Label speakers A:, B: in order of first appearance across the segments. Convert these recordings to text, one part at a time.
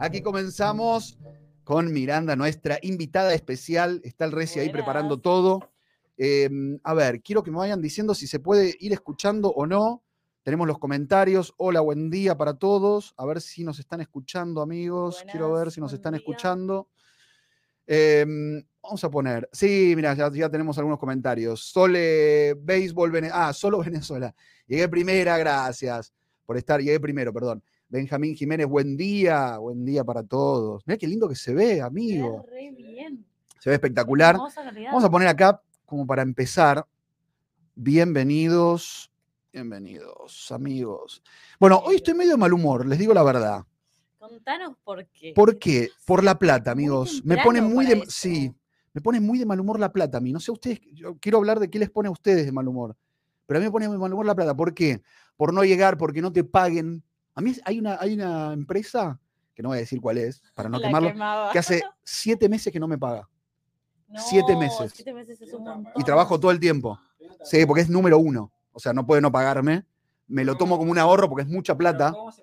A: Aquí comenzamos con Miranda, nuestra invitada especial. Está el Reci ahí preparando todo. Eh, a ver, quiero que me vayan diciendo si se puede ir escuchando o no. Tenemos los comentarios. Hola, buen día para todos. A ver si nos están escuchando, amigos. quiero ver si nos están
B: día.
A: escuchando. Eh, vamos a poner. Sí, mira, ya, ya tenemos algunos comentarios. Sole Béisbol Venezuela. Ah, solo Venezuela. Llegué primera, gracias por estar. Llegué primero, perdón. Benjamín Jiménez, buen día, buen día para todos. Mira qué lindo que se ve, amigo.
B: Re bien.
A: Se ve espectacular. Vamos a poner acá, como para empezar, bienvenidos, bienvenidos, amigos. Bueno, hoy estoy medio de mal humor, les digo la verdad.
B: Contanos por qué.
A: ¿Por qué? Por la plata, amigos. Me pone muy de,
B: eso.
A: sí, me pone muy de mal humor la plata a mí. No sé ustedes, yo quiero hablar de qué les pone a ustedes de mal humor. Pero a mí me pone de mal humor la plata. ¿Por qué? Por no llegar, porque no te paguen. A mí hay una, hay una empresa, que no voy a decir cuál es, para no
B: La
A: quemarlo,
B: quemaba.
A: que hace siete meses que no me paga. siete meses.
B: Siete meses es un montón.
A: Y trabajo todo el tiempo. Sí, porque es número uno. O sea, no puede no pagarme. Me lo tomo como un ahorro porque es mucha plata.
C: ¿Cómo se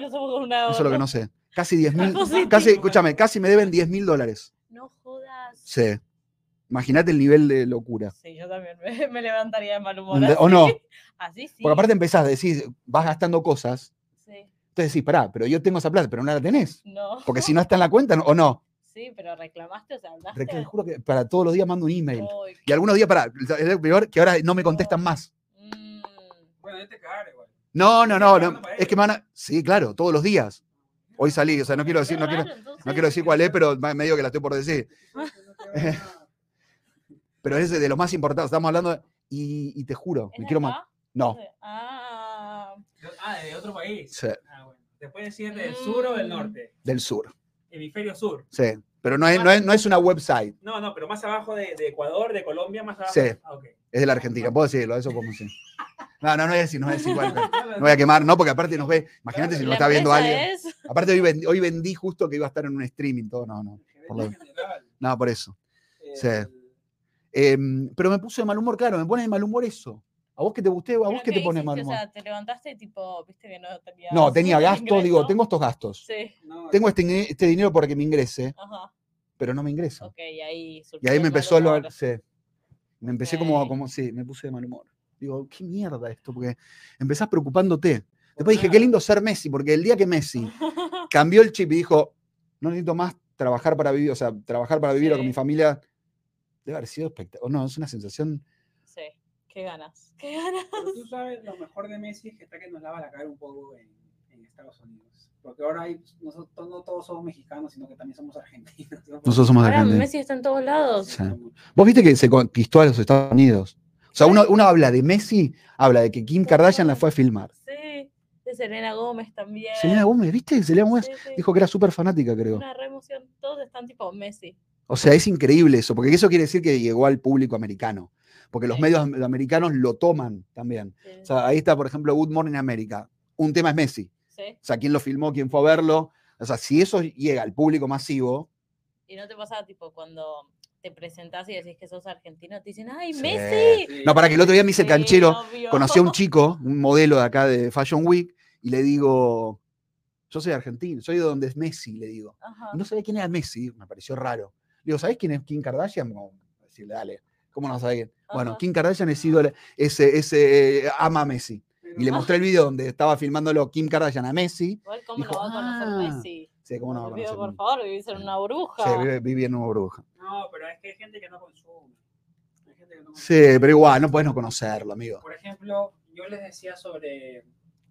B: somos con una
A: Eso es lo que no sé. Casi 10 mil. Casi, escúchame, casi me deben 10 mil dólares.
B: No jodas.
A: Sí. Imagínate el nivel de locura.
B: Sí, yo también me, me levantaría de mal humor.
A: ¿Ente-
B: Así.
A: o no?
B: Así sí.
A: Porque aparte empezás, decís, vas gastando cosas.
B: Sí.
A: Entonces decís, pará, pero yo tengo esa plata, pero no la tenés.
B: No.
A: Porque si no está en la cuenta, no- o no.
B: Sí, pero reclamaste, o sea, hablaste.
A: Te juro que para todos los días mando un email. Y algunos días, para, es lo peor que ahora no me contestan más.
B: mm,
C: Bueno, ya te cagar igual.
A: No, no, no, no. Es que me van a. Sí, claro, todos los días. Hoy salí, o sea, no quiero decir, no quiero, no quiero decir cuál es, pero medio que la estoy por decir.
C: Te.
A: Pero es de lo más importante. Estamos hablando de- y, y te juro,
B: ¿Es
A: me quiero
B: acá?
A: No.
B: Ah,
C: Ah, de otro país.
A: Sí,
C: Ah, bueno. ¿Después decir del sur o del
B: Mm.
C: norte?
A: del sur.
C: Hemisferio sur.
A: Sí. Pero no es, no es, no es una website,
C: No, no, pero más abajo de, de Ecuador, de Colombia, más abajo.
A: Sí.
C: Ah,
A: es de la Argentina. Puedo decirlo, eso como sí. No, no, no voy a decir, no voy a decir cuál. No voy a quemar, no, porque aparte nos ve. Imagínate si
B: ¿y
A: nos está viendo alguien.
B: es?
A: Aparte, hoy vendí, hoy vendí justo que iba a estar en un streaming, todo. No, no. Por lo- No, por eso. Sí.
C: el-
A: Em, pero me puse de mal humor, claro, me pone de mal humor eso. ¿A vos que te gusté? ¿A vos
B: ¿Pero
A: qué te pone de
B: hiciste?
A: mal
B: O
A: humor?
B: sea, te levantaste y tipo, viste que no tenías.
A: No, tenía gasto, digo, tengo estos gastos.
B: Sí,
C: no,
A: Tengo este, este dinero para que me ingrese,
B: ajá.
A: pero no me ingresa.
B: Ok, y ahí
A: Y ahí me
B: mal
A: empezó lo,
B: humor.
A: sí. Me empecé como, como, sí, me puse de mal humor. Digo, qué mierda esto, porque empezás preocupándote. Después dije, qué lindo ser Messi, porque el día que Messi cambió el chip y dijo, no necesito más trabajar para vivir, o sea, trabajar para vivir o con mi familia, debe haber sido espectacular. No, es una sensación.
B: Sí, qué ganas. Qué ganas.
C: Pero tú sabes, lo mejor de Messi es que está que nos lava la cara un poco en, en Estados Unidos. Porque ahora hay, nosotros no todos somos mexicanos, sino que también somos argentinos. ¿no?
A: Nosotros somos
B: Ahora
A: argentinos.
B: Messi está en todos lados.
A: Sí. Vos viste que se conquistó a los Estados Unidos. O sea, uno, uno habla de Messi, habla de que Kim Kardashian la fue a filmar.
B: Sí, de Selena Gómez también.
A: Selena Gómez, ¿viste? Selena Gómez
B: Sí, sí.
A: dijo que era súper fanática, creo.
B: Una re emoción. Todos están tipo Messi.
A: O sea, es increíble eso, porque eso quiere decir que llegó al público americano. Porque los
B: Sí.
A: medios am- americanos lo toman también. O sea, ahí está, por ejemplo, Good Morning America. Un tema es Messi.
B: Sí.
A: O sea, quién lo filmó, quién fue a verlo. O sea, si eso llega al público masivo.
B: Y no te pasa tipo cuando te presentás y decís que sos argentino, te dicen, ¡ay,
A: Sí.
B: Messi!
C: Sí.
A: No, para que el otro día me hice el
B: Sí,
A: canchero.
B: obvio.
A: Conocí a un chico, un modelo de acá de Fashion Week, y le digo, yo soy argentino, soy de donde es Messi, le digo.
B: Ajá.
A: Y no sabía quién era Messi, me pareció raro. Le digo, ¿sabés quién es Kim Kardashian? Como, decirle, dale, ¿cómo no sabés quién? Bueno,
B: Ajá.
A: Kim Kardashian es ídolo, ese, ese, ama a Messi. Y le mostré el video donde estaba filmándolo Kim Kardashian a Messi.
B: Igual, ¿cómo
A: dijo,
B: no va a conocer
A: "Ah".
B: Messi?
A: Sí, ¿cómo no va a conocer?
B: por favor, vivís en una burbuja.
A: Sí, vive, vive en una burbuja.
C: No, pero es que hay gente que no consume. Hay gente que no
A: Sí,
C: consume.
A: pero igual, no puedes no conocerlo, amigo.
C: Por ejemplo, yo les decía sobre,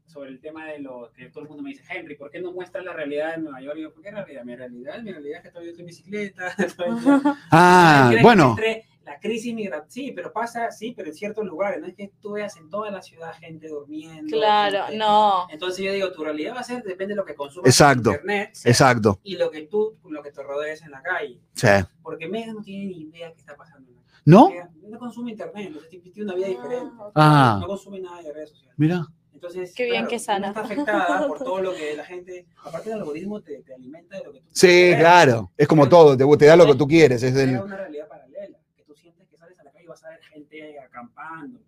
C: sobre el tema de lo que todo el mundo me dice, Henry, ¿por qué no muestras la realidad de Nueva York? Y yo, ¿por qué realidad? Mi realidad, mi realidad es que todavía estoy en bicicleta. todavía-
A: Ah,
C: ¿Quieres que
A: bueno,
C: La crisis migratoria, sí, pero pasa, sí, pero en ciertos lugares, no es que tú veas en toda la ciudad gente durmiendo.
B: Claro,
C: gente-
B: no.
C: Entonces yo digo, tu realidad va a ser, depende de lo que consumas
A: Exacto,
C: en internet
A: exacto.
C: y lo que tú, lo que te rodees en la calle.
A: Sí.
C: Porque Mega no tiene ni idea qué está pasando. en la calle.
A: ¿No?
C: Mega no consume internet, entonces tiene una vida diferente.
B: Ah, ok.
A: Ah.
C: No consume nada de redes sociales.
A: Mira.
C: Entonces,
B: Qué bien,
C: claro,
B: qué sana.
C: no está afectada por todo lo que la gente, aparte del algoritmo te, te alimenta de lo que tú
A: Sí,
C: quieres
A: claro. Es como todo, te, te da lo que tú quieres. Es el,
C: una realidad paralela. Trabajando.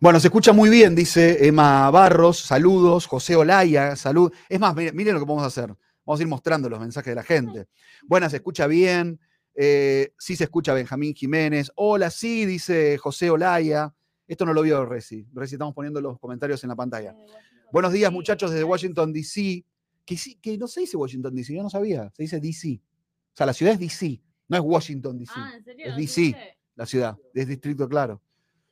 A: Bueno, se escucha muy bien, dice Emma Barros, saludos, José Olaya, salud. Es más, miren, miren lo que podemos hacer. Vamos a ir mostrando los mensajes de la gente. Buenas, se escucha bien. Eh, sí se escucha Benjamín Jiménez. Hola, sí, dice José Olaya. Esto no lo vio Reci. Reci, estamos poniendo los comentarios en la pantalla. Buenos días, muchachos, desde Washington, D.C. Que, sí, que no se dice Washington, D.C., yo no sabía. Se dice D.C. O sea, la ciudad es D.C., no es Washington, D.C.
B: Ah, ¿en serio?
A: Es
B: ¿No
A: DC. La ciudad, es distrito claro.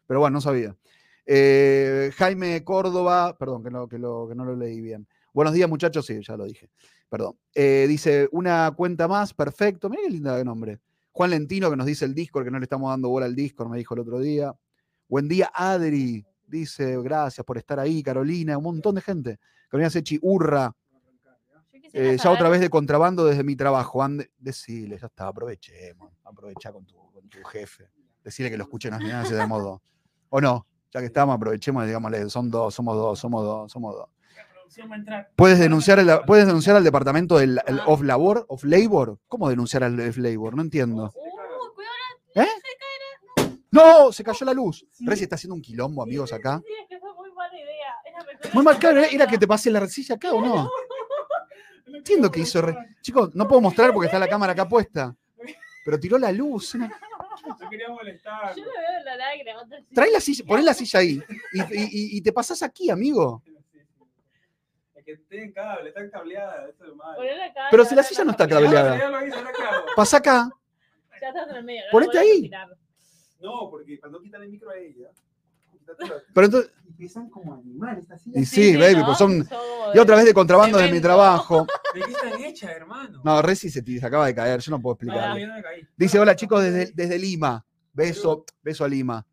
A: Pero bueno, no sabía. Eh, Jaime Córdoba, perdón, que no, que, lo, que no lo leí bien. Buenos días, muchachos, sí, ya lo dije. Perdón. Eh, dice, una cuenta más, perfecto. Mira qué linda nombre. Juan Lentino, que nos dice el Discord, que no le estamos dando bola al Discord, me dijo el otro día. Buen día, Adri. Dice, gracias por estar ahí, Carolina, un montón de gente. Carolina Sechi, Urra, eh, ya otra vez de contrabando desde mi trabajo. Ande, decile, ya está, aprovechemos. Aprovecha con tu, tu jefe. Decirle que lo escuchen las mañanas de modo. O no, ya que estamos, aprovechemos y digámosle, son dos, somos dos, somos dos, somos dos.
C: La producción va a entrar.
A: ¿Puedes denunciar, el- puedes denunciar al departamento del el of labor, of labor? ¿Cómo denunciar al of labor? No entiendo.
B: Uh,
A: ¿Eh? ¡No! Se cayó la luz. Reci está haciendo un quilombo, amigos, acá.
B: Sí, es que fue muy mala idea. Era mejor
A: Muy mal, claro, era que te pase la silla acá o no. Entiendo que hizo. Re- Chicos, no puedo mostrar porque está la cámara acá puesta. Pero tiró la luz. una-
C: Yo quería molestar.
B: Yo lo veo en la lágrima.
A: Trae la silla, poné la silla ahí. Y, y- y- te pasás aquí, amigo.
C: Es que tienen cable, están cableadas. Esto es malo.
B: Ponela acá,
A: Pero si la
B: no
A: silla no está cableada. Pasa acá.
B: Ya estás en el medio. no
A: Ponete ahí.
C: No, porque cuando quitan el micro a ella.
A: Pero entonces.
C: Y pesan como animales.
A: Y sí, baby,
B: ¿no?
A: pues son. Y otra vez de contrabando de mi trabajo.
C: ¿De qué están hechas, hermano?
A: No, Reci se, te- se acaba de caer, yo no puedo
C: No, no, no me caí.
A: Dice, hola chicos, desde, desde Lima. Beso, beso a Lima.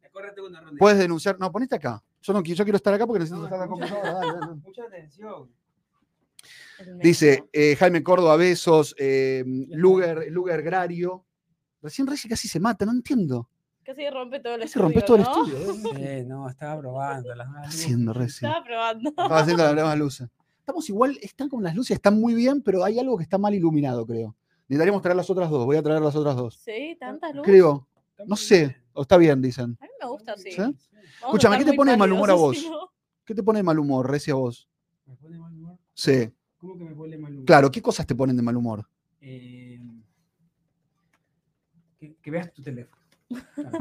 A: Puedes denunciar. No, ponete acá. Yo no yo quiero estar acá porque necesito estar en la computadora. dale, dale.
C: Mucha atención.
A: Dice eh, Jaime Córdoba, besos. eh, Luger, Luger Grario. Recién Reci casi se mata, no entiendo.
B: Casi rompe todo el
A: Casi
B: estudio.
A: rompes todo el
B: ¿no?
A: estudio. ¿eh?
C: Sí, no, estaba probando las
A: ¿Qué
C: nuevas
A: está haciendo Reci?
B: Estaba probando.
A: Estaba haciendo las nuevas luces. Estamos igual, están con las luces, están muy bien, pero hay algo que está mal iluminado, creo. Necesitaríamos traer las otras dos. Voy a traer las otras dos.
B: Sí, tantas luces.
A: Creo. No sé. O está bien, dicen.
B: A mí me gusta así.
A: ¿Sí?
B: A
A: Escúchame, ¿qué te pone de mal humor a vos? ¿Qué te pone de mal humor, Reci, a vos?
C: ¿Me pone mal humor?
A: Sí.
C: ¿Cómo que me pone mal humor?
A: Claro, ¿qué cosas te ponen de mal humor?
C: Eh, que, que veas tu teléfono.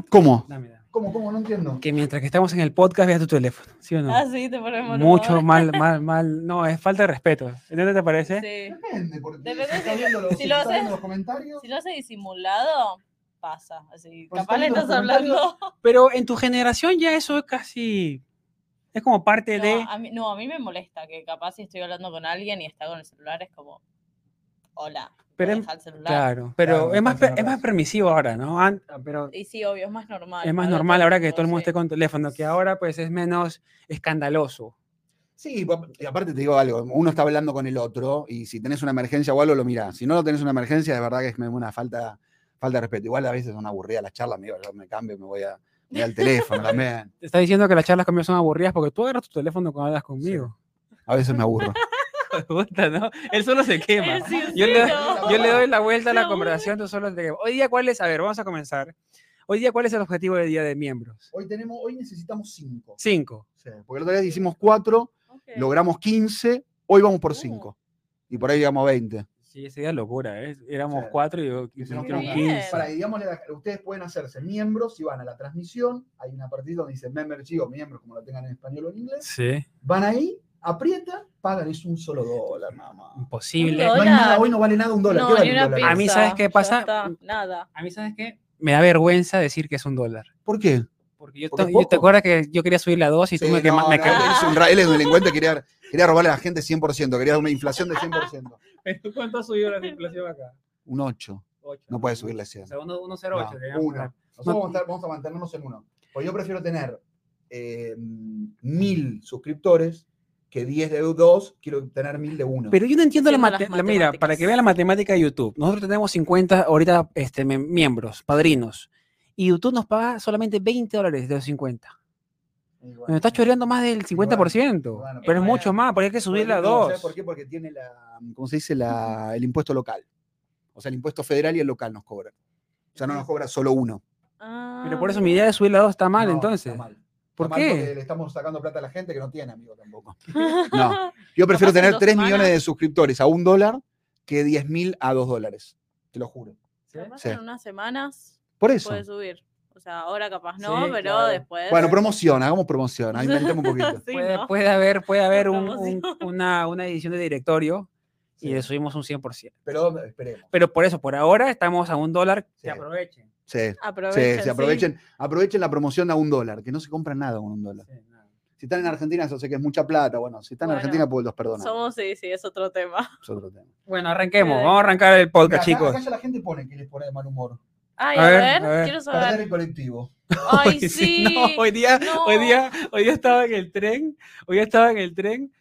A: ¿Cómo?
C: Dame, dame.
A: ¿Cómo, cómo? No entiendo.
C: Que mientras que estamos en el podcast veas tu teléfono, ¿sí o no?
B: Ah, sí, te pone mal
C: Mucho mal, mal, mal. No, es falta de respeto. ¿No te parece?
B: Sí.
A: Depende, porque
B: Depende
A: si está
B: si-
A: viendo los,
B: si
A: si
B: lo haces-
A: viendo los comentarios.
B: Si lo hace disimulado, pasa. Así,
A: Pues
B: capaz le estás hablando.
C: Pero en tu generación ya eso es casi. Es como parte de.
B: No a, mí, no, a mí me molesta que capaz si estoy hablando con alguien y está con el celular, es como, hola,
C: Pero
B: el celular.
C: Claro, pero
A: Claro,
C: es, más, es más permisivo ahora, ¿no? An- Pero
B: Y sí, obvio, es más normal.
C: es más normal ahora que todo el mundo esté con teléfono, que ahora pues es menos escandaloso.
A: Sí, y aparte te digo algo, uno está hablando con el otro y si tenés una emergencia o algo lo mirás. Si no lo tenés una emergencia, de verdad que es una falta, falta de respeto. Igual a veces son aburridas las charlas, me, digo, yo me cambio, me voy, a, me voy al teléfono también.
C: Te está diciendo que las charlas conmigo son aburridas porque tú agarras tu teléfono cuando hablas conmigo.
A: A veces me aburro.
C: Puta, ¿no? Él solo se quema. Yo le, yo le doy la vuelta a la conversación, tú solo te quemas. Hoy día, ¿cuál es? A ver, vamos a comenzar. Hoy día, ¿cuál es el objetivo del día de miembros?
A: Hoy, tenemos, hoy necesitamos cinco.
C: Cinco.
A: Sí, porque el otro día hicimos cuatro, logramos 15, hoy vamos por
B: Uh.
A: cinco. Y por ahí llegamos a 20.
C: Sí, ese día locura, ¿eh? Éramos
A: Sí.
C: cuatro y yo
A: Y. Para, la- ustedes pueden hacerse miembros si van a la transmisión. Hay una partida donde dice membership o miembros, como lo tengan en español o en inglés.
C: Sí,
A: Van ahí, aprietan, pagan, es un solo dólar nada más.
C: imposible.
B: Un
A: No hay nada, hoy no vale nada un dólar. ¿Qué
B: No,
A: vale
B: ni
A: un dólar?
B: pizza.
C: A mí, ¿sabes qué pasa?
B: está, Nada.
C: A mí, ¿sabes qué? Me da vergüenza decir que es un dólar.
A: ¿Por qué?
C: Porque yo,
A: Porque
C: yo te acuerdas que yo quería subirle a dos y tú
A: Sí,
C: me, quema-
A: no,
C: me
A: no,
C: ca-
A: él, es un, ra- él es un delincuente, quería, quería robarle a la gente 100%, quería una inflación de 100%.
C: ¿Pero ¿Cuánto ha subido la inflación acá?
A: Un 8.
C: Ocho.
A: No puede subirle 100.
C: O sea, uno- 1.08.
A: No,
C: digamos.
A: uno. Nosotros vamos a, estar- vamos a mantenernos en uno. Pues yo prefiero tener eh, mil suscriptores que 10 de 2, quiero tener mil de 1.
C: Pero yo no entiendo la, la- Mira, para que vea la matemática de YouTube. Nosotros tenemos 50 ahorita este, miembros, padrinos. Y YouTube nos paga solamente 20 dólares de los 50. Nos está choreando más del 50%.
A: bueno,
C: pero es mucho más, porque hay que subirle a dos.
A: ¿Sabes por qué? Porque tiene la, ¿cómo se dice? La, el impuesto local. O sea, el impuesto federal y el local nos cobran. O sea, no nos cobra solo uno.
B: Ah,
C: Pero por eso mi idea de subir la 2 está mal,
A: No,
C: entonces.
A: está mal.
C: ¿Por
A: mal porque
C: qué?
A: le estamos sacando plata a la gente que no tiene, amigo, tampoco. No. Yo prefiero tener
B: dos
A: 3 millones de suscriptores a un dólar que 10 mil a 2 dólares. Te lo juro. Sí.
B: en unas semanas
A: Por eso.
B: puede subir. O sea, ahora capaz no,
C: Sí,
B: pero
C: claro.
B: después.
A: Bueno, promoción, hagamos promoción. Ahí un poquito.
B: Sí,
C: puede,
B: ¿no?
C: puede haber, puede haber un-
B: promoción.
C: un- una, una edición de directorio y
A: Sí.
C: le subimos un 100%.
A: Pero esperemos.
C: Pero por eso, por ahora estamos a un dólar.
A: Sí.
C: Que aprovechen.
A: Sí.
B: Aprovechen,
A: Sí, aprovechen, aprovechen la promoción a un dólar, que no se compra nada con un dólar.
C: Nada.
A: Si están en Argentina, eso sé que es mucha plata. Bueno, si están en
B: Bueno,
A: Argentina, pues los perdonan.
B: Somos, sí, sí, es otro tema.
A: Es otro tema.
C: Bueno, arranquemos.
B: Eh,
C: Vamos a arrancar el
A: Mira,
C: podcast,
A: acá,
C: chicos.
A: acá ya la gente pone que les pone de mal humor.
B: Ay,
C: A
B: a,
C: ver,
B: ver,
C: a ver.
B: quiero
A: Perder
B: saber.
A: el colectivo.
B: Ay,
C: Hoy
B: sí.
C: No, hoy día, hoy
B: No.
C: día, hoy día estaba en el tren, hoy día estaba en el tren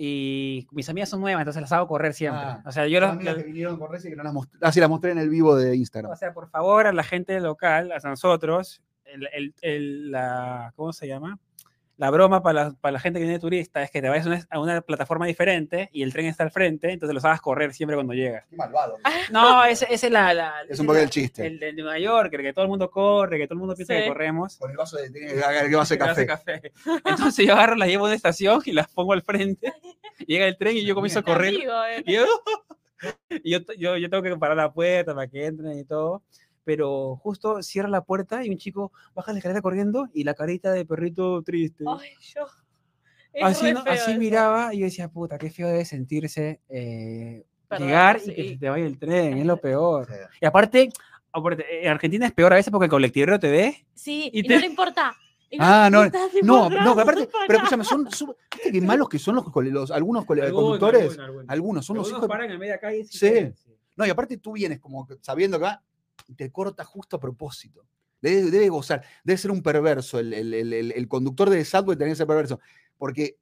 C: y mis amigas son nuevas, entonces las hago correr siempre.
A: Ah,
C: o sea, yo
A: Las que vinieron que no las mostré. Ah, sí, las mostré en el vivo de Instagram.
C: o sea, por favor, a la gente local, a nosotros, el, el- el- la, ¿cómo se llama? La broma para la, para la gente que viene de turista es que te vayas a una, a una plataforma diferente y el tren está al frente, entonces los hagas correr siempre cuando llegas.
A: Qué malvado.
C: No, ese ese es la, la-
A: Es
C: ese
A: un poco
C: la-
A: el chiste.
C: El, el de Nueva York, el que todo el mundo corre, que todo el mundo piensa que
B: Sí.
C: corremos.
A: Con el vaso de, que que vaso de
C: que
A: café.
C: café. Entonces yo agarro, las llevo a una estación y las pongo al frente. Llega el tren y yo comienzo a correr.
B: Amigo, eh.
C: Y yo, y yo, yo, yo tengo que parar la puerta para que entren y todo. Pero justo cierra la puerta y un chico baja la escalera corriendo y la carita de perrito triste.
B: Ay, yo. Es
C: así no- así miraba y yo decía, puta, qué feo debe sentirse eh,
B: Perdón,
C: llegar y que se te vaya el tren, es lo peor.
A: Sí.
C: Y aparte, en Argentina es peor a veces porque el colectivero te ve
B: Sí,
C: Y
B: y,
C: te-
B: no le importa.
A: Ah, no, No, no, aparte, pero escúchame, son, son- ¿viste qué malos que son los, los- algunos cole- conductores? Algunos, son los hijos de-
C: paran en media calle.
A: Sí. No, y aparte tú vienes como que sabiendo que va te corta justo a propósito. Debe, debe gozar, debe ser un perverso. El, el- el- conductor de Subway tiene que ser perverso. Porque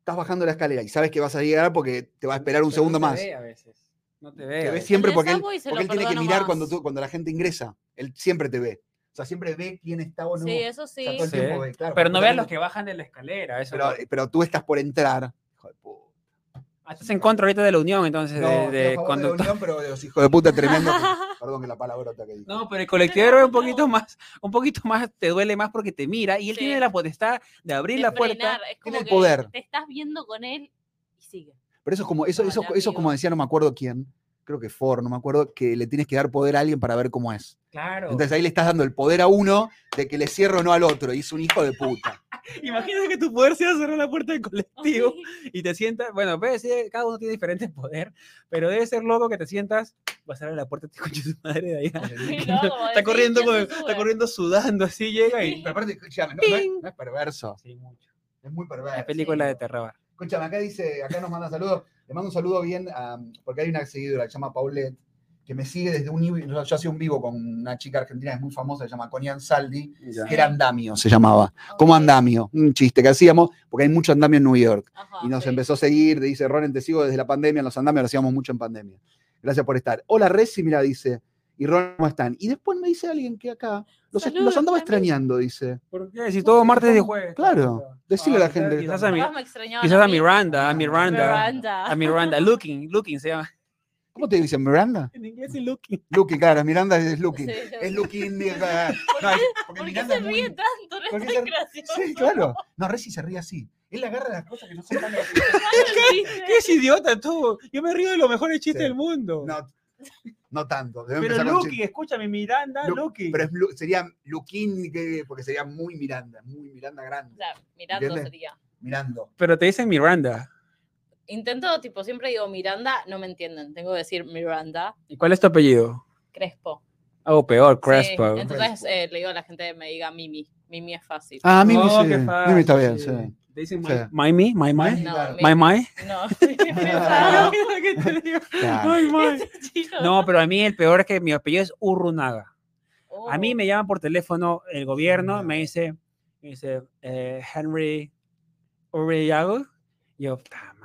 A: estás bajando la escalera y sabes que vas a llegar porque te va a esperar un
C: Pero
A: segundo
C: no te
A: más.
C: ve a veces. No te
A: Te
C: ve. a
A: ve siempre porque él, porque tiene que mirar
B: más.
A: cuando, tú, cuando la gente ingresa. Él siempre te ve. O sea, siempre ve quién está o no.
B: Sí, eso
A: O
B: sí.
A: sea, todo el
C: Sí.
A: tiempo ve, claro,
C: Pero no veas
A: justamente-
C: los que bajan de la escalera. Eso
A: Pero,
C: no.
A: pero tú estás por entrar. Hijo de puta.
C: Ah, Estás en contra ahorita de la unión, entonces,
A: No,
C: de, de
A: a favor de la unión, pero de los hijos de puta tremendos. que- Perdón que la palabrota que dije.
C: No, pero el colectivero es un poquito más, un poquito más, te duele más porque te mira y él
B: Sí.
C: tiene la potestad de abrir
B: de
C: la puerta.
A: tiene
B: como
A: el
B: que
A: poder.
B: Te estás viendo con él y sigue.
A: Pero eso es como, eso, eso, eso como decía, no me acuerdo quién, creo que Ford, no me acuerdo, que le tienes que dar poder a alguien para ver cómo es.
C: Claro.
A: Entonces ahí le estás dando el poder a uno de que le cierre o no al otro, y es un hijo de puta.
C: Imagínate que tu poder sea cerrar la puerta del colectivo y te sientas, bueno, puede ser, cada uno tiene diferente poder, pero debe ser loco que te sientas, vas a cerrar la puerta, te escuches su madre de allá.
B: sí, no,
C: está corriendo, con- está corriendo sudando, así llega y.
A: Pero aparte, escúchame, no, no es,
C: Ping.
A: no es perverso,
C: Sí, mucho.
A: es muy perverso.
C: La película
B: sí.
C: de terror.
A: Escúchame, acá dice, acá nos manda saludos. Le mando un saludo bien, a- porque hay una seguidora que se llama Paulette, que me sigue desde un vivo. Yo, yo hacía un vivo con una chica argentina que es muy famosa, se llama Conian Saldi, que era Andamio, se llamaba. Como
B: Ok.
A: Andamio, un chiste que hacíamos, porque hay mucho andamio en New York.
B: Ajá,
A: Y nos
B: sí.
A: empezó a seguir, dice Ronen, te sigo desde la pandemia, en los andamios lo hacíamos mucho en pandemia. Gracias por estar. Hola Reci, mira, dice. Y Ron, ¿cómo están? Y después me dice alguien que acá los,
B: Saludos
A: los andaba
B: también.
A: extrañando, dice.
C: ¿Por qué? Si todo martes y jueves.
A: Claro, decile a la
C: Ah,
A: gente
C: Quizás a, mi- quizás a. Miranda, a Miranda.
B: Miranda.
C: A Miranda. Looking, looking se llama.
A: ¿Cómo te dicen, Miranda?
C: En inglés es looking.
A: Looking, claro, Miranda es Looking.
B: Sí,
A: Es Looking. no, es- porque
B: ¿Por qué
A: Miranda
B: se
A: muy-
B: ríe tanto? No
A: porque
B: es tan gracioso.
A: Sí, claro. No, Reci se ríe así. Él agarra las cosas que no son tan graciosas.
C: ¿Qué es idiota tú? Yo me río de los mejores chistes
A: Sí.
C: del mundo.
A: No, no tanto. Debe
C: pero
A: chistes.
C: escúchame, Miranda,
A: Lu-. Pero es Lu- sería que- porque sería muy Miranda, muy Miranda
B: O
A: grande.
B: sea, mirando
A: ¿Entiendes?
B: sería.
A: Mirando.
C: Pero te dicen Miranda.
B: Intento, tipo, siempre digo Miranda, no me entienden. Tengo que decir Miranda.
C: ¿Y cuál es tu apellido?
B: Crespo.
C: Algo peor,
B: Sí,
C: Crespo.
B: entonces
A: Crespo.
B: eh, le digo a la gente que me diga Mimi. Mimi es fácil.
A: Ah, Mimi,
C: Oh,
A: sí. Mimi está bien, sí.
C: Te dicen
A: Sí.
C: my, my, my, my,
A: Mimi,
B: no,
A: claro.
C: my, my.
B: No.
A: Ah.
C: My. No, pero a mí el peor es que mi apellido es Urrunaga. A mí
B: Oh.
C: me llaman por teléfono el gobierno, me dice, me dice eh, Henry Urriago. Yo, madre.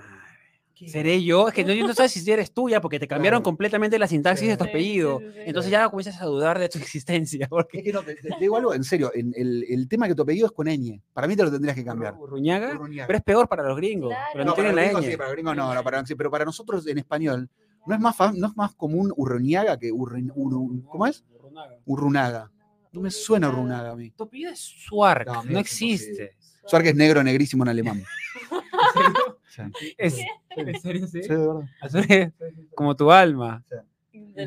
C: ¿Seré yo? Es que no, yo no sabes si eres tuya porque te cambiaron
A: Claro.
C: completamente la sintaxis
A: Sí.
C: de tu apellido.
B: sí, sí.
C: Entonces ya comienzas a dudar de tu existencia. Porque...
A: Es que no, te, te digo algo en serio. en el, el tema que tu apellido es con ñ. Para mí te lo tendrías que cambiar.
C: Urruñaga,
A: Urruñaga.
C: pero es peor para los gringos.
B: Claro.
C: Pero
A: No,
C: tienen la
A: gringos
C: ñ.
A: sí, para los gringos no, no, para- sí, pero para nosotros en español no es más, no es más común Urruñaga que Urrin- Uru- ¿cómo es?
C: Urrunaga.
A: Urrunaga. No me suena Runaga a mí.
C: Tu apellido es Suark,
A: No,
C: no, existe.
A: Suark es negro, negrísimo en alemán. Sí,
C: Es, ¿En serio? Sí.
A: sí, de verdad.
C: Azul, Como tu alma.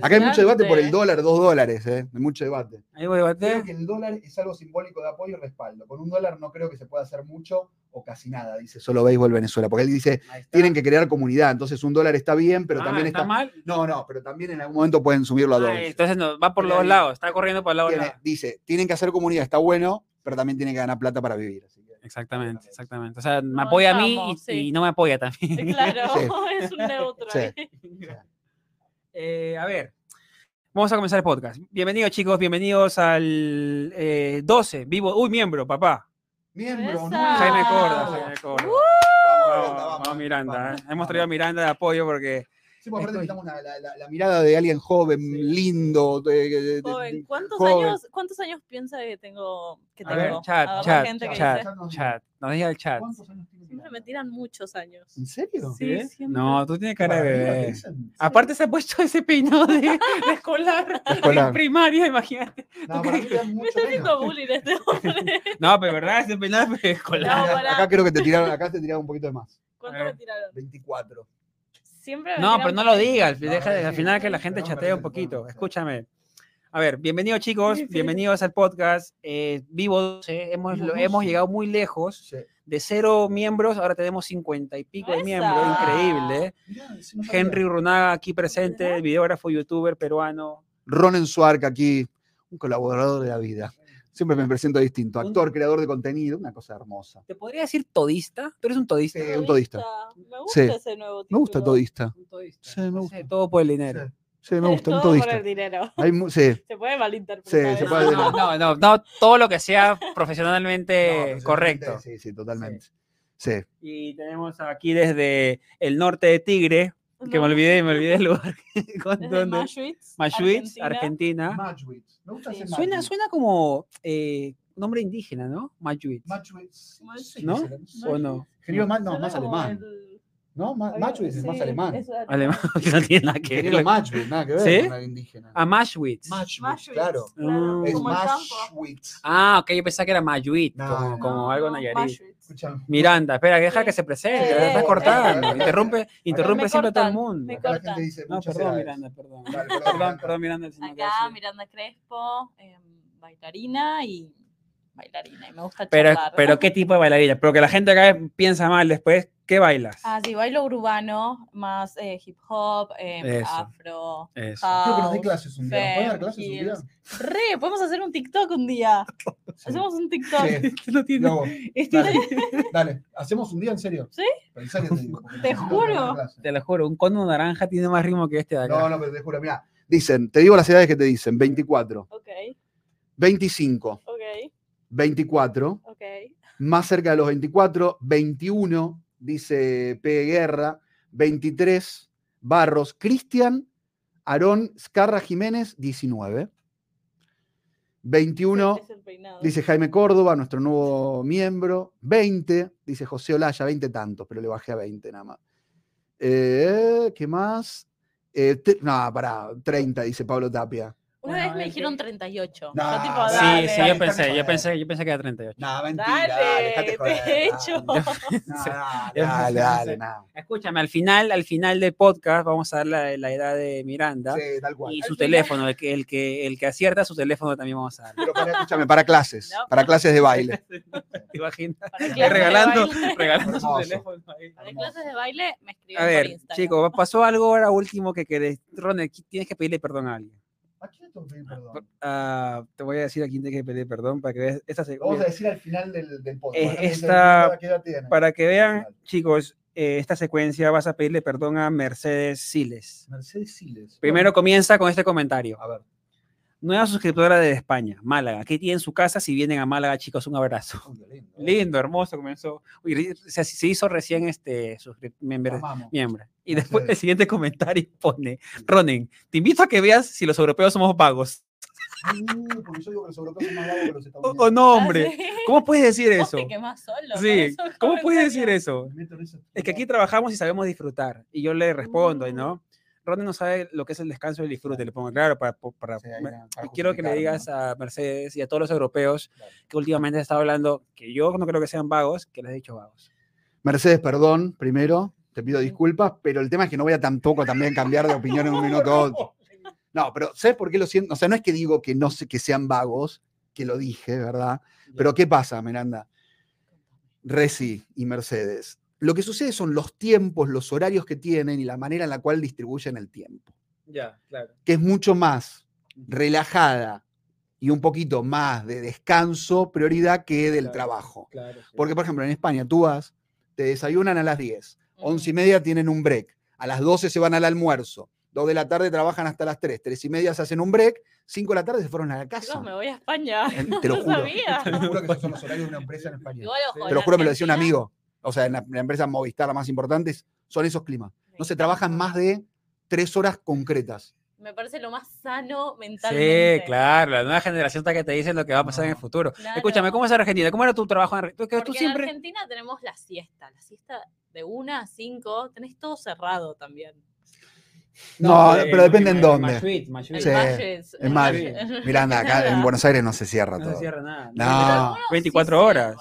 A: Acá hay mucho debate por el dólar, dos dólares, ¿eh? Hay mucho debate.
C: A
A: Creo que el dólar es algo simbólico de apoyo y respaldo. Con un dólar no creo que se pueda hacer mucho o casi nada, dice solo béisbol Venezuela. Porque él dice,
C: está.
A: tienen que crear comunidad. Entonces un dólar está bien, pero
C: Ah,
A: también está.
C: mal.
A: No, no, pero también en algún momento pueden subirlo a
C: Ah,
A: dos.
C: entonces no, va por los dos lados, está corriendo por los dos
A: Tiene-
C: lados.
A: dice, tienen que hacer comunidad, está bueno, pero también tienen que ganar plata para vivir. así
C: Exactamente, exactamente. O sea, me
B: No,
C: apoya a mí y,
B: estamos, sí.
C: y no me apoya también.
B: Claro,
A: Sí.
B: es un neutro.
A: Sí.
B: ahí.
C: Eh, a ver, vamos a comenzar el podcast. Bienvenidos, chicos, bienvenidos al eh, 12, vivo. Uy, miembro, papá.
A: Miembro. ¿no?
C: Jaime. Corda, Jaime Corda.
A: Vamos,
C: Vamos,
A: Miranda,
C: vamos, Miranda.
A: vamos,
C: ¿eh? Hemos traído a Miranda de apoyo porque.
A: Sí, porque aparte necesitamos una- la, la- la mirada de alguien joven, lindo. de- de- de-
B: Joven, ¿cuántos,
A: joven.
B: Años, ¿cuántos años piensa que tengo? Que
C: A
B: tengo?
C: ver,
B: A
C: chat,
B: la
C: chat,
B: gente que
C: chat,
B: dice.
C: chat. Nos diga el chat.
A: ¿Cuántos años tiene
B: Siempre me tiran muchos años.
A: ¿En serio?
B: Sí,
C: ¿Sí?
B: siempre.
C: No, tú tienes cara de
A: maravilla, ¿qué
C: bebé. Aparte se ha puesto ese peinado de, de escolar,
A: Escolar.
C: en primaria, imagínate.
A: No, para mí
B: Me está haciendo bullying este hombre.
C: No, pero verdad, ese peinado es escolar.
B: No,
A: Acá- creo que te tiraron, acá te tiraron un poquito de más.
B: ¿Cuánto
C: A
B: me tiraron?
A: 24.
B: Siempre me
C: No, pero no lo digas, deja,
A: no,
C: al final que la gente
A: no,
C: chatea un poquito. Escúchame. A ver, bienvenidos chicos,
B: Sí, sí.
C: bienvenidos al podcast. eh, Vivo 12, hemos,
A: Vivo
C: lo-
A: 12.
C: hemos llegado muy lejos.
A: Sí.
C: De cero miembros, ahora tenemos cincuenta y pico de miembros, increíble. Henry Runaga aquí presente, videógrafo, youtuber peruano.
A: Ronen Suark aquí, un colaborador de la vida. Siempre me presento distinto. Actor, creador de contenido, una cosa hermosa.
C: ¿Te podría decir todista? ¿Tú eres un todista?
A: Sí, un todista.
B: Me gusta
A: Sí.
B: ese nuevo título.
A: Me gusta todista.
C: Un todista.
A: Sí, me gusta.
C: todo por el dinero.
A: Sí, me gusta, un
B: Todo por
A: todista.
B: el dinero.
A: Hay mu- sí.
B: Se puede malinterpretar.
A: Sí, se
B: eso.
A: puede-
C: No, no, no, no, todo lo que sea profesionalmente
A: No,
C: correcto.
A: Sí, sí, totalmente. Sí.
C: Y tenemos aquí desde el norte de Tigre, que me olvidé, me olvidé el lugar. ¿Con
B: desde
C: dónde?
B: Maschwitz, Argentina.
C: Argentina.
A: Matchwitz. Me gusta
B: Sí.
A: ese
C: Suena, suena como eh, nombre indígena, ¿no?
A: Matchwitz.
B: Matchwitz.
C: ¿No? ¿O no?
A: Más, no, más alemán.
B: el-
A: ¿No? Ma- Matchwitz es más
B: Sí,
A: alemán.
B: es
C: Alemán, que no tiene nada que
A: Ingeniero
C: ver.
A: Matchwitz, nada que ver
C: ¿Sí?
A: con algo indígena.
C: A Maschwitz.
A: Matchwitz,
B: Maschwitz,
A: claro.
B: claro,
C: Mm.
A: Es
B: como el campo.
A: Matchwitz.
C: Ah, ok, yo pensaba que era Mayuit,
A: No,
C: como,
A: no,
C: como algo
B: no,
C: Nayarit.
B: Maschwitz.
A: Escucha.
C: Miranda, espera, deja que se presente,
B: Eh,
C: la estás
B: eh,
C: cortando.
A: eh.
C: Interrumpe, interrumpe
B: me
C: siempre a todo el
B: cortan,
C: mundo.
B: me
A: Acá la
B: corta.
A: gente dice
C: No,
A: muchas
C: perdón,
A: edades.
C: Miranda, perdón.
A: Dale, perdón,
C: Perdón,
A: Miranda.
C: perdón, Miranda. no te
B: Acá Miranda Crespo, em, bailarina y bailarina. Y me gusta
C: Pero,
B: charlar.
C: pero ¿qué tipo de bailarina? Porque la gente acá piensa mal después. ¿Qué bailas?
B: Ah, sí, bailo urbano, más eh, hip hop, em,
C: Eso.
B: afro.
C: Eso.
A: Quiero que nos clases un día. ¿Nos puede dar clases un día?
B: Re, podemos hacer un TikTok un día.
A: Sí.
B: Hacemos un TikTok.
A: Sí.
C: No tiene-
A: Luego,
C: Este-
A: dale, dale. ¿Hacemos un día en serio?
B: ¿Sí?
A: Pero en serio te digo.
B: juro.
C: Te lo juro, un cono naranja tiene más ritmo que este de acá.
A: No, no, pero te juro, mira. Dicen, te digo las edades que te dicen: 24,
B: Ok,
A: 25,
B: ok,
A: 24,
B: ok.
A: más cerca de los 24, 21, dice P. Guerra, 23, Barros, Cristian, Aarón, Scarra Jiménez, 19. 21,
B: Es el peinado.
A: dice Jaime Córdoba, nuestro nuevo miembro. 20, dice José Olaya, 20 tantos, pero le bajé a 20 nada más. Eh, ¿Qué más? Eh, no, pará, 30, dice Pablo Tapia.
B: Una
C: Bueno,
B: vez me dijeron
C: que-
B: 38.
A: No,
B: Yo tipo,
A: sí,
C: Sí, yo pensé, yo pensé, yo pensé que era 38.
A: No, mentira,
B: Dale,
A: dale, joder,
B: de hecho.
C: Sí.
A: dale, dale,
C: pensé-
A: dale, no.
C: Escúchame, al final, al final del podcast vamos a dar la, la edad de Miranda
A: Sí, tal cual.
C: y su teléfono, el que, el que, el que acierta su teléfono también vamos a dar.
A: Pero para, escúchame, para clases,
B: No.
A: para clases de baile.
C: ¿Te imaginas? Regalando,
B: baile-
C: regalando su teléfono ahí.
B: Para clases de baile me escriben
C: A ver,
B: por Instagram.
C: chicos, pasó algo ahora último que querés. Ronald, tienes que pedirle perdón a alguien.
A: ¿A quién le tengo que pedir perdón?
C: Ah, te voy a decir a quién tienes que pedir perdón para que veas esta se-
A: Vamos a decir al final del, del podcast.
C: Esta-. Para que vean, chicos, eh, esta secuencia vas a pedirle perdón a Mercedes Siles.
A: Mercedes Siles.
C: Primero comienza con este comentario.
A: A ver.
C: Nueva suscriptora de España, Málaga. Aquí tienen su casa si vienen a Málaga, chicos, un abrazo.
A: Qué lindo. ¿eh?
C: Lindo, hermoso, comenzó. Uy, se, se hizo recién este miembro. Y después el siguiente comentario pone, Ronen, te invito a que veas si los europeos somos vagos.
A: Uh, porque yo digo que los europeos son más vagos que los
C: O,
A: estadounidenses.
C: o no,
B: Ah,
C: hombre.
B: sí.
C: ¿Cómo puedes decir eso?
B: te solo
C: Sí, ¿cómo puedes decir eso? Es que aquí trabajamos y sabemos disfrutar. Y yo le respondo. ¿no? Ronnie no sabe lo que es el descanso y el disfrute. Le pongo claro para. para,
A: Sí, ahí
C: me-
A: na- para
C: y quiero que le digas
A: ¿no?
C: a Mercedes y a todos los europeos
A: Claro.
C: que últimamente se está hablando que yo no creo que sean vagos, que les he dicho vagos.
A: Mercedes, perdón, primero, te pido disculpas, pero el tema es que no voy a tampoco también cambiar de opinión en un minuto a otro. No, pero ¿sabes por qué lo siento? O sea, no es que digo que no sé que sean vagos, que lo dije, ¿verdad? Pero ¿qué pasa, Miranda? Reci y Mercedes. Lo que sucede son los tiempos, los horarios que tienen y la manera en la cual distribuyen el tiempo,
C: Ya, claro.
A: que es mucho más relajada y un poquito más de descanso, prioridad que del
C: Claro.
A: trabajo.
C: claro
A: Porque, por ejemplo, en España tú vas, te desayunan a las 10,
B: Ujú.
A: 11 y media tienen un break, a las 12 se van al almuerzo, 2 de la tarde trabajan hasta las 3, 3 y media se hacen un break, 5 de la tarde se fueron a la casa.
B: Chicos, me voy a España.
A: Te lo
B: No
A: juro.
B: sabía.
A: Te lo juro que esos son los horarios de una empresa en España. Te lo juro, me lo decía un amigo. O sea, en la, en la empresa Movistar, la más importante, son esos climas. No se trabajan más de 3 horas concretas.
B: Me parece lo más sano mentalmente.
C: Sí, claro, la nueva generación está que te dice lo que va a pasar en el
A: No.
C: futuro.
B: Claro.
C: Escúchame, ¿cómo es Argentina? ¿Cómo era tu trabajo en Argentina?
B: Porque
C: siempre...
B: en Argentina tenemos la siesta. La siesta de una a cinco, tenés todo cerrado también.
A: No,
C: eh,
A: pero depende en
C: eh,
A: dónde.
C: Mashuit, Mashuit.
B: En
A: Sí, en
C: Valles.
A: Miranda, acá en Buenos Aires no se cierra
C: No
A: todo.
C: se cierra nada.
A: No.
B: algunos sí
C: 24 horas.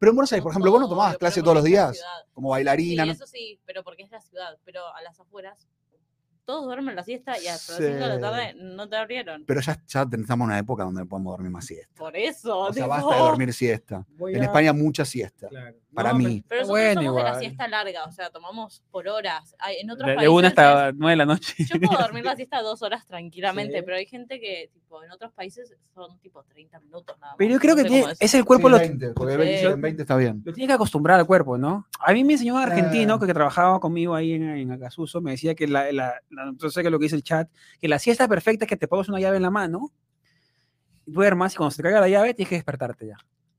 A: Pero en Buenos Aires, por ejemplo, vos no tomabas clase todos los días, como
B: Sí,
A: bailarina. ¿no?
B: eso sí, pero porque es la ciudad. Pero a las afueras, todos duermen la siesta y hasta
A: Sí.
B: las 5 de la tarde no te abrieron.
A: Pero ya, ya estamos en una época donde podemos dormir más siesta.
B: Por eso.
A: O sea,
B: tipo,
A: basta de dormir siesta.
C: Voy
A: En
C: a-
A: España mucha siesta.
C: Claro.
A: para
C: No,
A: mí.
B: Pero nosotros
C: bueno
B: somos de la siesta larga, o sea, tomamos por horas. Hay- En otros
C: De,
B: países
C: una hasta nueve de la noche.
B: Yo puedo dormir la siesta dos horas tranquilamente,
C: Sí.
B: pero hay gente que, tipo, en otros países son tipo 30 minutos nada más.
C: Pero yo creo
B: no
C: que
B: sé
C: tiene- es el cuerpo
A: Sí,
C: lo,
A: 20, porque
B: Sí.
A: 20, en 20 está bien.
C: lo tiene que acostumbrar al cuerpo, ¿no? A mí me enseñó un argentino
A: Ah.
C: que trabajaba conmigo ahí en, en Acasuso, me decía que la, la, la- no sé qué es lo que dice el chat, que la siesta perfecta es que te pongas una llave en la mano, duermas y cuando se te caiga la llave tienes que despertarte ya.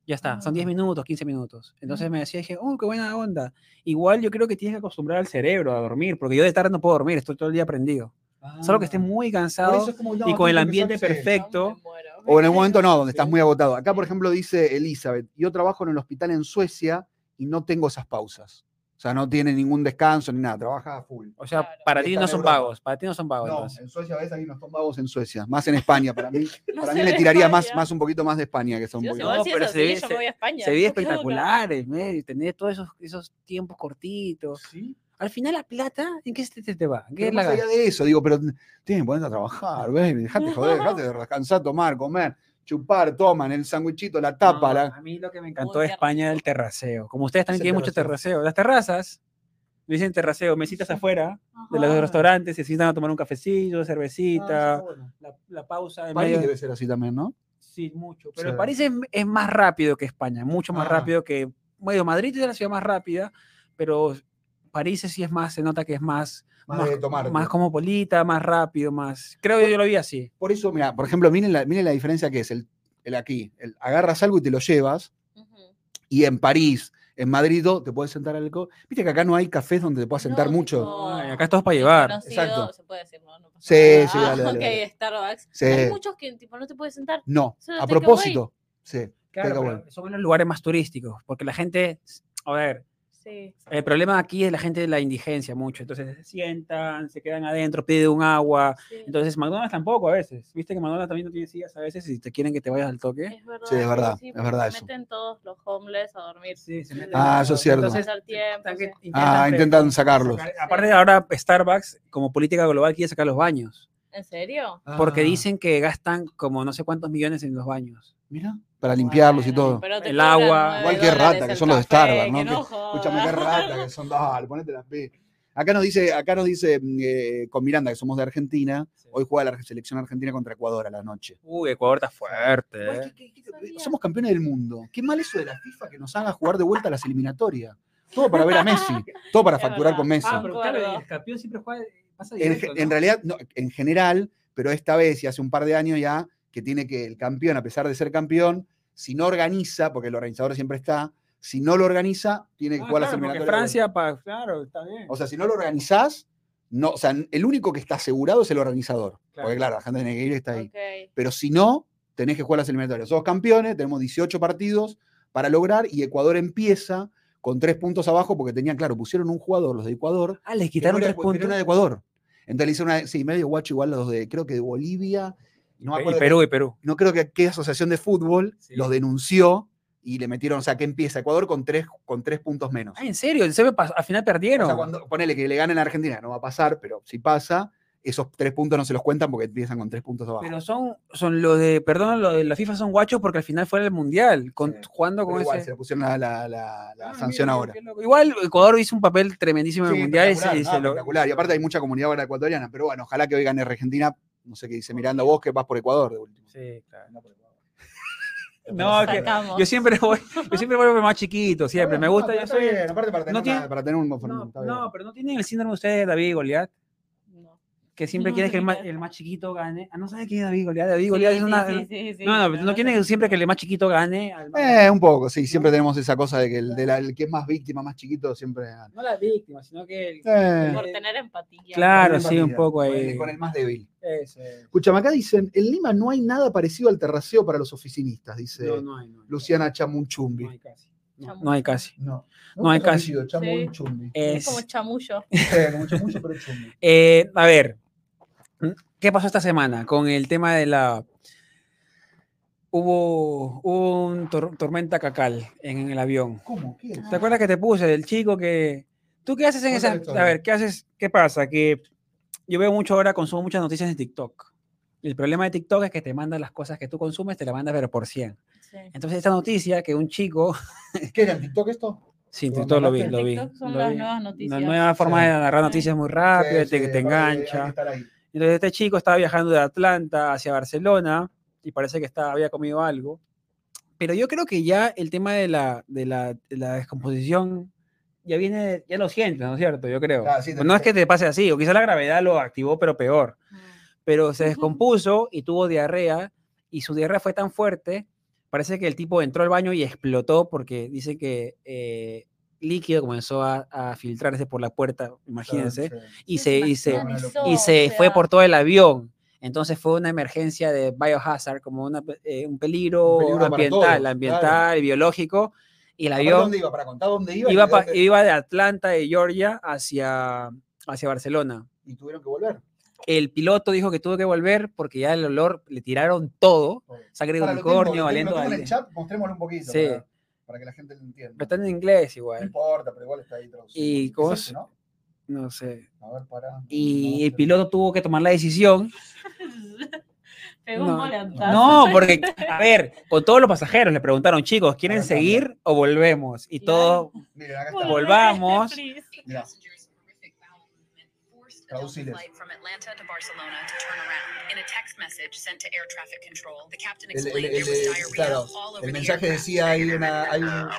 C: Ya está, son 10
A: Ah.
C: minutos, 15 minutos. Entonces me decía, dije, oh, qué buena onda. Igual yo creo que tienes que acostumbrar al cerebro a dormir, porque yo de tarde no puedo dormir, estoy todo el día prendido. Solo que esté muy
A: Ah.
C: Cansado
A: eso es como, no,
C: y con el ambiente
A: sí.
C: perfecto.
A: O en el momento no, donde estás
C: Sí.
A: muy agotado. Acá, por ejemplo, dice Elizabeth, yo trabajo en el hospital en Suecia y no tengo esas pausas. O sea, no tiene ningún descanso ni nada, trabaja a full.
C: O sea,
B: Claro.
C: para ti no son
A: Europa.
C: vagos, para ti no son vagos.
A: No,
C: entonces.
A: en Suecia, ves, aquí no son vagos en Suecia. Más en España, para mí.
B: No
A: Para mí le tiraría más, más un poquito más de España, que son un
B: Dios,
A: poquito
B: igual
C: No,
B: si
C: pero se ve- se-
B: a.
C: Se veía
B: ¿por qué no?
C: espectaculares, Mary, tener todos esos, esos tiempos cortitos.
A: Sí.
C: Al final la plata, ¿en qué se te, te va? ¿En qué
A: Pero
C: la
A: más allá
C: gastas?
A: de eso, digo, pero tienes que ponerte a trabajar, baby. Dejate joder, dejate de descansar, tomar, comer, chupar, toman el sándwichito, la tapa.
C: No,
A: la...
C: A mí lo que me encantó de España
B: rico.
C: el terraceo. Como ustedes también tienen mucho
A: terraceo?
C: Las terrazas, me dicen terraceo, mesitas afuera de los restaurantes, se sientan a tomar un cafecillo, cervecita,
A: bueno.
C: la, la pausa en
A: París
C: medio.
A: debe ser así también, ¿no?
C: Sí, mucho. Pero
A: Sí.
C: París es, es más rápido que España, mucho más
A: Ah.
C: rápido que. Bueno, Madrid es la ciudad más rápida, pero París sí es más, se nota que es más,
A: Más de tomarte.
C: más cosmopolita, más rápido, más. Creo que yo lo vi así.
A: Por eso, mira, por ejemplo, miren la, miren la diferencia que es el, el aquí. El, agarras algo y te lo llevas,
B: Ujú.
A: y en París, en Madrid, te puedes sentar al co- Viste que acá no hay cafés donde te puedas sentar
B: No,
A: mucho.
B: tipo,
C: Ay, acá es todo para llevar.
B: conocido,
A: Exacto.
B: Se puede decir, ¿no? No pasa
A: Sí,
B: nada.
A: sí, dale, dale,
B: ok,
A: dale.
B: Starbucks.
A: Sí.
B: Hay muchos que tipo, no te puedes sentar.
A: No, a propósito. Sí.
C: Claro, pero son los lugares más turísticos, porque la gente, a ver,
B: Sí.
C: el problema aquí es la gente de la indigencia mucho, entonces se sientan, se quedan adentro, piden un agua,
B: sí.
C: entonces McDonald's tampoco a veces, viste que McDonald's también no tiene sillas a veces y te quieren que te vayas al toque.
B: Es verdad.
A: Sí, es verdad, es
B: porque
A: verdad
B: se
A: eso.
B: meten todos los homeless a dormir.
C: Sí, se meten
A: Ah, eso es cierto.
C: entonces,
B: Pasar tiempo, sí.
A: Ah, intentan sacarlos.
C: sacar- aparte ahora Starbucks, como política global, quiere sacar los baños,
B: ¿En serio?
C: porque
A: Ah,
C: dicen que gastan como no sé cuántos millones en los baños.
A: Mira, para limpiarlos y todo.
B: pero
C: El agua.
A: Igual que rata, que son los de Starbucks, ¿no?
B: jodas.
A: Escúchame, qué rata que son, dale, ponete las pi. Acá nos dice, acá nos dice mm, eh, con Miranda, que somos de Argentina, hoy juega la selección argentina contra Ecuador a la noche.
C: Uy, Ecuador está fuerte. Eh.
A: ¿qué- qué- qué-
B: Sabía.
A: somos campeones del mundo. Qué mal eso de la FIFA que nos haga jugar de vuelta a las eliminatorias. Todo para ver a Messi, todo para facturar con Messi.
C: Ah, pero claro, el campeón siempre juega, pasa
A: en,
C: directo,
A: ge- en
C: ¿no?
A: realidad, no, en general, pero esta vez y hace un par de años ya, que tiene que el campeón, a pesar de ser campeón, si no organiza, porque el organizador siempre está, si no lo organiza, tiene que
C: Ah,
A: jugar las
C: claro,
A: vuelta.
C: Francia, pa- claro, está bien.
A: O sea, si no lo organizás, no, o sea, el único que está asegurado es el organizador.
C: Claro.
A: Porque claro, la gente tiene que ir está ahí. Pero si no, tenés que jugar las eliminatorias. Somos campeones, tenemos 18 partidos para lograr y Ecuador empieza con tres puntos abajo porque tenían, claro, pusieron un jugador, los de Ecuador,
C: ah, les
A: no
C: quitaron
A: era,
C: tres
A: no
C: puntos.
A: de Ecuador. Entonces le hice una, sí, medio guacho igual los de, creo que de Bolivia, no me
C: y Perú, y Perú.
A: no creo que qué asociación de fútbol
C: Sí.
A: los denunció y le metieron, o sea, que empieza Ecuador con tres, con tres puntos menos.
C: Ah, ¿en serio? Se me pas- al final
A: O
C: perdieron.
A: sea, cuando ponele que le ganen a Argentina, no va a pasar, pero si pasa, esos tres puntos no se los cuentan porque empiezan con tres puntos abajo.
C: Pero son, son los de, perdón, los de la FIFA son guachos porque al final fue el mundial, con,
A: Sí.
C: jugando con
A: igual,
C: ese.
A: se le pusieron la, la- la- la
C: Ah,
A: sanción
C: mira,
A: ahora.
C: Igual Ecuador hizo un papel tremendísimo en
A: Sí,
C: el mundial
A: espectacular,
C: y
A: no,
C: se lo-
A: espectacular. Y aparte hay mucha comunidad ahora ecuatoriana, pero bueno, ojalá que hoy gane Argentina. No sé qué dice Miranda, vos que vas por Ecuador de último.
C: Sí, claro.
A: No, por Ecuador.
C: No, que- yo siempre voy, yo siempre voy más chiquito, siempre. Me
A: No,
C: gusta,
A: pero
C: yo
A: está
C: soy.
A: bien, aparte para tener,
C: no tiene-
A: una- para tener un
C: No, no, pero no tienen el síndrome ustedes de David y Goliat,
B: No.
C: Que siempre
B: No,
C: quieren que el más, el más chiquito gane. Ah, no sabes quién es David Goliat. David
B: Sí,
C: Goliat es una.
B: sí, sí, sí,
C: no, no,
B: pero
C: no quieren siempre que el más chiquito gane. al más-
A: Eh, un poco, sí, siempre tenemos esa cosa de que el, de la- el que es más víctima, más chiquito, siempre gana.
C: No la víctima, sino que. el-
A: Eh.
B: Por tener empatía.
C: Claro, sí, un poco
A: con
C: ahí.
A: el- Con el más débil.
C: Ese.
A: Escúchame, acá dicen, en Lima no hay nada parecido al terraceo para los oficinistas, dice
C: No, no. No.
A: Luciana Chamunchumbi.
C: No hay casi. No, hay casi.
A: No,
C: No hay casi.
A: Chamunchumbi.
B: Es
C: Es,
B: como chamullo.
A: Eh, como pero chumbi.
C: eh, a ver, ¿qué pasó esta semana con el tema de la... Hubo, hubo un tor- tormenta cacal en el avión.
A: ¿Cómo? ¿Qué es?
C: ¿Te acuerdas que te puse del chico que... ¿Tú qué haces en esa... A ver, ¿qué haces? ¿Qué pasa? Que yo veo mucho ahora, consumo muchas noticias en TikTok. El problema de TikTok es que te manda las cosas que tú consumes, te las manda pero por 100.
B: Sí.
C: Entonces esta noticia que un chico...
A: ¿Qué era en TikTok esto?
C: Sí, en
A: ¿Lo
C: TikTok lo vi, lo vi.
B: TikTok son
C: lo
B: las
C: vi.
B: nuevas
C: Una
B: noticias.
C: nueva forma
A: Sí.
C: de narrar noticias muy rápido,
A: Sí,
C: te,
A: sí,
C: te engancha. Entonces este chico estaba viajando de Atlanta hacia Barcelona y parece que estaba, había comido algo. Pero yo creo que ya el tema de la, de la, de la descomposición ya viene, ya lo sientes, ¿no es cierto? Yo creo.
A: Claro, sí, te-
C: no es que te pase así, o quizá la gravedad lo activó, pero peor.
B: Mm.
C: Pero se descompuso y tuvo diarrea y su diarrea fue tan fuerte, parece que el tipo entró al baño y explotó porque dice que eh, líquido comenzó a, a filtrarse por la puerta, imagínense,
A: Sí,
C: y se, y
B: se
C: y
B: o
C: se fue por todo el avión. Entonces fue una emergencia de biohazard, como una, pe- eh, un peligro,
A: Un peligro
C: ambiental,
A: todos,
C: ambiental y biológico. Y el
A: ¿Para
C: avión
A: dónde iba? ¿Para contar dónde iba?
C: iba, pa- iba de Atlanta, de Georgia, hacia, hacia Barcelona.
A: y tuvieron que volver.
C: El piloto dijo que tuvo que volver porque ya el olor le tiraron todo, sangre de unicornio, valiendo
A: lo tengo en el chat, mostrémoslo un poquito
C: Sí.
A: para, para que la gente lo entienda.
C: Pero está en inglés
A: No
C: igual,
A: importa, pero igual está ahí traducido.
C: Y
A: ¿Es
C: cómo es-
A: no?
C: no sé.
A: A ver, para.
C: Y el piloto tuvo que tomar la decisión
B: Pegó
C: No,
B: un.
C: No, porque, a ver, con todos los pasajeros le preguntaron, chicos, ¿quieren seguir o volvemos? Y todos, volvamos.
B: please.
A: Mirá.
D: Traduciles.
A: Traduciles.
D: From Atlanta to Barcelona to turn around. In a text message sent to air traffic control, the captain
A: El- el-
D: explained
A: el-
D: there was
A: el-
D: diarrhea
A: claro,
D: all over
A: el
D: the
A: mensaje decía hay una, hay un,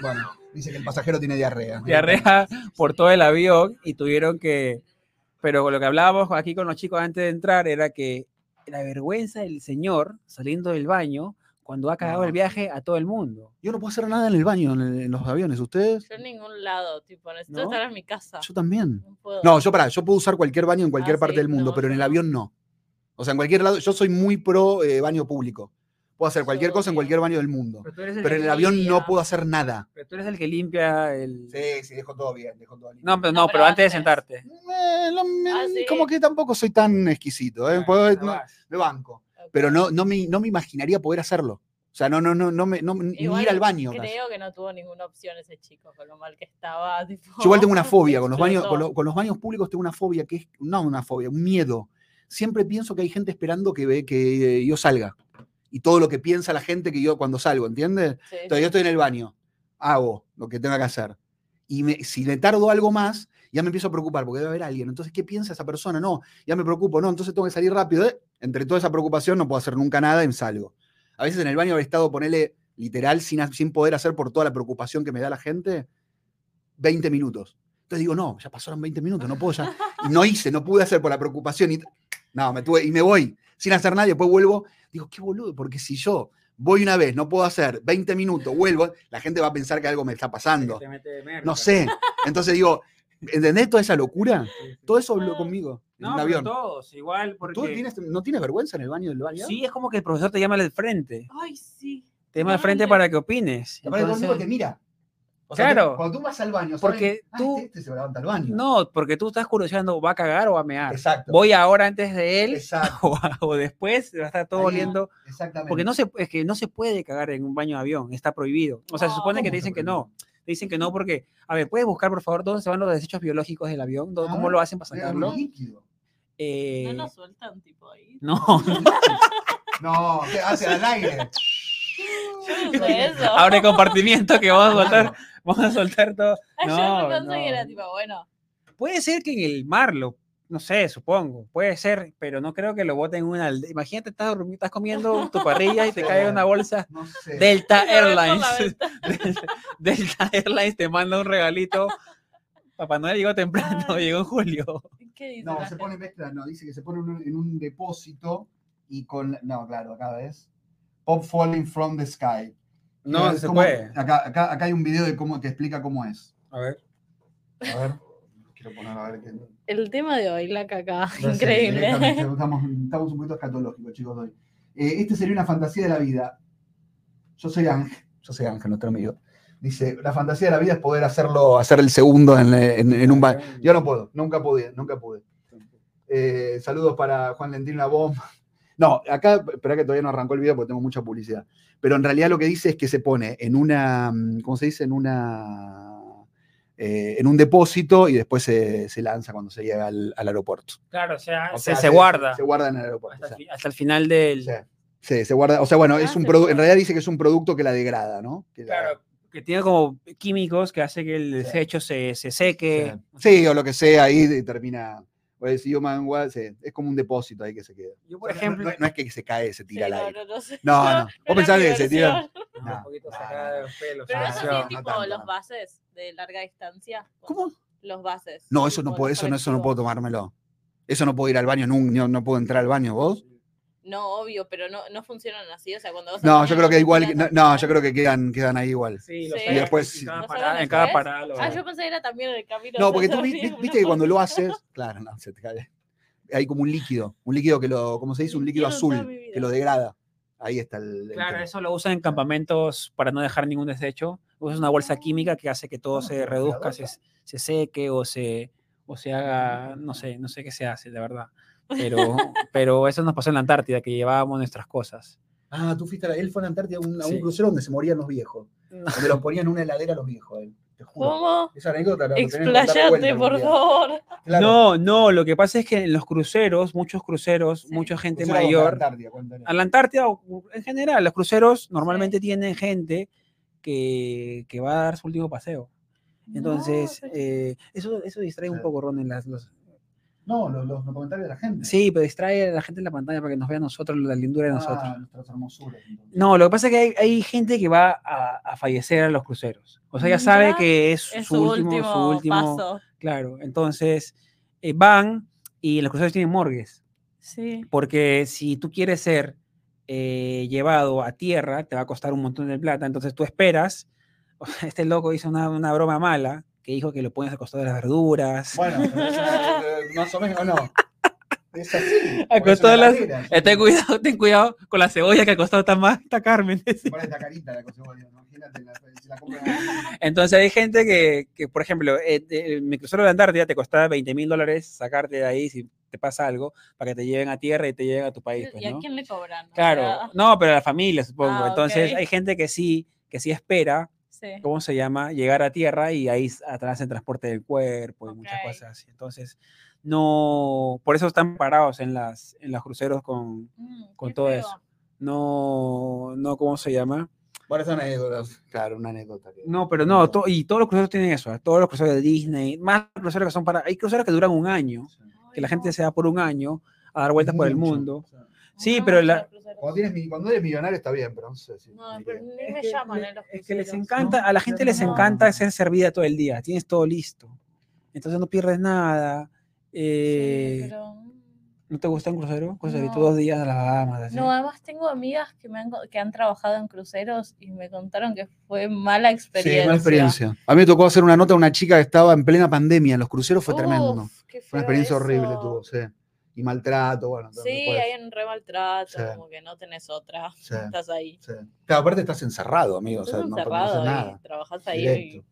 A: bueno, dice que el pasajero tiene diarrea.
C: diarrea por todo el avión y tuvieron que, pero lo que hablábamos aquí con los chicos antes de entrar era que la vergüenza del señor saliendo del baño cuando ha cagado
A: No.
C: el viaje a todo el mundo.
A: Yo no puedo hacer nada en el baño, en, el- en los aviones. ¿Ustedes?
B: Yo en ningún lado, tipo, necesito
C: ¿No?
B: estar en mi casa.
A: Yo también.
B: No puedo.
A: No, yo para, yo puedo usar cualquier baño en cualquier
B: Ah,
A: parte
B: sí,
A: del mundo,
B: no,
A: pero en el avión no. O sea, en cualquier lado, yo soy muy pro eh, baño público. Puedo hacer cualquier cosa en cualquier baño del mundo.
C: Pero
A: en el avión no puedo hacer nada.
C: pero tú eres el que limpia el...
A: Sí, sí, dejo todo bien, dejo todo limpio.
C: No, pero, no,
B: No,
C: pero
B: pero
C: antes de sentarte.
A: Eh, lo- me-
B: Ah, sí.
A: Como que tampoco soy tan exquisito, ¿eh?
C: Ah,
A: Puedo- no, me banco. Pero no, no, me, no me imaginaría poder hacerlo. O sea, no, no, no, no me, no, ni
B: Igual
A: ir al baño. casi.
B: Creo que no tuvo ninguna opción ese chico con lo mal que estaba. Tipo,
A: Yo igual tengo una fobia con los baños, con, lo- con los baños públicos tengo una fobia que es, no una fobia, un miedo. Siempre pienso que hay gente esperando que ve que eh, yo salga. Y todo lo que piensa la gente que yo cuando salgo, ¿entiendes?
B: Sí,
A: Entonces yo estoy en el baño, hago lo que tenga que hacer. Y me- si le tardo algo más, ya me empiezo a preocupar porque debe haber alguien. Entonces, ¿qué piensa esa persona? No, ya me preocupo, no, entonces tengo que salir rápido. ¿eh? Entre toda esa preocupación no puedo hacer nunca nada y salgo. A veces en el baño haber estado, ponerle literal, sin, sin poder hacer por toda la preocupación que me da la gente, 20 minutos. Entonces digo, no, ya pasaron 20 minutos, no puedo ya. Y no hice, no pude hacer por la preocupación. Y, no, me tuve, y me voy sin hacer nada, y después vuelvo. Digo, qué boludo, porque si yo voy una vez, no puedo hacer 20 minutos, vuelvo, la gente va a pensar que algo me está pasando.
C: Te mete de merda.
A: No sé. Entonces digo, ¿entendés toda esa locura? Todo eso habló conmigo en
C: No,
A: un avión.
C: todos, igual, porque...
A: ¿Tú tienes- no tienes vergüenza en el baño del baño?
C: Sí, es como que el profesor te llama al frente.
B: Ay, sí.
C: Te llama al frente para que opines.
A: Y aparte todo el
C: Entonces-
A: te mira. O sea,
C: Claro.
A: cuando tú vas al baño,
C: Porque
A: ¿saben? Ah,
C: tú-
A: este, este se levanta al baño.
C: No, porque tú estás curioseando, ¿va a cagar o va a mear?
A: Exacto.
C: Voy ahora antes de él
A: Exacto.
C: o, o después, va a estar todo
A: Ahí,
C: oliendo.
A: Exactamente.
C: Porque no se, es que no se puede cagar en un baño de avión, está prohibido. O sea, se
B: No,
C: supone que
A: ¿cómo
C: te dicen que no. Te dicen que no porque, a ver, ¿puedes buscar por favor dónde se van los desechos biológicos del avión? ¿Dó- ¿Cómo
A: Ah,
C: lo hacen para sacarlo?
A: líquido.
C: Eh,
B: No nos sueltan tipo ahí.
C: no,
A: No, ¿qué hace al aire?
B: Yo no sé eso.
C: abre compartimiento que vamos a soltar, vamos a soltar todo.
B: Yo
C: No,
B: no pensé que era
C: no.
B: tipo, bueno.
C: Puede ser que en el mar lo, no sé, supongo, puede ser, pero no creo que lo boten en una alde- Imagínate, estás, durmi- estás comiendo tu parrilla y te cae una bolsa.
A: No sé.
C: Delta
B: lo
C: Airlines. Delta Airlines te manda un regalito. Papá Noel llegó temprano,
B: Ay.
C: llegó en julio.
B: ¿Qué dice
A: No, se pone mezcla, no, dice que se pone en un, en un depósito y con. No, claro, acá ves. Pop falling from the sky.
C: No,
A: Es
C: se
A: como-
C: puede.
A: Acá, acá, acá hay un video de cómo que explica cómo es.
C: A ver.
A: A ver. Quiero poner a ver qué.
B: El tema de hoy, la caca. Increíble.
A: Estamos, estamos un poquito escatológicos, chicos, hoy. Eh, este sería una fantasía de la vida. Yo soy Ángel, yo soy Ángel, nuestro amigo. Dice, la fantasía de la vida es poder hacerlo, hacer el segundo en, en- en un baño. Yo no puedo, nunca pude, nunca pude. Eh, saludos para Juan Lentín La Bomba. No, acá, espera que todavía no arrancó el video porque tengo mucha publicidad. Pero en realidad lo que dice es que se pone en una, mm, ¿cómo se dice? En una, eh, en un depósito y después se, se lanza cuando se llega al, al aeropuerto.
C: Claro, o sea,
A: O
C: se,
A: sea,
C: se guarda
A: Se, guarda en el aeropuerto.
C: hasta,
A: o sea,
C: el fi- hasta el final del.
A: sí, sí, se guarda. O sea, bueno,
B: Ah,
A: es un
B: se
A: producto, en realidad dice que es un producto que la degrada, ¿no? Que la-
C: Claro, que tiene como químicos que hace que el desecho se, se seque.
A: Sí, sí, o lo que sea, ahí y termina. O el Human Wa- sí, es como un depósito ahí que se queda.
C: Yo, por
A: O sea, no-
C: ejemplo,
A: no, no es que se cae, se
B: Sí,
A: tira al
B: no,
A: aire.
B: no, no sé.
A: No, no. Vos pensás que se tira-
C: un poquito
A: no,
C: sacada
A: no.
C: de los pelos.
B: Pero eso sí,
A: no
B: tipo
A: tanto.
B: los bases de larga distancia.
A: ¿Cómo?
B: Los bases.
A: No, eso no puedo, eso no, eso no puedo tomármelo. Eso no puedo ir al baño, no, no, no puedo entrar al baño, ¿vos?
B: No, obvio, pero no, no funcionan así. O sea, cuando vas
A: No, yo creo que igual, no,
B: así.
A: yo creo que quedan, quedan ahí igual.
C: Sí, los
B: Sí.
C: hay
A: Y después-
C: en cada
B: ¿No
C: parada. En cada parada lo-
B: Ah, yo pensé que era también en el camino.
A: No, porque tú vi- viste que
B: no
A: cuando lo haces, claro, no, se te cae. Hay como un líquido, un líquido que lo, ¿cómo se dice? Un líquido
B: toda
A: azul,
B: mi vida.
A: que lo degrada. Ahí está el. el
C: Claro,
A: tema.
C: eso lo usan en campamentos para no dejar ningún desecho. Usas una bolsa química que hace que todo
A: Ah,
C: se reduzca, se, se seque o se, o se haga, no sé, no sé qué se hace, la verdad. Pero, pero eso nos pasó en la Antártida, que llevábamos nuestras cosas.
A: Ah, tú fuiste a la, él fue a la Antártida a un, a un
C: Sí.
A: crucero donde se morían los viejos. Donde los ponían en una heladera a los viejos. él, te juro.
B: ¿Cómo?
A: Esa anécdota la
B: Explayate, por favor.
A: Claro.
C: No, no, lo que pasa es que en los cruceros, muchos cruceros,
B: Sí.
C: mucha gente
A: Crucero a la
C: mayor,
A: Antártida,
C: a la Antártida en general, los cruceros normalmente tienen gente que, que va a dar su último paseo. Entonces,
B: No,
C: eh, eso, eso distrae un poco, Ron, en las, los,
A: No, los, los comentarios de la gente.
C: Sí, pero distrae a la gente en la pantalla para que nos vea a nosotros, la lindura de nosotros.
A: Ah, nuestras hermosuras. entonces.
C: No, lo que pasa es que hay, hay gente que va a, a fallecer a los cruceros. O sea, ya
B: Mm,
C: sabe que es,
B: Es
C: su, último, su último.
B: paso.
C: Claro, entonces eh, van y los cruceros tienen morgues.
B: Sí.
C: Porque si tú quieres ser eh, llevado a tierra, te va a costar un montón de plata. Entonces tú esperas. Este loco hizo una, una broma mala que dijo que lo pones al costado de las verduras.
A: Bueno, eh, más o menos, ¿o no? Es así.
C: A costado de las- Eh, ten cuidado, ten cuidado con la cebolla que ha costado tan más esta Carmen.
A: Esta carita la cosa, bueno, imagínate, la- si la compran ahí.
C: Entonces hay gente que, que, por ejemplo, eh, de- mi crucero de Antártida te costaba 20 mil dólares sacarte de ahí si te pasa algo, para que te lleven a tierra y te lleven a tu país. pues,
B: ¿Y a
C: ¿no?
B: quién le cobran? O
C: Claro,
B: sea,
C: no, pero a la familia, supongo.
B: Ah,
C: Entonces
B: ok.
C: hay gente que sí, que sí espera,
B: sí.
C: ¿cómo se llama? Llegar a tierra y ahí atrás el transporte del cuerpo y muchas
B: Ok.
C: cosas así. Entonces, no, por eso están parados en, las, en los cruceros con,
B: Mm,
C: con todo
B: feo.
C: eso. no, no, ¿cómo se llama?
A: Bueno, es una anécdota. Claro, una anécdota. que-
C: No, pero no, to- y todos los cruceros tienen eso, ¿eh? todos los cruceros de Disney, más cruceros que son para, hay cruceros que duran un año, que la gente se va por un año a dar vueltas por el mundo.
A: O sea,
C: Sí,
B: No,
C: pero la-.
A: Cuando, tienes, mi- cuando eres millonario está bien, pero no sé si.
B: No, pero ni
C: Es
B: me
C: que
B: llaman en los
C: es que les encanta, a la gente les
B: No.
C: encanta ser servida todo el día, tienes todo listo. Entonces no pierdes nada. eh,
B: Sí, pero, mm,
C: ¿No te gusta un crucero? Crucerito
B: No.
C: dos días a las Bahamas. así.
B: No, además tengo amigas que, me han, que han trabajado en cruceros y me contaron que fue mala experiencia.
A: Sí, mala experiencia. A mí me tocó hacer una nota a una chica que estaba en plena pandemia. En los cruceros fue tremendo.
B: Uf,
A: Fue una experiencia horrible tuvo, sí. Y maltrato, bueno.
B: Sí, hay un re maltrato,
A: Sí.
B: como que no tenés otra.
A: Sí.
B: Estás ahí.
A: sí. Claro, aparte estás encerrado, amigo. O sea,
B: Estás
A: no, no
B: encerrado
A: haces
B: y
A: nada.
B: trabajas ahí
A: Directo.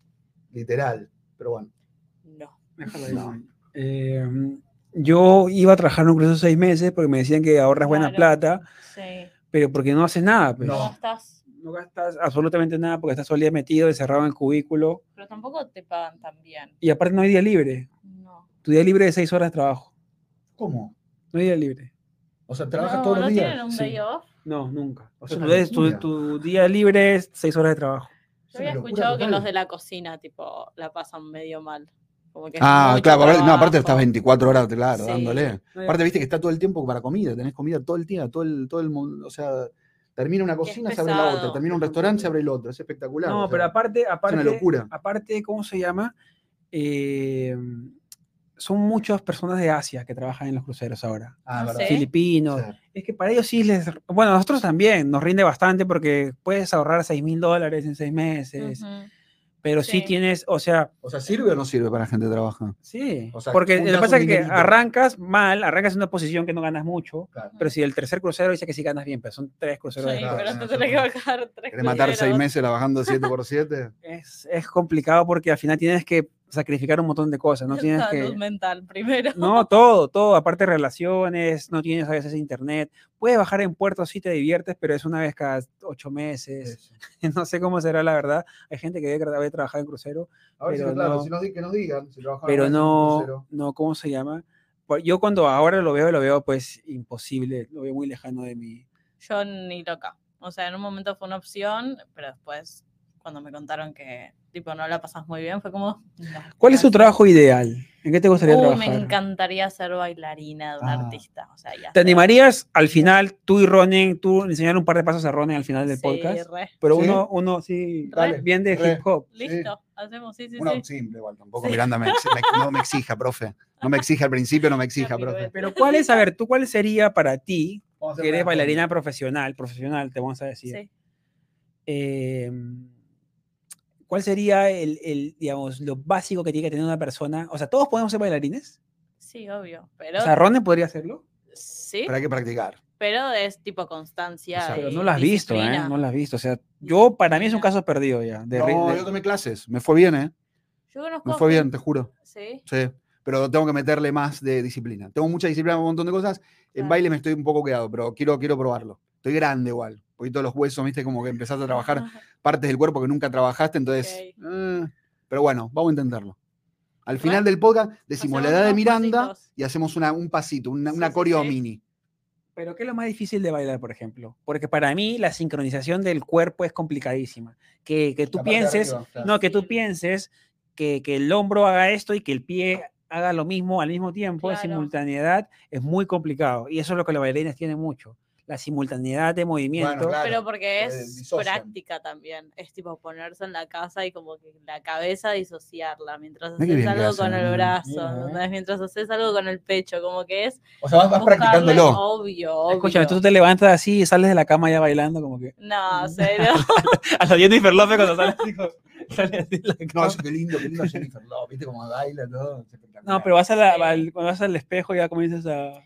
B: y
A: literal. Pero bueno.
B: No.
C: Déjalo ahí.
A: No.
C: Eh, yo iba a trabajar en un crucero seis meses porque me decían que ahorras buena plata,
B: Sí.
C: pero porque no haces nada. Pues.
B: No.
A: No.
B: estás.
C: No gastas absolutamente nada porque estás todo el día metido, encerrado en el cubículo.
B: Pero tampoco te pagan tan bien.
C: Y aparte no hay día libre.
B: No.
C: Tu día libre es seis horas de trabajo.
A: ¿Cómo?
C: No hay día libre.
A: O sea, trabajas
B: no,
A: todos
B: ¿no
A: los días.
B: tienen un
C: Sí.
B: day off?
C: No, nunca. O sea,
A: Es
C: tu,
A: una
C: día libre es seis horas de trabajo.
B: Yo
A: Es una
B: había escuchado que los de la cocina, tipo, la pasan medio mal. Como que es
A: Ah, claro, aparte- no, aparte estás
B: trabajo.
A: 24 horas, claro,
B: Sí.
A: dándole.
C: No,
A: Aparte, viste que está todo el tiempo para comida, tenés comida todo el día, todo el, todo el mundo, o sea, termina una cocina, se abre la otra, termina un restaurante, se abre el otro, es espectacular.
C: No,
A: o sea,
C: pero aparte, aparte,
A: locura.
C: aparte, ¿cómo se llama? Eh, son muchas personas de Asia que trabajan en los cruceros ahora.
A: ah,
B: no
A: verdad.
B: sé.
C: Filipinos.
A: Sí.
C: Es que para ellos sí les... Bueno, a nosotros también nos rinde bastante porque puedes ahorrar 6 mil dólares en seis meses,
B: Ujú.
C: pero sí.
B: Sí.
C: tienes, o sea,
A: O sea, ¿sirve o no sirve para la gente que trabaja?
C: sí.
A: O sea,
C: porque lo que pasa es que arrancas mal, arrancas en una posición que no ganas mucho,
A: Claro.
C: pero si el tercer crucero dice que sí ganas bien, pero son tres cruceros
B: Sí,
C: de
A: Claro,
B: pero
A: no,
B: tenés que bajar tres
A: ¿Querés matar seis meses la bajando 7 por 7?
C: es, es complicado porque al final tienes que sacrificar un montón de cosas, no tienes
B: Salud
C: que...
B: mental primero.
C: No, todo, todo, aparte relaciones, no tienes a veces internet. Puedes bajar en puertos si te diviertes, pero es una vez cada ocho meses. No sé cómo será la verdad. Hay gente que debe, debe trabajar en crucero,
A: A ver si,
C: Pero
A: claro,
C: no.
A: si nos, di- que nos digan. Si
C: pero
A: vez en
C: no,
A: crucero.
C: no, ¿cómo se llama? Pues Yo cuando ahora lo veo, lo veo pues imposible, lo veo muy lejano de mí.
B: Yo ni loca. O sea, en un momento fue una opción, pero después, cuando me contaron que tipo no la pasas muy bien, fue como. no,
C: ¿Cuál es tu trabajo ideal? ¿En qué te gustaría
B: Uh,
C: trabajar?
B: me encantaría ser bailarina de un
A: Ah.
B: artista. O sea, ya
C: ¿Te animarías al final, tú y Ronen, tú enseñar un par de pasos a Ronen al final del
B: Sí,
C: podcast?
B: re.
C: Pero
A: ¿Sí?
C: uno, uno sí, bien de
A: Re.
C: hip hop.
B: Listo, hacemos, sí, sí,
A: Una
B: sí.
A: simple igual, tampoco
B: Sí.
A: Miranda me, no me exija, profe. No me exija al principio, no me exija, profe.
C: Pero ¿cuál es, a ver, tú cuál sería para ti, que eres bailarina profesional, profesional, te vamos a decir,
B: Sí.
C: eh, ¿cuál sería el, el, digamos, lo básico que tiene que tener una persona? O sea, ¿todos podemos ser bailarines?
B: Sí, obvio. Pero,
C: O sea, ¿Ronen podría hacerlo?
B: sí,
A: Pero hay que practicar.
B: pero es tipo constancia.
A: Exacto.
C: Pero
B: y
C: no lo has visto, ¿eh? No lo has visto. O sea, yo, para mí es un caso perdido ya. De,
A: no,
C: de-
A: yo tomé clases, me fue bien, ¿eh?
B: Yo conozco
A: Me fue bien, te juro.
B: Sí.
A: Sí. Pero tengo que meterle más de disciplina. Tengo mucha disciplina en un montón de cosas. En
B: Claro.
A: baile me estoy un poco quedado, pero quiero, quiero probarlo. Estoy grande igual. Un poquito los huesos, viste, como que empezás a trabajar partes del cuerpo que nunca trabajaste, entonces. Eh, pero bueno, vamos a intentarlo. Al final
B: Bueno,
A: del podcast decimos la edad de Miranda
B: pasitos.
A: y hacemos una- un pasito, una,
B: Sí,
A: una coreo
B: sí.
A: mini.
C: Pero ¿qué es lo más difícil de bailar, por ejemplo? Porque para mí la sincronización del cuerpo es complicadísima. Que, que tú pienses,
A: arriba, claro.
C: no, que tú pienses que, que el hombro haga esto y que el pie haga lo mismo al mismo tiempo, en
B: Claro.
C: simultaneidad, es muy complicado. Y eso es lo que los bailarines tienen mucho. La simultaneidad de movimiento.
A: claro.
B: Pero porque
A: eh,
B: es práctica también. Es tipo ponerse en la casa y como que la cabeza disociarla mientras haces algo con el
A: ¿no?
B: brazo,
C: Mira, ¿eh?
B: mientras haces algo con el pecho, como que es
A: O sea, vas, vas practicándolo.
B: Obvio, obvio.
C: Escúchame, tú te levantas así y sales de la cama ya bailando como que...
B: No, cero.
C: A la Jennifer López cuando sale así, como- sale así de la
A: No,
C: cama.
A: qué lindo, qué lindo Jennifer Lopez, viste cómo baila todo.
C: No, pero vas, a la- al, cuando vas al espejo ya comienzas a...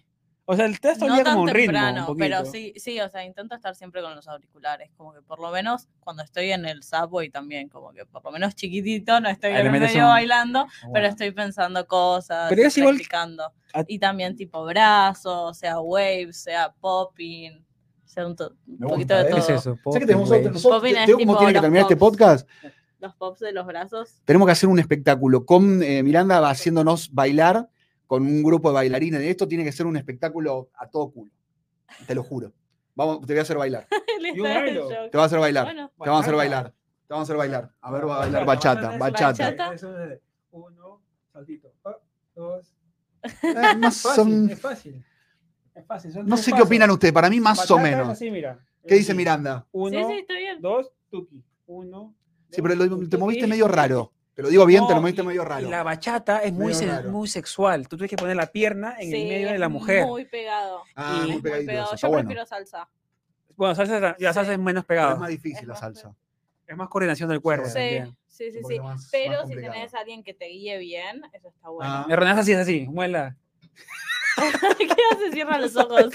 C: O sea, el
B: no
C: día
B: tan
C: como un ritmo.
B: temprano,
C: un
B: pero sí, sí, o sea, intento estar siempre con los auriculares, como que por lo menos cuando estoy en el y también, como que por lo menos chiquitito, no estoy en medio
C: un-
B: bailando, pero
C: Bueno.
B: estoy pensando cosas,
C: Pero es igual
B: practicando.
C: a-
B: Y también tipo brazos, sea waves, sea popping, sea un, un poquito
A: gusta,
B: de
A: ¿eh?
C: ¿Qué
B: todo.
C: es eso?
A: Sé que tenemos
C: Popping
A: nosotros,
B: Popping
A: te-
B: es
A: cómo
B: tipo
A: tiene que terminar este
B: pops.
A: podcast.
B: Los pops de los brazos.
A: Tenemos que hacer un espectáculo con eh, Miranda va haciéndonos bailar con un grupo de bailarines. Esto tiene que ser un espectáculo a todo culo. Te lo juro. Vamos, te voy a hacer bailar.
C: Un bailo.
A: Te voy a hacer bailar.
B: Bueno,
A: Te vamos a hacer bailar. Te vamos a hacer bailar. A ver, va a bailar
C: Bachata,
A: bachata,
C: es Uno, saltito. Dos.
A: Eh, más o
C: Fácil, es fácil. Es fácil. son
A: no sé qué opinan ustedes. Para mí, más o
C: Bachata es
A: menos.
C: así, mira.
A: ¿Qué dice. Miranda?
C: Uno,
B: Sí, sí, está bien.
C: dos, tuki. Uno.
A: Sí,
C: dos,
A: pero lo- te moviste medio raro. Te lo digo bien, te lo
C: y-
A: medio raro.
C: la bachata es muy, se- muy sexual. Tú tienes que poner la pierna en el
B: Sí,
C: medio de la mujer.
B: Muy pegado.
A: Ah,
C: y-
A: muy
B: es muy
A: pegadito
B: pegado. Yo
A: bueno.
B: prefiero salsa.
C: Bueno, salsa, ya
B: Sí.
C: salsa es menos
A: Pero
C: pegado.
A: es más difícil
B: Es
A: la
B: más
A: salsa.
C: Es más coordinación del cuerpo.
A: Sí.
B: Sí,
C: también.
B: sí, sí, sí.
A: más- más
B: Pero si
A: complicado.
B: tenés a alguien que te guíe bien, eso está bueno.
A: Ah.
C: Me René así, es así, muela.
B: ¿Qué hace? Cierra los ojos.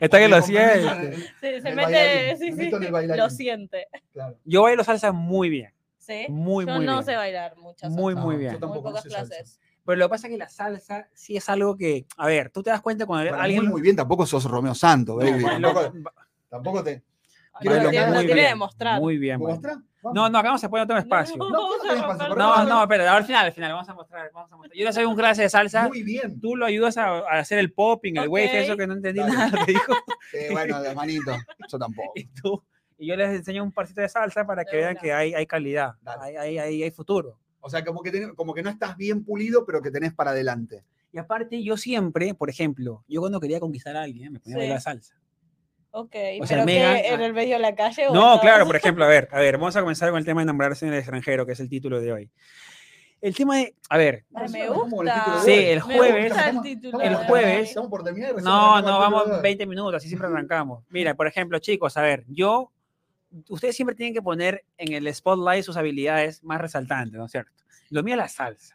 C: Está que lo siente.
B: Sí, se
A: el
B: mete, sí, sí, lo siente.
A: Claro.
C: Yo bailo salsa muy bien.
B: Sí.
C: Muy,
B: Yo
C: muy
B: no
C: bien.
B: sé bailar muchas
C: Muy,
A: No,
C: muy
A: yo
C: bien.
B: Muy
A: no
B: pocas
A: sé salsa.
B: clases.
C: Pero lo que pasa es que la salsa sí es algo que, a ver, tú te das cuenta cuando
A: Para
C: alguien...
A: muy, muy bien, tampoco sos Romeo Santo, baby.
C: No,
A: tampoco, te.
B: Quiero
A: Bailo
B: lo tiene,
A: muy
B: lo tiene
C: bien,
B: que demostrar.
C: Muy bien. No, no, acá vamos a poner otro espacio.
B: No,
A: No.
C: No, no, espera, al final, al final, vamos a mostrar, vamos a mostrar. Yo le soy un clase de salsa,
A: Muy bien.
C: tú lo ayudas a, a hacer el popping, el wave,
B: Ok.
C: eso que no entendí
A: Dale.
C: nada, te dijo.
A: Eh, bueno, de manito. Yo tampoco.
C: Y tú, y yo les enseño un parcito de salsa para que
B: De
C: vean
B: una.
C: que hay, hay calidad, hay, hay, hay, hay futuro.
A: O sea, como que, tenés- como que no estás bien pulido, pero que tenés para adelante.
C: Y aparte, yo siempre, por ejemplo, yo cuando quería conquistar a alguien, me ponía a
B: Sí.
C: bailar salsa.
B: Ok,
C: O sea,
B: pero
C: Megan-
B: que en el medio de la calle. o
C: No, claro, por ejemplo, a ver, a ver, vamos a comenzar con el tema de enamorarse en el extranjero, que es el título de hoy. El tema de, a ver,
B: Ay, me
A: el
B: gusta.
C: Sí, el
B: Me
C: jueves-
B: gusta el
C: el jueves-.
A: Estamos por terminar.
C: no, no, vamos
A: título de hoy.
C: 20 minutos, así siempre arrancamos. Mira, por ejemplo, chicos, a ver, yo, ustedes siempre tienen que poner en el spotlight sus habilidades más resaltantes, ¿no es cierto? Lo mío es la salsa.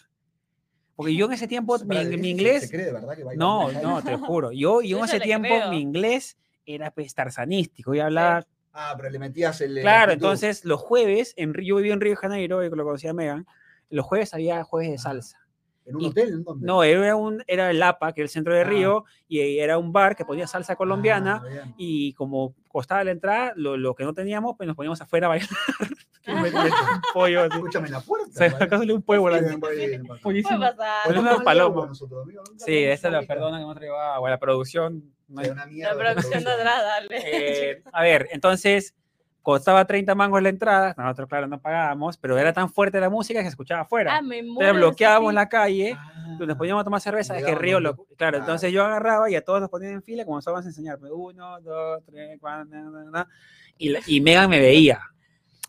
C: Porque yo en ese tiempo, mi, mi
A: ¿se- ¿Se
C: inglés,
A: cree de verdad que
C: no, no, te lo juro, yo, yo en ese tiempo,
B: creo.
C: mi inglés era pues tarzanístico, yo hablaba
A: Ah, pero le metías el. la
C: Claro,
A: actitud.
C: entonces los jueves, en, yo vivía en Río de Janeiro, y lo conocía Megan, los jueves había jueves de salsa.
A: ¿En un
C: y-
A: hotel? ¿En dónde?
C: No, era, un, era el APA, que es el centro de
A: Ah.
C: Río, y era un bar que ponía salsa colombiana,
A: Ah,
C: y como costaba la entrada, lo, lo que no teníamos, pues nos poníamos afuera a bailar
A: ¿Qué me- me- me-
C: pollo. así.
A: Escúchame en la puerta.
C: O sea,
A: ¿vale?
C: acá salió un pueblo.
A: Bien,
C: así.
A: bien, bien, bien.
C: Buenísimo.
B: Puede pasar.
C: Ponle
A: No
C: una paloma. Sí,
A: tomamos
C: esta es la perdona que no traigo agua, la producción. no hay-
A: Es una mierda
B: La producción de atrás, dale.
C: Eh, a ver, entonces costaba 30 mangos la entrada, nosotros claro no pagábamos, pero era tan fuerte la música que se escuchaba afuera.
B: Ah, me muero
C: Entonces bloqueábamos
B: sentir-
C: la calle,
A: Ah.
C: nos poníamos a tomar cerveza, es que Río, lo, claro,
A: ah.
C: entonces yo agarraba y a todos nos ponían en fila y comenzábamos a enseñarme, uno, dos, tres, cuatro, na, na, na, y, y Megan me veía.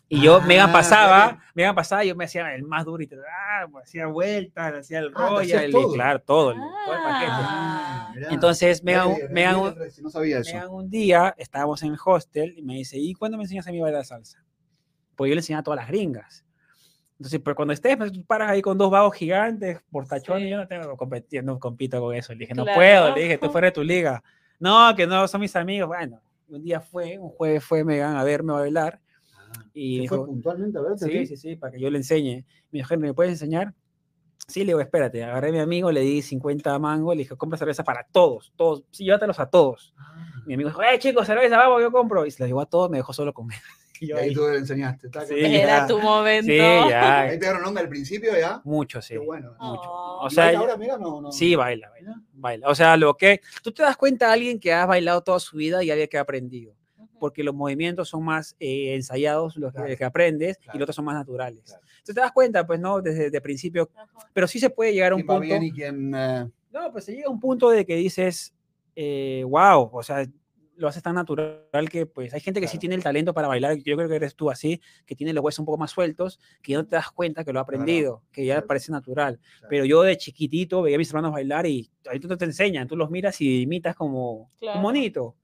C: Y yo,
A: Ah,
C: Megan pasaba,
A: bien.
C: Megan pasaba, y yo me hacía el más duro y te- ah, pues, hacía vueltas, hacía el
A: Ah,
C: rollo, el,
A: todo.
C: claro, todo, el, todo el paquete.
B: Ah.
A: mirá.
C: Entonces, Megan,
A: Bien,
C: Megan,
A: bien, bien, no sabía eso.
C: Megan un día, estábamos en el hostel y me dice, ¿y cuándo me enseñas a mí a bailar salsa? Pues yo le enseñaba a todas las gringas. Entonces, pero cuando estés, pues, tú paras ahí con dos vagos gigantes, por tachones,
B: Sí.
C: yo no tengo competiendo, no compito con eso. Le dije, no
B: Claro.
C: puedo, le dije, tú fuera de tu liga. No, que no, son mis amigos. Bueno, un día fue, un jueves fue Megan a verme a bailar y
A: ¿Se fue
C: dijo,
A: puntualmente a verte?
C: sí, sí, sí, para que yo le enseñe. Me dijo, Henry, ¿me puedes enseñar? Sí, le digo, espérate, agarré a mi amigo, le di 50 mangos, le dije, compra cerveza para todos, todos, sí, llévatelos a todos.
A: Ah.
C: Mi amigo dijo, eh, chicos, cerveza, vamos, yo compro. Y se la llevó a todos, me dejó solo con. Y
A: ahí
C: ahí,
A: tú le enseñaste.
C: Sí.
B: Era tu momento.
C: sí,
A: Ahí
C: ya,
A: pegaron onda al principio, ¿ya?
C: mucho, sí.
A: Qué bueno.
C: mucho.
B: Oh.
C: O
A: ¿Y
C: sea,
A: baila
C: yo-
A: ahora, amiga? No, no.
C: Sí, baila, baila, baila. O sea, lo que, tú te das cuenta de alguien que ha bailado toda su vida y alguien que ha aprendido. Porque los movimientos son más eh, ensayados, los que-
A: Claro.
C: que aprendes, y los otros son más naturales.
A: Claro.
C: Entonces te das cuenta, pues, ¿no? Desde el principio,
B: Ajá.
C: pero sí se puede llegar a un
A: ¿Quién va
C: punto.
A: bien y quién... eh,
C: No, pues se llega a un punto de que dices, wow, o sea, lo haces tan natural que pues hay gente que sí tiene el talento para bailar, yo creo que eres tú así, que tiene los huesos un poco más sueltos, que ya no te das cuenta que lo ha aprendido, que ya parece natural. Pero yo de chiquitito veía a mis hermanos bailar y ahí tú te enseñan, tú los miras y imitas como un monito.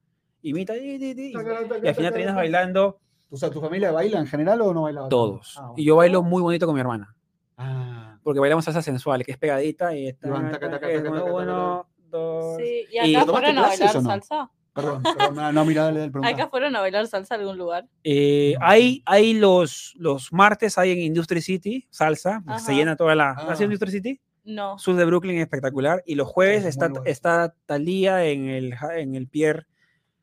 C: Imita, di, di, di,
A: taca,
C: y al final terminas bailando
A: ¿Tu, o sea, ¿Tu familia baila en general o no baila?
C: todos.
A: Ah,
C: Y yo bailo muy bonito con mi hermana,
A: Ah,
C: porque bailamos salsa sensual, que es pegadita y está... es uno, dos...
B: Sí, y acá
A: ¿Tomaste
B: fueron a bailar
A: no?
B: salsa.
A: perdón, perdón, no, no, mira, dale, dale.
B: Acá fueron a bailar salsa a algún lugar.
C: Eh, hay, hay los, los martes, hay en Industry City, salsa, se llena toda la...
A: Ah.
C: ¿Has ido a Industry City?
B: No.
C: Sur de Brooklyn, espectacular. Y los jueves
A: es
C: está,
A: bueno.
C: está Talía en el, en el Pier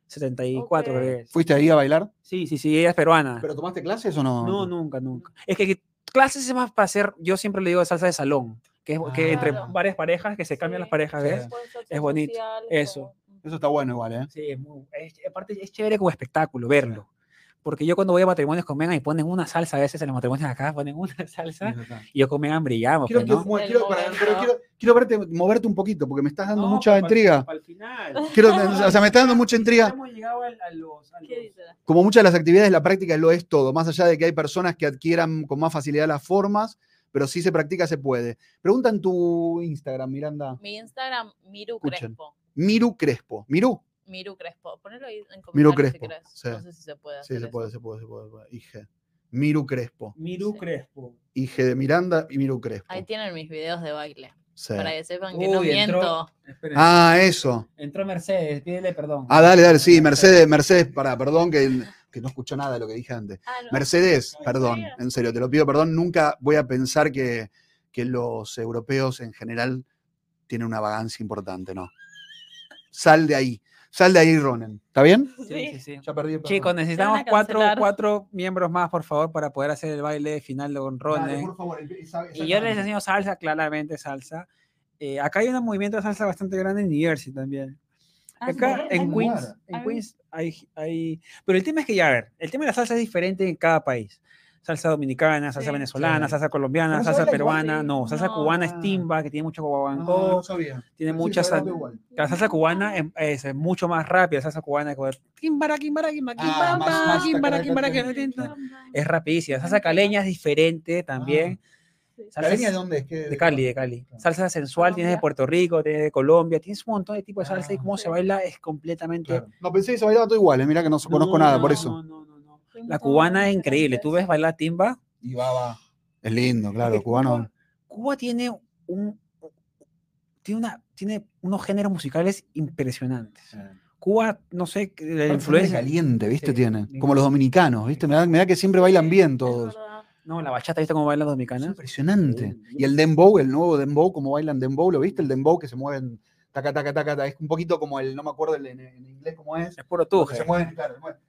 C: 74,
B: Ok.
C: creo que es.
A: ¿Fuiste ahí a bailar?
C: Sí, sí, sí, ella es peruana.
A: ¿Pero tomaste clases o no?
C: No, nunca, nunca. Es que, que clases es más para hacer, yo siempre le digo salsa de salón, que es que entre
B: Claro.
C: varias parejas, que se cambian las
B: Sí.
C: parejas,
A: Sí.
C: ¿ves? Es bonito,
B: social,
C: eso.
A: Eso está bueno igual, ¿eh?
C: Sí, es muy, es- aparte es chévere como espectáculo verlo. Porque yo cuando voy a matrimonios con Megan y ponen una salsa, a veces en los matrimonios acá ponen una salsa, y yo con Megan brillamos.
A: Quiero,
C: pues,
A: pero quiero, quiero verte moverte un poquito porque me estás dando
C: No,
A: mucha
C: para-
A: intriga.
C: para el final.
A: Quiero, o sea, me está dando mucha intriga.
C: Hemos llegado al- a los- a
B: ¿Qué
C: los-
B: dice?
A: Como muchas de las actividades, la práctica lo es todo. Más allá de que hay personas que adquieran con más facilidad las formas, pero si se practica, se puede. Preguntan tu Instagram, Miranda.
B: Mi Instagram, Miru
A: Escuchen.
B: Crespo.
A: Miru Crespo. Miru.
B: Miru Crespo. Ponelo ahí en comentarios
A: Miru
B: si
A: Crespo,
B: querés.
A: sí.
B: No sé si se puede
A: Sí,
B: hacer
A: se
B: eso.
A: puede, se puede, se puede. se puede. IG. Miru Crespo.
C: Miru
B: Sí.
C: Crespo.
A: IG de Miranda y Miru Crespo.
B: Ahí tienen mis videos de baile.
A: Sí.
B: Para que sepan que no
C: Uy, entró-
B: miento.
C: Esperen,
A: Ah, eso.
C: Entró Mercedes, pídele perdón.
A: Ah, dale, dale, sí, Mercedes, Mercedes, para, perdón, que que no escuchó nada de lo que dije antes.
B: Ah, no.
A: Mercedes, perdón,
B: serio?
A: en serio, te lo pido perdón, nunca voy a pensar que, que los europeos en general tienen una vagancia importante, no. Sal de ahí, sal de ahí, Ronen. ¿Está bien?
C: Sí,
B: Sí.
C: sí.
A: Ya perdí el
C: Chicos, necesitamos cuatro, cuatro miembros más, por favor, para poder hacer el baile final con
A: Dale,
C: Ronen.
A: por favor, el- esa-
C: Y yo les enseño salsa, claramente salsa. Eh, acá hay un movimiento de salsa bastante grande en New Jersey también.
B: Ah,
C: Acá en Queens, en Queens hay, hay... Pero el tema es que, ya, a ver, el tema de la salsa es diferente en cada país. Salsa dominicana, salsa
B: Sí.
C: venezolana,
A: Sí.
C: salsa colombiana,
A: Pero se
C: salsa peruana. No, salsa
B: No.
C: cubana es
A: Ah.
C: timba, que tiene mucho
A: Ah,
C: guaguancó.
A: no sabía.
C: tiene
A: se baila
C: sal-
A: igual.
C: La salsa cubana es, es mucho más rápida, la salsa cubana es como quimbara, quimbara, quimbara,
A: Ah,
C: es rapidísima. La salsa caleña es diferente también. Salsa
A: ¿Caleña
C: es-
A: de dónde es? ¿Qué-
C: de Cali, de Cali.
A: Claro.
C: Salsa sensual tienes de. Puerto Rico, tienes de Colombia, tienes un montón de tipos de salsa y
A: Ah,
C: cómo se
B: sí.
C: baila es completamente...
A: Claro. No, pensé que se bailaba todo igual, eh, mira que no conozco
C: No,
A: nada,
C: no,
A: por
C: no,
A: eso.
C: no, no, no, no. La cubana es increíble. Tú ves bailar timba.
A: Y va, va. Es lindo, claro,
C: Porque
A: cubano.
C: Cuba, Cuba tiene un tiene una tiene unos géneros musicales impresionantes. Cuba, no sé, la influencia.
A: caliente, ¿viste?
C: Sí,
A: tiene.
C: bien.
A: Como los dominicanos, ¿viste? Me da, me da que siempre bailan bien todos.
C: No, la bachata, ¿viste cómo bailan los
A: Es
C: dominicanos?
A: impresionante.
C: Sí.
A: Y el dembow, el nuevo dembow, como bailan dembow, ¿lo viste? El dembow que se mueven taca, taca, taca, taca. Es un poquito como el, no me acuerdo el- en, en inglés cómo es.
C: Es puro tuje.
A: Se mueven, claro, se mueven.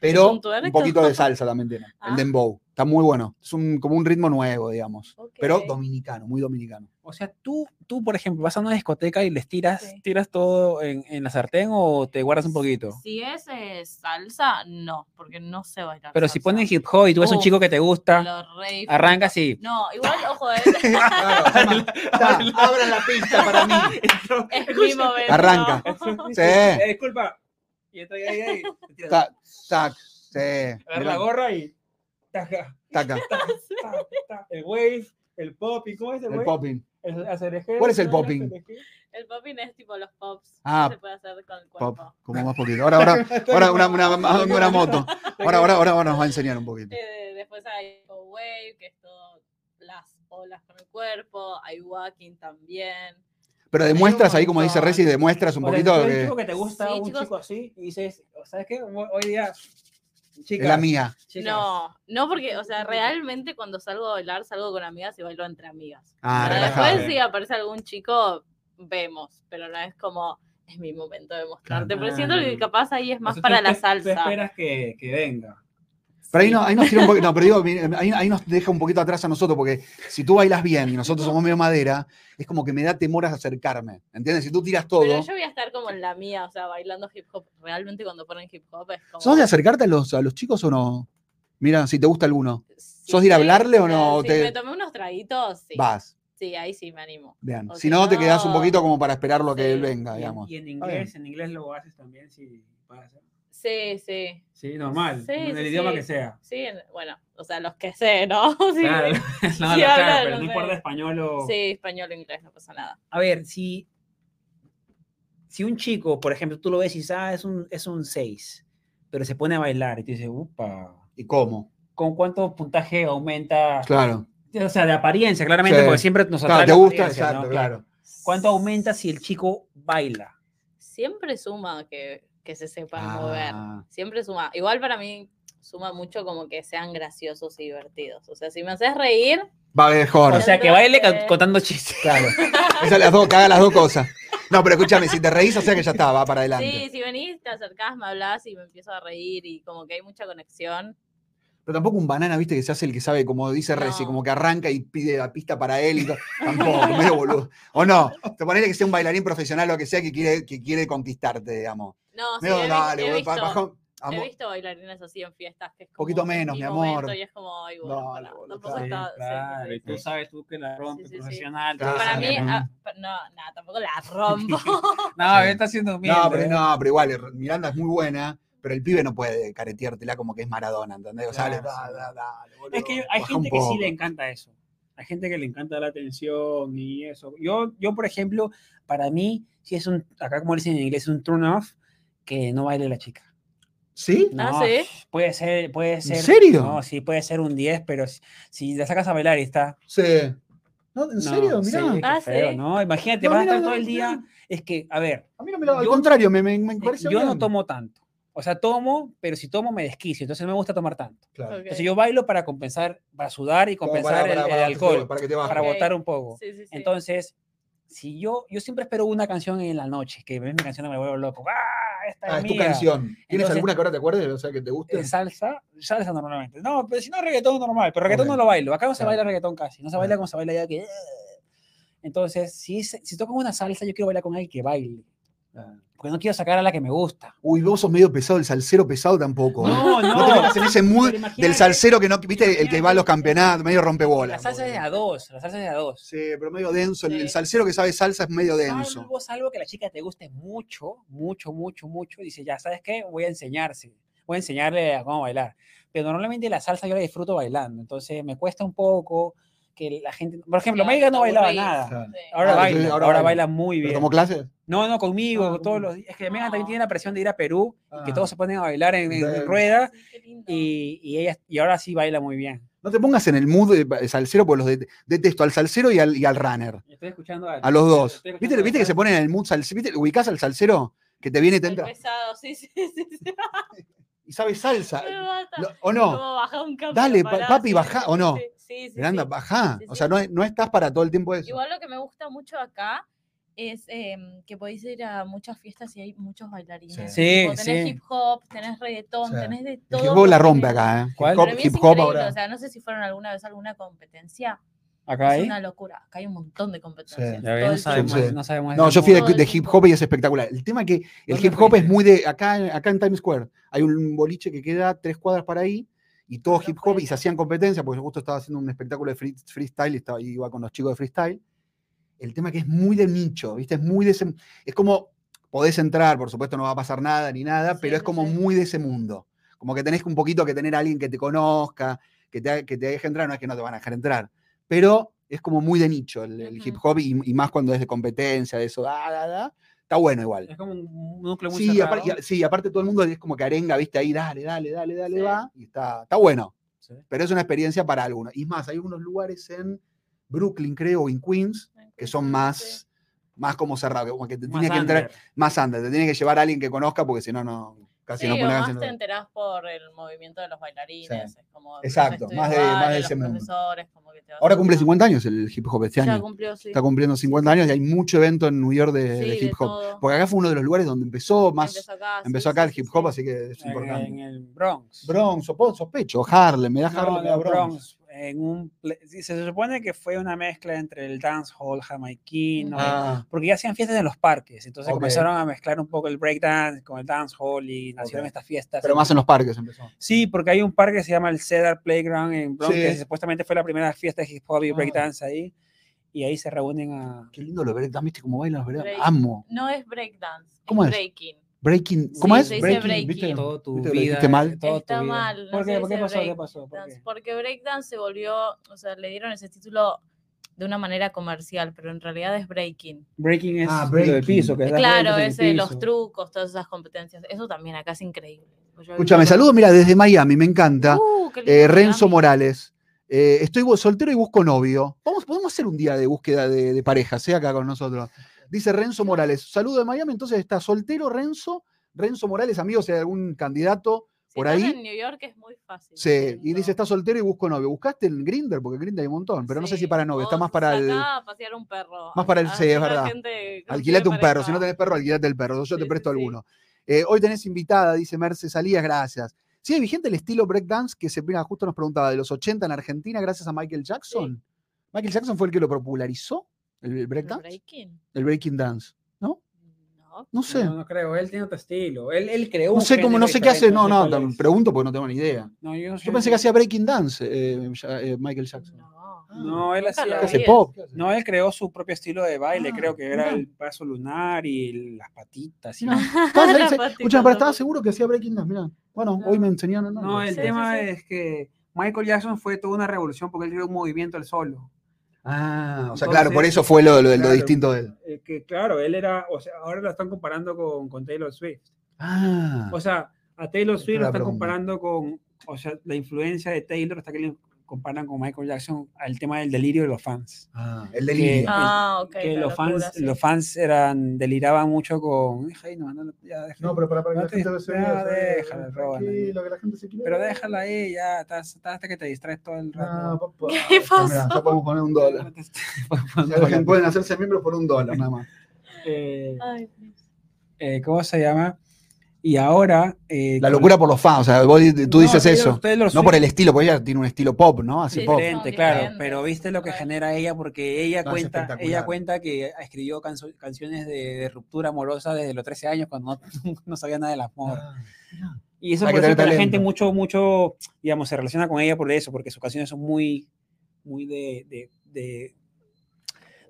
A: Pero
B: un
A: un poquito de salsa también tiene. El
B: Ah.
A: dembow. Está muy bueno. Es un, como un ritmo nuevo, digamos.
B: Ok.
A: Pero dominicano, muy dominicano.
C: O sea, tú, tú, por ejemplo, vas a una discoteca y les tiras,
B: Sí.
C: tiras todo en, en la sartén o te guardas un poquito.
B: Si es eh, salsa, no, porque no sé bailar.
C: Pero si
B: salsa.
C: ponen hip hop y tú ves un
B: Uf,
C: chico que te gusta, arranca así.
B: No, igual, ojo, eh,
A: Claro, abran la pista para mí.
B: es mi momento.
A: Arranca.
C: Sí.
A: Sí.
C: Eh, disculpa. Y estoy ahí, ahí.
A: Tac, tac. Sí.
C: Agarra la gorra y. Taca,
A: taca.
C: taca, taca, taca. El wave, el popping, ¿cómo es el,
A: El
C: wave?
A: popping.
C: El acerejeo,
A: ¿Cuál es el popping?
B: El popping es tipo los pops.
A: Ah,
B: que se puede hacer con el
A: Pop,
B: cuerpo.
A: como más poquito. Ahora, ahora, ahora una, una, una, una moto. Ahora, ahora, ahora, ahora nos va a enseñar un poquito.
B: Eh, después hay wave, que es todo las olas con el cuerpo. Hay walking también.
A: Pero demuestras ahí, como dice Reci, demuestras un poquito
C: un
A: que
C: chico que te gusta
B: Sí,
C: un
B: chicos.
C: chico así y dices, ¿sabes qué? Hoy día. Chica,
A: es la mía.
B: No, no porque, o sea, realmente cuando salgo a bailar, salgo con amigas y bailo entre amigas.
A: Ah,
B: Pero después si aparece algún chico, vemos, pero no es como, es mi momento de mostrarte.
A: Claro.
B: Pero siento que capaz ahí es más
C: Entonces,
B: para la
C: espe- tú
B: salsa.
C: esperas que, que venga.
A: Pero ahí, no, ahí nos tira un poquito, no, pero digo, mi- ahí, ahí nos deja un poquito atrás a nosotros, porque si tú bailas bien y nosotros somos medio madera, es como que me da temor a acercarme. ¿Entiendes? Si tú tiras todo.
B: Pero yo voy a estar como en la mía, o sea, bailando hip hop. Realmente cuando ponen hip hop es como...
A: ¿Sos de acercarte a los, a los chicos o no? Mira, si te gusta alguno.
B: Sí,
A: ¿Sos de ir a
B: sí,
A: hablarle o no?
B: Si
A: Te-
B: me tomé unos traguitos, sí.
A: Vas.
B: Sí, ahí sí me animo.
A: Bien.
B: O
A: Si no, te quedas un poquito como para esperar lo que
B: Sí.
A: él venga, digamos.
C: y en inglés, en inglés lo haces también si pasa.
B: Sí, sí.
C: Sí, normal.
B: Sí,
C: en el
B: sí,
C: idioma
B: sí.
C: que sea.
B: Sí, en- bueno, o sea, los que sé, ¿no? Sí,
C: Claro, no,
B: Sí,
C: no, claro, pero
B: no
C: importa español o.
B: sí, español o inglés, no pasa nada.
C: A ver, si. Si un chico, por ejemplo, tú lo ves y dices, ah, es un, es un 6, pero se pone a bailar y tú dices, upa,
A: ¿Y cómo?
C: ¿con cuánto puntaje aumenta?
A: Claro.
C: O sea, de apariencia, claramente,
A: Sí.
C: porque siempre nos
A: Claro,
C: atrae
A: te
C: la
A: gusta,
C: apariencia,
A: exacto,
C: ¿no?
A: claro.
C: ¿Cuánto aumenta si el chico baila?
B: Siempre suma que, que se sepan
A: Ah.
B: mover. Siempre suma. Igual para mí suma mucho como que sean graciosos y divertidos. O sea, si me haces reír,
A: Va mejor.
C: O sea, que baile contando chistes.
A: Claro. Esas las dos, que haga las dos cosas. No, pero escúchame, si te reís, o sea que ya está, va para adelante.
B: sí, si venís, te acercás, me hablas y me empiezo a reír y como que hay mucha conexión.
A: Pero tampoco un banana, viste, que se hace el que sabe, como dice Reci,
B: No.
A: como que arranca y pide la pista para él y todo. Tampoco, medio boludo. O no, te ponele que sea un bailarín profesional o lo que sea que quiere, que quiere conquistarte, digamos.
B: No, sí, he,
A: dale,
B: visto,
A: pa- bajón,
B: he
A: amo-
B: visto bailarines así en fiestas que es como
A: Poquito menos,
B: mi
A: amor.
B: Y es como, ay, bueno,
A: Dale,
B: pará,
A: boludo,
B: tampoco
A: sí,
B: está... sí,
C: claro,
B: sí,
C: y tú sabes tú que la rompe
B: Sí, sí, sí.
C: profesional.
A: Claro.
B: Para mí, ah, no, nada, tampoco la rompo.
C: No, está haciendo humilde.
A: No, pero
C: ¿eh?
A: no, pero igual, Miranda es muy buena, pero el pibe no puede careteártela como que es Maradona, ¿entendés? O sea,
C: Claro,
A: le- da-
C: sí.
A: da- dale, boludo,
C: Es que hay gente que sí le encanta eso. Hay gente que le encanta la atención y eso. Yo, yo por ejemplo, para mí, si es un, acá como dicen en inglés, un turn off, que no baile la chica.
A: ¿Sí?
B: Ah,
C: No,
B: ¿sí?
C: Puede ser, puede ser.
A: serio?
C: No, sí, puede ser un 10, pero si, si la sacas a bailar y está.
A: Sí. ¿No, ¿En
C: no,
A: serio?
C: sí,
A: Mirá.
C: qué
B: Ah,
C: feo,
B: sí.
C: ¿no? Imagínate,
A: No,
C: vas a
A: mira,
C: estar
A: no,
C: todo el
A: no.
C: día. Es que, a ver,
A: A mí no me lo, al
C: Yo-
A: contrario, me, me, me
C: eh,
A: parece
C: yo no
A: bien.
C: tomo tanto. O sea, tomo, pero si tomo me desquicio, entonces no me gusta tomar tanto.
A: Claro.
B: Ok.
C: Entonces yo bailo para compensar, para sudar y compensar
A: para-
C: el-
A: para-
C: el,
A: para-
C: alcohol,
A: Para que te
C: para
B: Ok.
C: botar un poco.
B: Sí, sí, sí.
C: Entonces, si yo, yo siempre espero una canción en la noche, que es mi canción, me vuelvo loco. ¡Ah! Esta
A: Ah,
C: es
A: tu canción. ¿Tienes
C: Entonces-
A: alguna que ahora te acuerdes? O sea, que te guste.
C: Eh, salsa, salsa normalmente. No, pero si no reggaetón normal, pero reggaetón no lo bailo. Acá no se
A: Claro.
C: baila reggaetón casi, no se baila como se baila allá que. Entonces, si, si tocan una salsa, yo quiero bailar con alguien que baile.
A: Ah.
C: Porque no quiero sacar a la que me gusta.
A: Uy, vos sos medio pesado, el salsero pesado tampoco. ¿eh?
C: No,
A: No te metas en ese mood del salsero que no, viste, el que va a los campeonatos, medio
C: La
A: rompebolas.
C: salsa es de a dos, la salsa es de a dos.
A: Sí, pero medio denso. El, el
B: Sí.
A: salsero que sabe salsa es medio denso.
C: Salvo, salvo que la chica te guste mucho, mucho, mucho, mucho, y dice, ya, ¿sabes qué? Voy a enseñarse, voy a enseñarle a cómo bailar. Pero normalmente la salsa yo la disfruto bailando, entonces me cuesta un poco que la gente, por ejemplo, Maiga no bailaba nada. Ahora
A: Ah,
C: baila, ahora,
A: ahora
C: baila
A: baila.
C: muy
A: ¿Pero
C: bien.
A: tomó clases?
C: No, no, conmigo,
A: Ah,
C: todos los días. Es que Megan también
B: No.
C: tiene la presión de ir a Perú y que
A: Ah.
C: todos se ponen a bailar en, en rueda y, y ella y ahora sí baila muy bien.
A: No te pongas en el mood de salsero, porque los de- detesto al salsero y al, y al runner.
C: Estoy escuchando
A: A los dos.
C: estoy
A: ¿Viste, ¿Viste que se ponen en el mood salsero? ¿Viste? ¿Ubicás al salsero? Que te viene y te entra.
B: pesado, sí, sí, sí. sí.
A: Y sabe salsa.
B: Me mata.
A: Lo- ¿O no?
B: Como baja un
A: Dale, papi,
B: sí, sí,
A: ¿o no?
B: Sí, sí, sí,
A: Miranda,
B: sí.
A: bajá.
B: Sí,
A: O
B: sí.
A: sea, no, no estás para todo el tiempo eso.
B: Igual lo que me gusta mucho acá es em, que podéis ir a muchas fiestas y hay muchos bailarines.
C: Sí,
B: Tipo, tenés
C: sí.
B: hip hop, tenés reggaetón,
A: Sí.
B: tenés de
A: El
B: todo.
A: hip hop la rompe acá, ¿eh?
C: ¿Cuál?
A: Hip hop, hip hop ahora.
B: O sea, no sé si fueron alguna vez a alguna competencia.
C: Acá
B: Es
C: hay.
B: una locura. Acá hay un montón de competencias. Todo
C: no
B: el
C: sabemos,
A: tiempo.
C: no sabemos
A: No, yo fui de,
B: el
A: de hip hop y es espectacular. El tema es que el
C: ¿Dónde
A: hip hop es muy de. Acá, acá en Times Square hay un boliche que queda tres cuadras para ahí y todo hip hop y se hacían competencia porque justo estaba haciendo un espectáculo de free- freestyle y estaba, iba con los chicos de freestyle. El tema que es muy de nicho, ¿viste? Es muy de ese. Es como. Podés entrar, por supuesto, no va a pasar nada ni nada,
B: Sí,
A: pero es como
B: sí.
A: muy de ese mundo. Como que tenés un poquito que tener a alguien que te conozca, que te, que te deje entrar, no es que no te van a dejar entrar, pero es como muy de nicho el, el hip
B: Ujú.
A: hop y, y más cuando es de competencia, de eso, ah, da, da, está bueno igual.
C: Es como un núcleo muy
A: Sí,
C: cerrado.
A: y- sí, aparte todo el mundo es como que arenga, viste, ahí, dale, dale, dale, dale,
B: Sí.
A: va, y está, está bueno,
C: Sí.
A: pero es una experiencia para algunos. Y es más, hay unos lugares en Brooklyn, creo, o en Queens, que son más, más como cerrados, como que te
C: Más
A: tiene que entrar
C: under.
A: más antes, te tiene que llevar a alguien que conozca porque si no, no, casi
B: Sí,
A: no
B: o
A: pones
B: más te enterás por el movimiento de los bailarines. es como los
A: Exacto, más de- más de ese mundo.
B: profesores, como que te vas
A: Ahora cumple
B: enterando.
A: 50 años el hip hop este
B: Ya
A: año.
B: cumplió, sí.
A: Está cumpliendo 50 años y hay mucho evento en New York de,
B: Sí,
A: de
B: de
A: hip hop.
B: todo.
A: Porque acá fue uno de los lugares donde empezó más,
B: Empezó acá,
A: empezó
B: sí,
A: acá el hip hop,
B: sí.
A: así que es
C: En,
A: importante.
C: en el Bronx.
A: Bronx, sopo- sospecho, Harlem, me da
C: No,
A: Harlem, me da. Bronx,
C: en un se supone que fue una mezcla entre el dancehall jamaiquino,
A: Ah,
C: porque ya hacían fiestas en los parques, entonces
A: Ok.
C: comenzaron a mezclar un poco el breakdance con el dancehall y nacieron
A: Ok.
C: estas fiestas.
A: pero más en los parques empezó.
C: Sí, porque hay un parque que se llama el Cedar Playground en Bronx, que
A: Sí.
C: supuestamente fue la primera fiesta de hip hop y
A: Ah.
C: breakdance ahí, y ahí se reúnen a...
A: Qué lindo lo break, ¿viste cómo bailan los break?
B: Break.
A: Amo.
B: No es breakdance,
A: ¿Cómo es?
B: breaking.
A: Breaking, ¿cómo
B: Sí,
A: es?
B: se dice breaking.
A: ¿viste?
C: Todo tu
A: ¿Viste que lo
C: vida.
A: dijiste mal?
C: tu
B: Está
C: vida.
B: mal, no
C: ¿Por qué? ¿Por qué
B: dice
C: pasó? ¿Qué pasó? ¿Por
B: Dance,
C: qué?
B: Porque breakdance se volvió, o sea, le dieron ese título de una manera comercial, pero en realidad es breaking.
C: Breaking es
A: Ah,
C: lo del
A: breaking.
C: piso. Que es
B: Claro,
C: el
B: ese, los trucos, todas esas competencias. Eso también acá es increíble. Pues
A: Escúchame, saludo, mira, desde Miami, me encanta.
B: Uh,
A: Eh, Renzo
B: Miami.
A: Morales. Eh, estoy soltero y busco novio. Vamos, podemos hacer un día de búsqueda de, de pareja, sea acá con nosotros. Dice Renzo Morales. Saludo de Miami, entonces está soltero Renzo. Renzo Morales, amigo, si hay algún candidato.
B: Si
A: por ahí-
B: en New York es muy fácil.
A: Sí, y dice está soltero y busco novio. ¿Buscaste en Grinder? Porque Grinder hay un montón, pero no sé si para novio, está más para el.
B: a pasear un perro.
A: más para el-
B: a-
A: sí, es verdad.
B: gente
A: Alquilate un perro. Si no tenés perro, alquilate el perro. Yo
B: Sí,
A: te presto
B: sí.
A: alguno. Eh, hoy tenés invitada, dice Merce Salías, gracias. ¿Sigue vigente el estilo breakdance que se mira, justo nos preguntaba de los 80 en Argentina gracias a Michael Jackson? Michael Jackson fue el que lo popularizó, el, el
B: ¿El
A: breakdance,
B: breaking?
A: el breaking dance. ¿No?
B: No.
A: No sé.
C: No, no creo, él tiene otro estilo. Él, él creó
A: No sé cómo, no sé qué hace. No, no, pregunto porque no tengo ni idea.
C: No, yo, no sé-
A: Yo pensé que hacía breaking dance eh, ya- eh, Michael Jackson.
B: No.
C: No, él hacía-
B: lo
A: ¿Qué hace
B: vi.
A: pop?
C: No, él creó su propio estilo de baile,
A: Ah,
C: creo que era el paso lunar y las patitas. y- No,
A: Escúchame, pero estaba seguro que hacía breaking dance. Mira, bueno,
B: No.
A: hoy me enseñaron. algo.
C: el
B: Sí,
C: tema
B: sí, sí.
C: es que Michael Jackson fue toda una revolución porque él creó un movimiento él solo.
A: Ah, o sea,
C: Entonces,
A: claro, por eso fue lo, lo- distinto de él.
C: Eh, que claro, él era, o sea, ahora lo están comparando con, con Taylor Swift.
A: Ah,
C: O sea, a Taylor Swift lo están
A: pregunta.
C: comparando con, o sea, la influencia de Taylor está comparan con Michael Jackson al tema del delirio de los fans.
A: Ah, el
C: Que-
A: delirio.
B: Ah, ok.
C: que
B: la
C: los
B: locura,
C: fans,
B: sí.
C: los fans eran, deliraban mucho con. "Deja ahí, no, no, ya, deja
A: No,
C: ahí".
A: pero para, para que
C: No
A: la
C: te-
A: gente se vea,
C: déjala, Roban,
A: tranquilo, que la gente se quiere
C: Pero déjala ahí, ya, estás- estás hasta que te distraes todo el
A: No,
C: rato.
A: papá.
B: ¿Qué
A: Mirá, Ya
B: pasó?
A: podemos poner un dólar. Ya la gente pueden hacerse miembros por un dólar nada más.
C: Eh,
B: Ay,
C: eh, ¿Cómo se llama? Y ahora. eh,
A: La locura por los fans, o sea, vos tú
C: No,
A: dices eso. No por el estilo, porque ella tiene un estilo pop, ¿no? Así
B: Sí,
A: pop.
C: Diferente, claro, pero viste lo que genera ella porque ella
A: No,
C: cuenta, ella cuenta que escribió canso- canciones de, de ruptura amorosa desde los 13 años cuando no, no sabía nada del amor.
A: Ah.
C: Y eso por eso que la gente mucho, mucho, digamos, se relaciona con ella por eso, porque sus canciones son muy, muy de, de, de,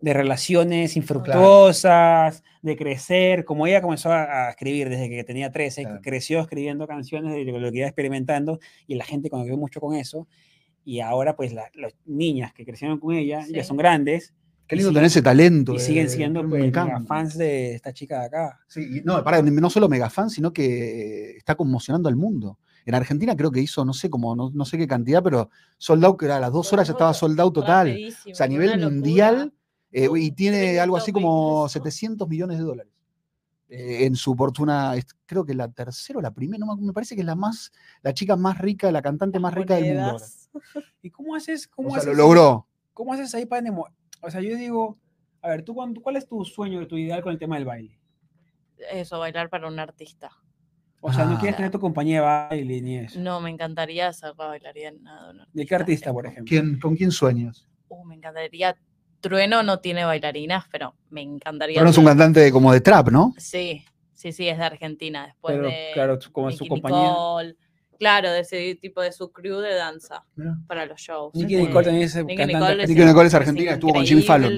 C: de relaciones infructuosas, de crecer, como ella comenzó a, a escribir desde que tenía 13,
A: Claro.
C: creció escribiendo canciones de lo que iba experimentando y la gente convivió mucho con eso. Y ahora, pues, la- las niñas que crecieron con ella ya son grandes
A: Qué lindo tener ese talento.
C: y
A: de-
C: siguen siendo pues,
A: encanta.
C: mega fans de esta chica de acá.
A: Sí, y no, para, no solo mega fan, sino que eh, está conmocionando al mundo. En Argentina creo que hizo, no sé cómo, no, no sé qué cantidad, pero sold out, que era a las dos horas ya estaba sold out total. O sea, a nivel mundial, eh, y tiene
B: 300
A: algo así como
B: millones.
A: 700 millones de dólares. eh, en su fortuna, creo que la tercera o la primera, no me- parece que es la más, la chica más rica, la cantante más rica del mundo.
C: ¿Y cómo haces? Cómo
A: O sea, lo logró.
C: ¿Cómo haces ahí para? O sea, yo digo, a ver, ¿tú cuál es tu sueño, tu ideal con el tema del baile?
B: Eso, bailar para un artista.
C: O sea, no
A: Ah.
C: quieres tener tu compañía de baile ni eso.
B: No, me encantaría ser la bailarina de
C: ¿De qué artista, por ejemplo?
A: ¿Quién, ¿Con quién sueñas?
B: Uh, me encantaría. Trueno no tiene bailarinas, pero me encantaría.
A: Pero no es un cantante de- como de trap, ¿no?
B: Sí, sí, sí, es de Argentina. Después
C: Pero,
B: de
C: claro, como su
B: Nicki
C: compañía.
B: Nicole. Claro, de ese tipo de su crew de danza para los shows.
C: Nicki
B: Eh,
C: Nicole también es
B: Nicki
C: cantante.
B: Nicole es
A: Nicki Nicole es argentina,
B: es
A: estuvo con Jimmy Fallon.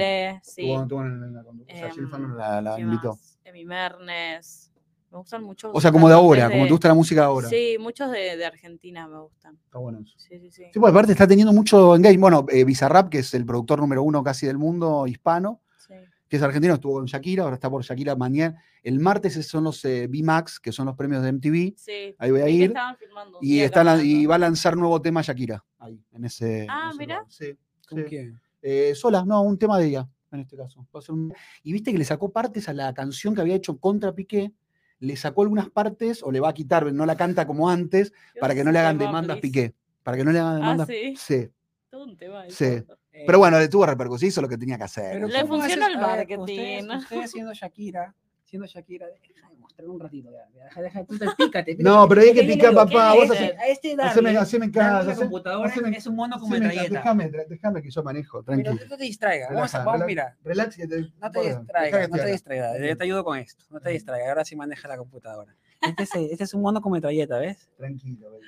B: Sí.
A: Estuvo- estuvo en la- la conducción, o sea, Jimmy Fallon la, la
B: ¿qué
A: invitó.
B: más? Emi Mernes. Me gustan mucho.
A: O sea, como de ahora, como te gusta la música ahora.
B: Sí, muchos de, de Argentina me gustan.
A: Está bueno eso.
B: Sí, sí, sí.
A: Sí, porque aparte está teniendo mucho engagement. Bueno, eh, Bizarrap, que es el productor número uno casi del mundo hispano,
B: sí.
A: que es argentino, estuvo con Shakira, ahora está por Shakira mañana. El martes esos son los eh, B-Max, que son los premios de MTV.
B: Sí.
A: Ahí voy a ir.
B: estaban filmando un
A: Y, está la- y va a lanzar nuevo tema Shakira. Ahí, en ese.
B: Ah,
A: en ese
B: mira.
A: lugar. Sí.
C: ¿Con
A: sí.
C: quién?
A: Eh, sola, no, un tema de ella, en este caso. Y viste que le sacó partes a la canción que había hecho contra Piqué, le sacó algunas partes o le va a quitar, no la canta como antes, para que no le hagan demandas. Piqué. Para que no le hagan
B: Ah,
A: demandas.
B: ¿sí?
A: sí.
B: Todo un tema.
A: Sí.
B: eso.
A: Pero bueno, le tuvo repercusión, hizo lo que tenía que hacer.
C: Pero
B: Le
C: ¿cómo
B: funcionó
C: haces?
B: el marketing.
C: Ustedes, ustedes siendo Shakira, siendo Shakira, mostrar un ratito, ya, deja, deja, tú te pícate.
A: No, pero hay que picar, papá,
C: ¿qué
A: vos
C: es?
A: haces-
C: a este darle,
A: Haceme, haceme
C: darle
A: caso.
C: la
A: haceme-
C: computadora
A: haceme-
C: es un mono con
A: haceme-
C: metralleta.
A: Déjame, déjame que yo manejo,
C: Pero
A: tranquilo.
C: no te distraigas, vamos, a-
A: Relaja,
C: vamos,
A: relaja.
C: mira,
A: Relax que te.
C: no te distraigas, no te distraigas, yo te ayudo con esto, no te distraigas, ahora sí maneja la computadora. Este es, este es un mono con metralleta, ¿ves?
A: Tranquilo, baby.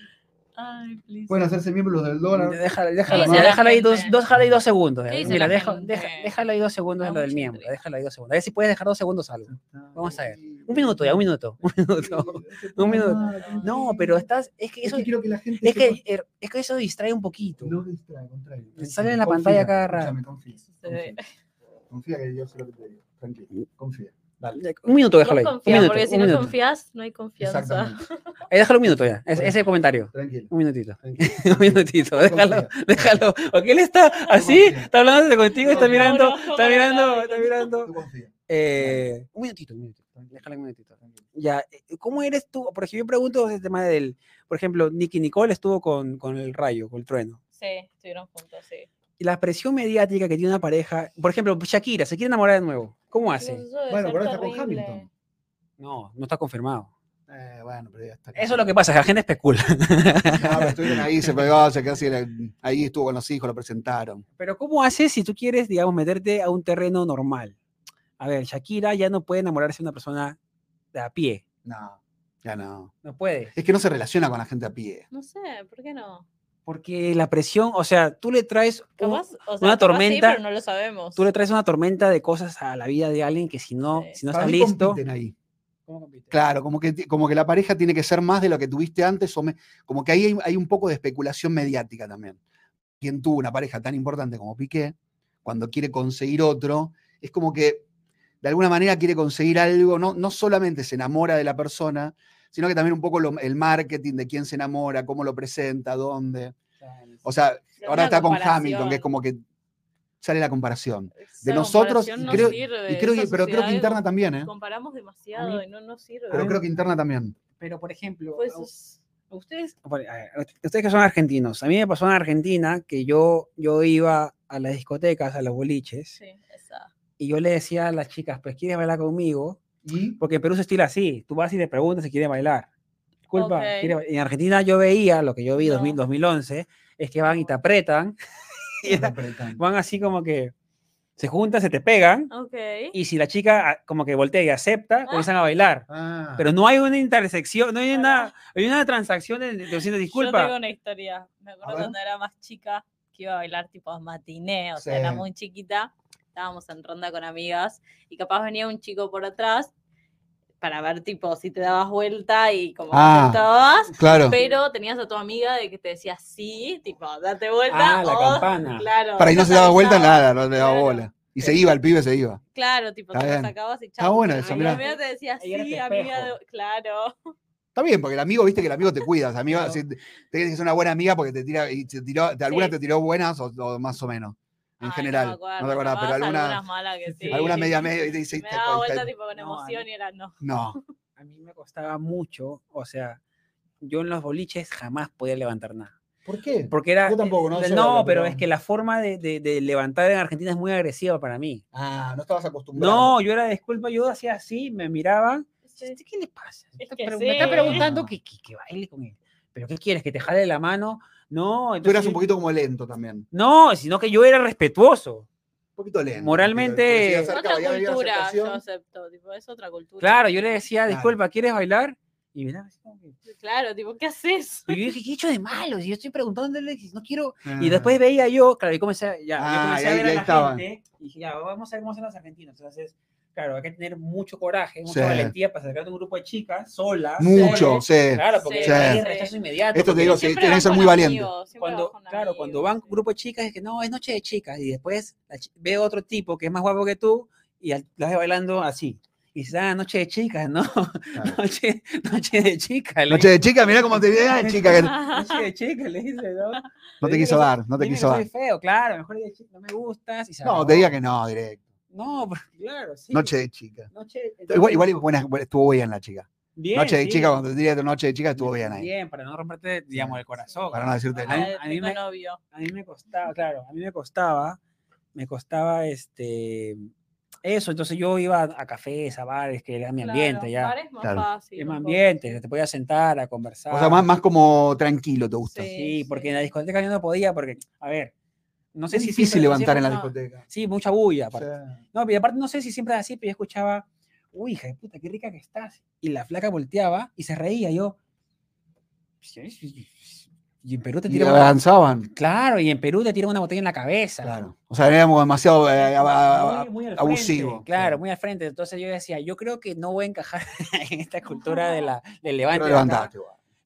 B: Ay, please.
A: Pueden hacerse miembros del dólar.
C: Déjala, déjala,
B: sí,
C: déjala ahí dos, dos, déjala ahí dos segundos.
B: ¿Qué
C: eh. Mira, deja, deja, déjala ahí dos segundos en lo del miembro. Déjala ahí dos segundos. A ver si puedes dejar dos segundos algo. Vamos a ver. Un minuto ya, un minuto. Un minuto. Un minuto. No, pero estás. Es que
A: Es
C: eso,
A: que quiero que la gente.
C: es que,
A: sepa-
C: er, es que eso distrae un poquito.
A: No distrae, contrario.
C: Sale en la
A: Confía,
C: pantalla cada rato.
A: Confía, confía. Confía que yo sé lo que te digo. Tranquilo, confía. Dale.
C: Un minuto, déjalo ahí.
B: Vos
C: Un
B: confía,
C: minuto.
B: porque si
C: un
B: no
C: minuto.
B: confías, no hay confianza.
A: Exactamente.
C: Ahí déjalo un minuto ya. Es- ese comentario.
A: Tranquilo.
C: Un minutito.
A: tranquilo.
C: Un minutito. Déjalo.
A: Confía.
C: Déjalo. Porque él está así,
A: confía.
C: está hablando contigo, está
A: No,
C: mirando,
B: no,
C: está
B: no,
C: mirando,
B: no,
C: está mirando.
A: Tú confía.
C: Eh, un minutito, un minutito. Déjale un minutito. Ya, eh, ¿cómo eres tú? Por ejemplo, yo pregunto el tema del, por ejemplo, Nicky Nicole estuvo con, con el rayo, con el trueno.
B: Sí, estuvieron juntos, sí.
C: Y la presión mediática que tiene una pareja, por ejemplo, Shakira, se quiere enamorar de nuevo. ¿Cómo hace?
A: Bueno, pero está con. Hamilton.
C: No, no está confirmado.
A: Eh, bueno, pero ya está.
C: Eso es lo que pasa, que la gente especula.
A: No, pero estuvieron ahí, se pegó, se quedó así, ahí estuvo con los hijos, lo presentaron.
C: Pero ¿cómo haces si tú quieres, digamos, meterte a un terreno normal? A ver, Shakira ya no puede enamorarse de una persona de a pie.
A: No, ya no.
C: No puede.
A: Es que no se relaciona con la gente a pie.
B: No sé, ¿por qué no?
C: Porque la presión, o sea, tú le traes un-
B: o sea,
C: una
B: capaz sí,
C: tormenta-
B: pero no lo sabemos.
C: tú le traes una tormenta de cosas a la vida de alguien que si no,
B: Sí.
C: si no
A: Para
C: está listo.
A: compiten ahí.
C: ¿Cómo?
A: Claro, como que, como que la pareja tiene que ser más de lo que tuviste antes, o me- como que ahí hay, hay un poco de especulación mediática también. Quien tuvo una pareja tan importante como Piqué, cuando quiere conseguir otro, es como que de alguna manera quiere conseguir algo, no, no solamente se enamora de la persona, sino que también un poco lo- el marketing de quién se enamora, cómo lo presenta, dónde. O sea, ahora está con. Hamilton, que es como que sale la comparación.
B: Esa
A: De nosotros,
B: comparación
A: y
B: no
A: creo,
B: sirve,
A: y creo que,
B: esa
A: pero creo que interna también, ¿eh?
B: Comparamos demasiado y no nos sirve.
A: Pero creo que interna también.
C: Pero, por ejemplo,
B: Pues
C: a- ustedes, a ustedes que son argentinos, a mí me pasó en Argentina que yo, yo iba a las discotecas, a los boliches,
B: sí.
C: Y yo le decía a las chicas, pues, ¿quieres bailar conmigo?
A: Y
C: Porque en Perú se estila así, tú vas y le preguntas si quiere bailar. Disculpa,
B: Ok.
C: ¿quiere ba-?" en Argentina yo veía, lo que yo vi en
B: No.
C: 2000, 2011, es que van y te apretan, y era- van así como que se juntan, se te pegan,
B: Ok.
C: y si la chica ah, como que voltea y acepta, comienzan a bailar.
A: Ah,
C: Pero no hay una intersección, no hay una, hay una transacción de, de
B: Yo
C: disculpa.
B: tengo una historia. Me acuerdo cuando era más chica que iba a bailar tipo matiné, o sea, era
A: Sí.
B: muy chiquita. Estábamos en ronda con amigas y capaz venía un chico por atrás para ver tipo si te dabas vuelta y como
A: Ah.
B: aceptabas,
A: claro.
B: pero tenías a tu amiga de que te decía sí, tipo, date vuelta.
C: Ah, la
B: o-
C: campana.
B: Claro.
A: Para y no se daba vuelta, nada, no le daba
B: Claro.
A: bola. Y se iba, el pibe se iba.
B: Claro, tipo,
A: Está
B: te lo
A: bien.
B: sacabas y
A: Está
B: chau.
A: bueno eso, mirá.
B: amiga te decía
C: Ahí
B: sí, amiga,
C: espejo.
B: de- claro.
A: Está bien, porque el amigo, viste que el amigo te cuida. o sea, amigo,
C: Claro.
A: si te, te tienes que ser una buena amiga porque te tira, y te tiró, te- alguna
B: Sí.
A: te tiró buenas o, o más o menos. En
B: Ay,
A: general.
B: No, me acuerdo,
A: no te acordás, pero alguna,
B: algunas malas que sí.
A: alguna media media y te dice,
B: Me
A: "Esta
B: daba vuelta tipo con
C: No,
B: emoción
C: a
B: y era no.
A: No.
C: A mí me costaba mucho, o sea, yo en los boliches jamás podía levantar nada.
A: ¿Por qué?
C: Porque era...
A: Yo tampoco, no
C: eh, No, pero
A: pero-
C: es que la forma de, de- de levantar en Argentina es muy agresiva para mí.
A: Ah, no estabas acostumbrado.
C: No, yo era disculpa, yo hacía así, me miraban.
B: Sí.
C: "¿Este ¿Qué le pasa?
B: Es que
C: pre- Me está
B: sí.
C: preguntando que, que, que baile con él. ¿Pero qué quieres? ¿Que te jale la mano? No,
A: Tú eras un
C: yo-
A: poquito como lento también.
C: No, sino que yo era respetuoso.
A: Un poquito lento.
C: Moralmente-
A: acercaba,
B: Otra
A: ya
B: cultura, yo acepto, tipo, es otra cultura.
C: Claro, yo le decía,
A: Claro.
C: disculpa, ¿quieres bailar? Y que-
B: Claro, tipo, ¿qué haces?
C: Y yo dije, ¿qué he hecho de malo? Si yo estoy preguntándole, no quiero. Y
A: Ah.
C: después veía yo, claro, y comencé, a- ya,
A: Ah,
C: yo comencé
A: y
C: a
A: ahí-
C: ver
A: y
C: a la
A: estaban.
C: gente. Y dije, ya, vamos a ver cómo son los argentinos. Entonces, claro, hay que tener mucho coraje, mucha
A: Sí.
C: valentía para acercarte a un grupo de chicas solas.
A: Mucho, sí.
C: Claro, porque
B: Sí,
C: hay
A: sí.
C: rechazo inmediato.
A: Esto te digo, sí,
B: Siempre
A: tienes que ser muy valiente.
B: amigos,
C: cuando, claro, cuando van
B: sí.
C: grupo de chicas, es que no, es noche de chicas. Y después la chi- ve otro tipo que es más guapo que tú y al- la ve bailando así. Y dices, ah, noche de chicas, ¿no? Noche, noche de chicas. le
A: Noche de chica, mira cómo te viene, ah, chica, que no
C: Noche de chicas, le dice, ¿no?
A: te
C: Dime
A: quiso
C: que
A: dar, no te quiso
C: que
A: dar.
C: soy feo, claro, mejor no me gustas. Y
A: No, te diga que no, directo.
C: No, pero claro, sí.
A: Noche de chica.
C: Noche,
A: Igual,
C: entonces,
A: igual buena- buena- estuvo bien la chica.
C: bien,
A: noche de
C: sí.
A: chica, cuando te diría tu noche de chica, estuvo bien ahí.
C: Bien, para no romperte, digamos, el corazón.
A: Para no decirte
C: A
A: no.
C: a mí me-
B: novio.
C: a mí me costaba, claro, a mí me costaba, me costaba este, eso, entonces yo iba a, cafés, a bares, que era mi ambiente
B: Claro,
C: ya,
B: bares más
A: Claro.
B: fácil,
C: es mi ambiente, te podías sentar a conversar.
A: O sea, más, más como tranquilo te gusta.
B: Sí.
C: Sí, porque en la discoteca yo no podía, porque, a ver, no sé
A: Es
C: si
A: difícil levantar en la discoteca.
C: Sí, mucha bulla. Aparte. No, pero aparte no sé si siempre es así, pero yo escuchaba, uy, hija de puta, qué rica que estás. Y la flaca volteaba y se reía. Yo, y en Perú te
A: y
C: tiran una...
A: avanzaban.
C: Claro, y en Perú te tiran una botella en la cabeza.
A: Claro. O sea, éramos demasiado eh, a- a- a-
C: Muy- muy al
A: abusivo.
C: frente, Claro,
A: sí.
C: muy al frente. Entonces yo decía, yo creo que no voy a encajar en esta cultura de la, del levante.
A: Pero
C: de acá.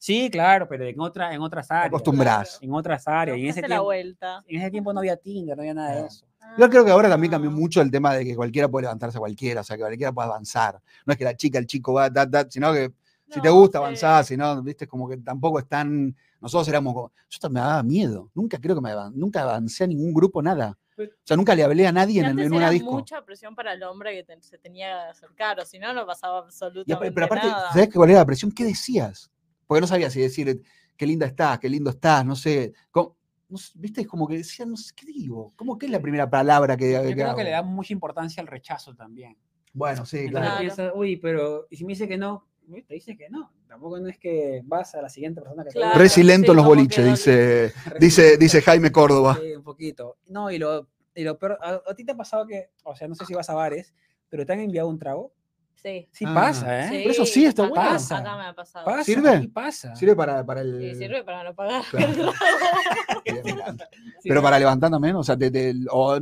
C: Sí, claro, pero en, otra, en otras áreas.
A: acostumbrás.
C: En otras áreas. Y en ese, tiempo,
B: vuelta.
C: en ese tiempo no había Tinder, no había nada de eso.
A: Yo creo que ahora también cambió
B: Ah.
A: mucho el tema de que cualquiera puede levantarse a cualquiera, o sea, que cualquiera puede avanzar. No es que la chica, el chico va, da, da, sino que si te gusta
B: sí.
A: avanzar, si no, viste, como que tampoco es tan. Nosotros éramos como. Yo me daba miedo. Nunca creo que me nunca avancé a ningún grupo, nada. O sea, nunca le hablé a nadie
B: Y
A: en,
B: antes
A: en una
B: era
A: disco.
B: mucha presión para el hombre que te- se tenía que acercar, o si no, no pasaba
A: Y
B: absolutamente
A: pero aparte,
B: nada.
A: ¿sabes qué- cuál era la presión? ¿Qué decías? Porque no sabía si decir qué linda estás, qué lindo estás, no sé. cómo- no sé, ¿Viste? Es como que decía, no sé, ¿qué digo? ¿Cómo que es la primera palabra que,
C: Yo
A: que
C: creo que le da mucha importancia al rechazo también.
A: Bueno, sí,
C: Entonces
A: claro.
C: Uy, pero ¿y si me dice que no? Uy, Te dice que no. Tampoco no es que vas a la siguiente persona que te
B: Claro.
C: gusta.
A: Re silento
B: sí,
A: en los boliches, dice, dice, dice Jaime Córdoba.
C: Sí, un poquito. No, y lo, y lo peor, ¿a, a ti te ha pasado que, o sea, no sé si vas a bares, pero te han enviado un trago?
B: Sí.
C: Sí
A: Ah,
C: pasa, ¿eh?
A: Pero eso sí está
B: acá-
A: bueno.
C: Pasa.
B: Acá me ha pasado.
C: Pasa,
A: ¿Sirve?
C: sí pasa.
A: Sirve para, para el.
B: Sí, sirve para no pagar.
A: Claro. Bien, bien.
C: Sí,
A: Pero para levantar también, o sea, te, te- o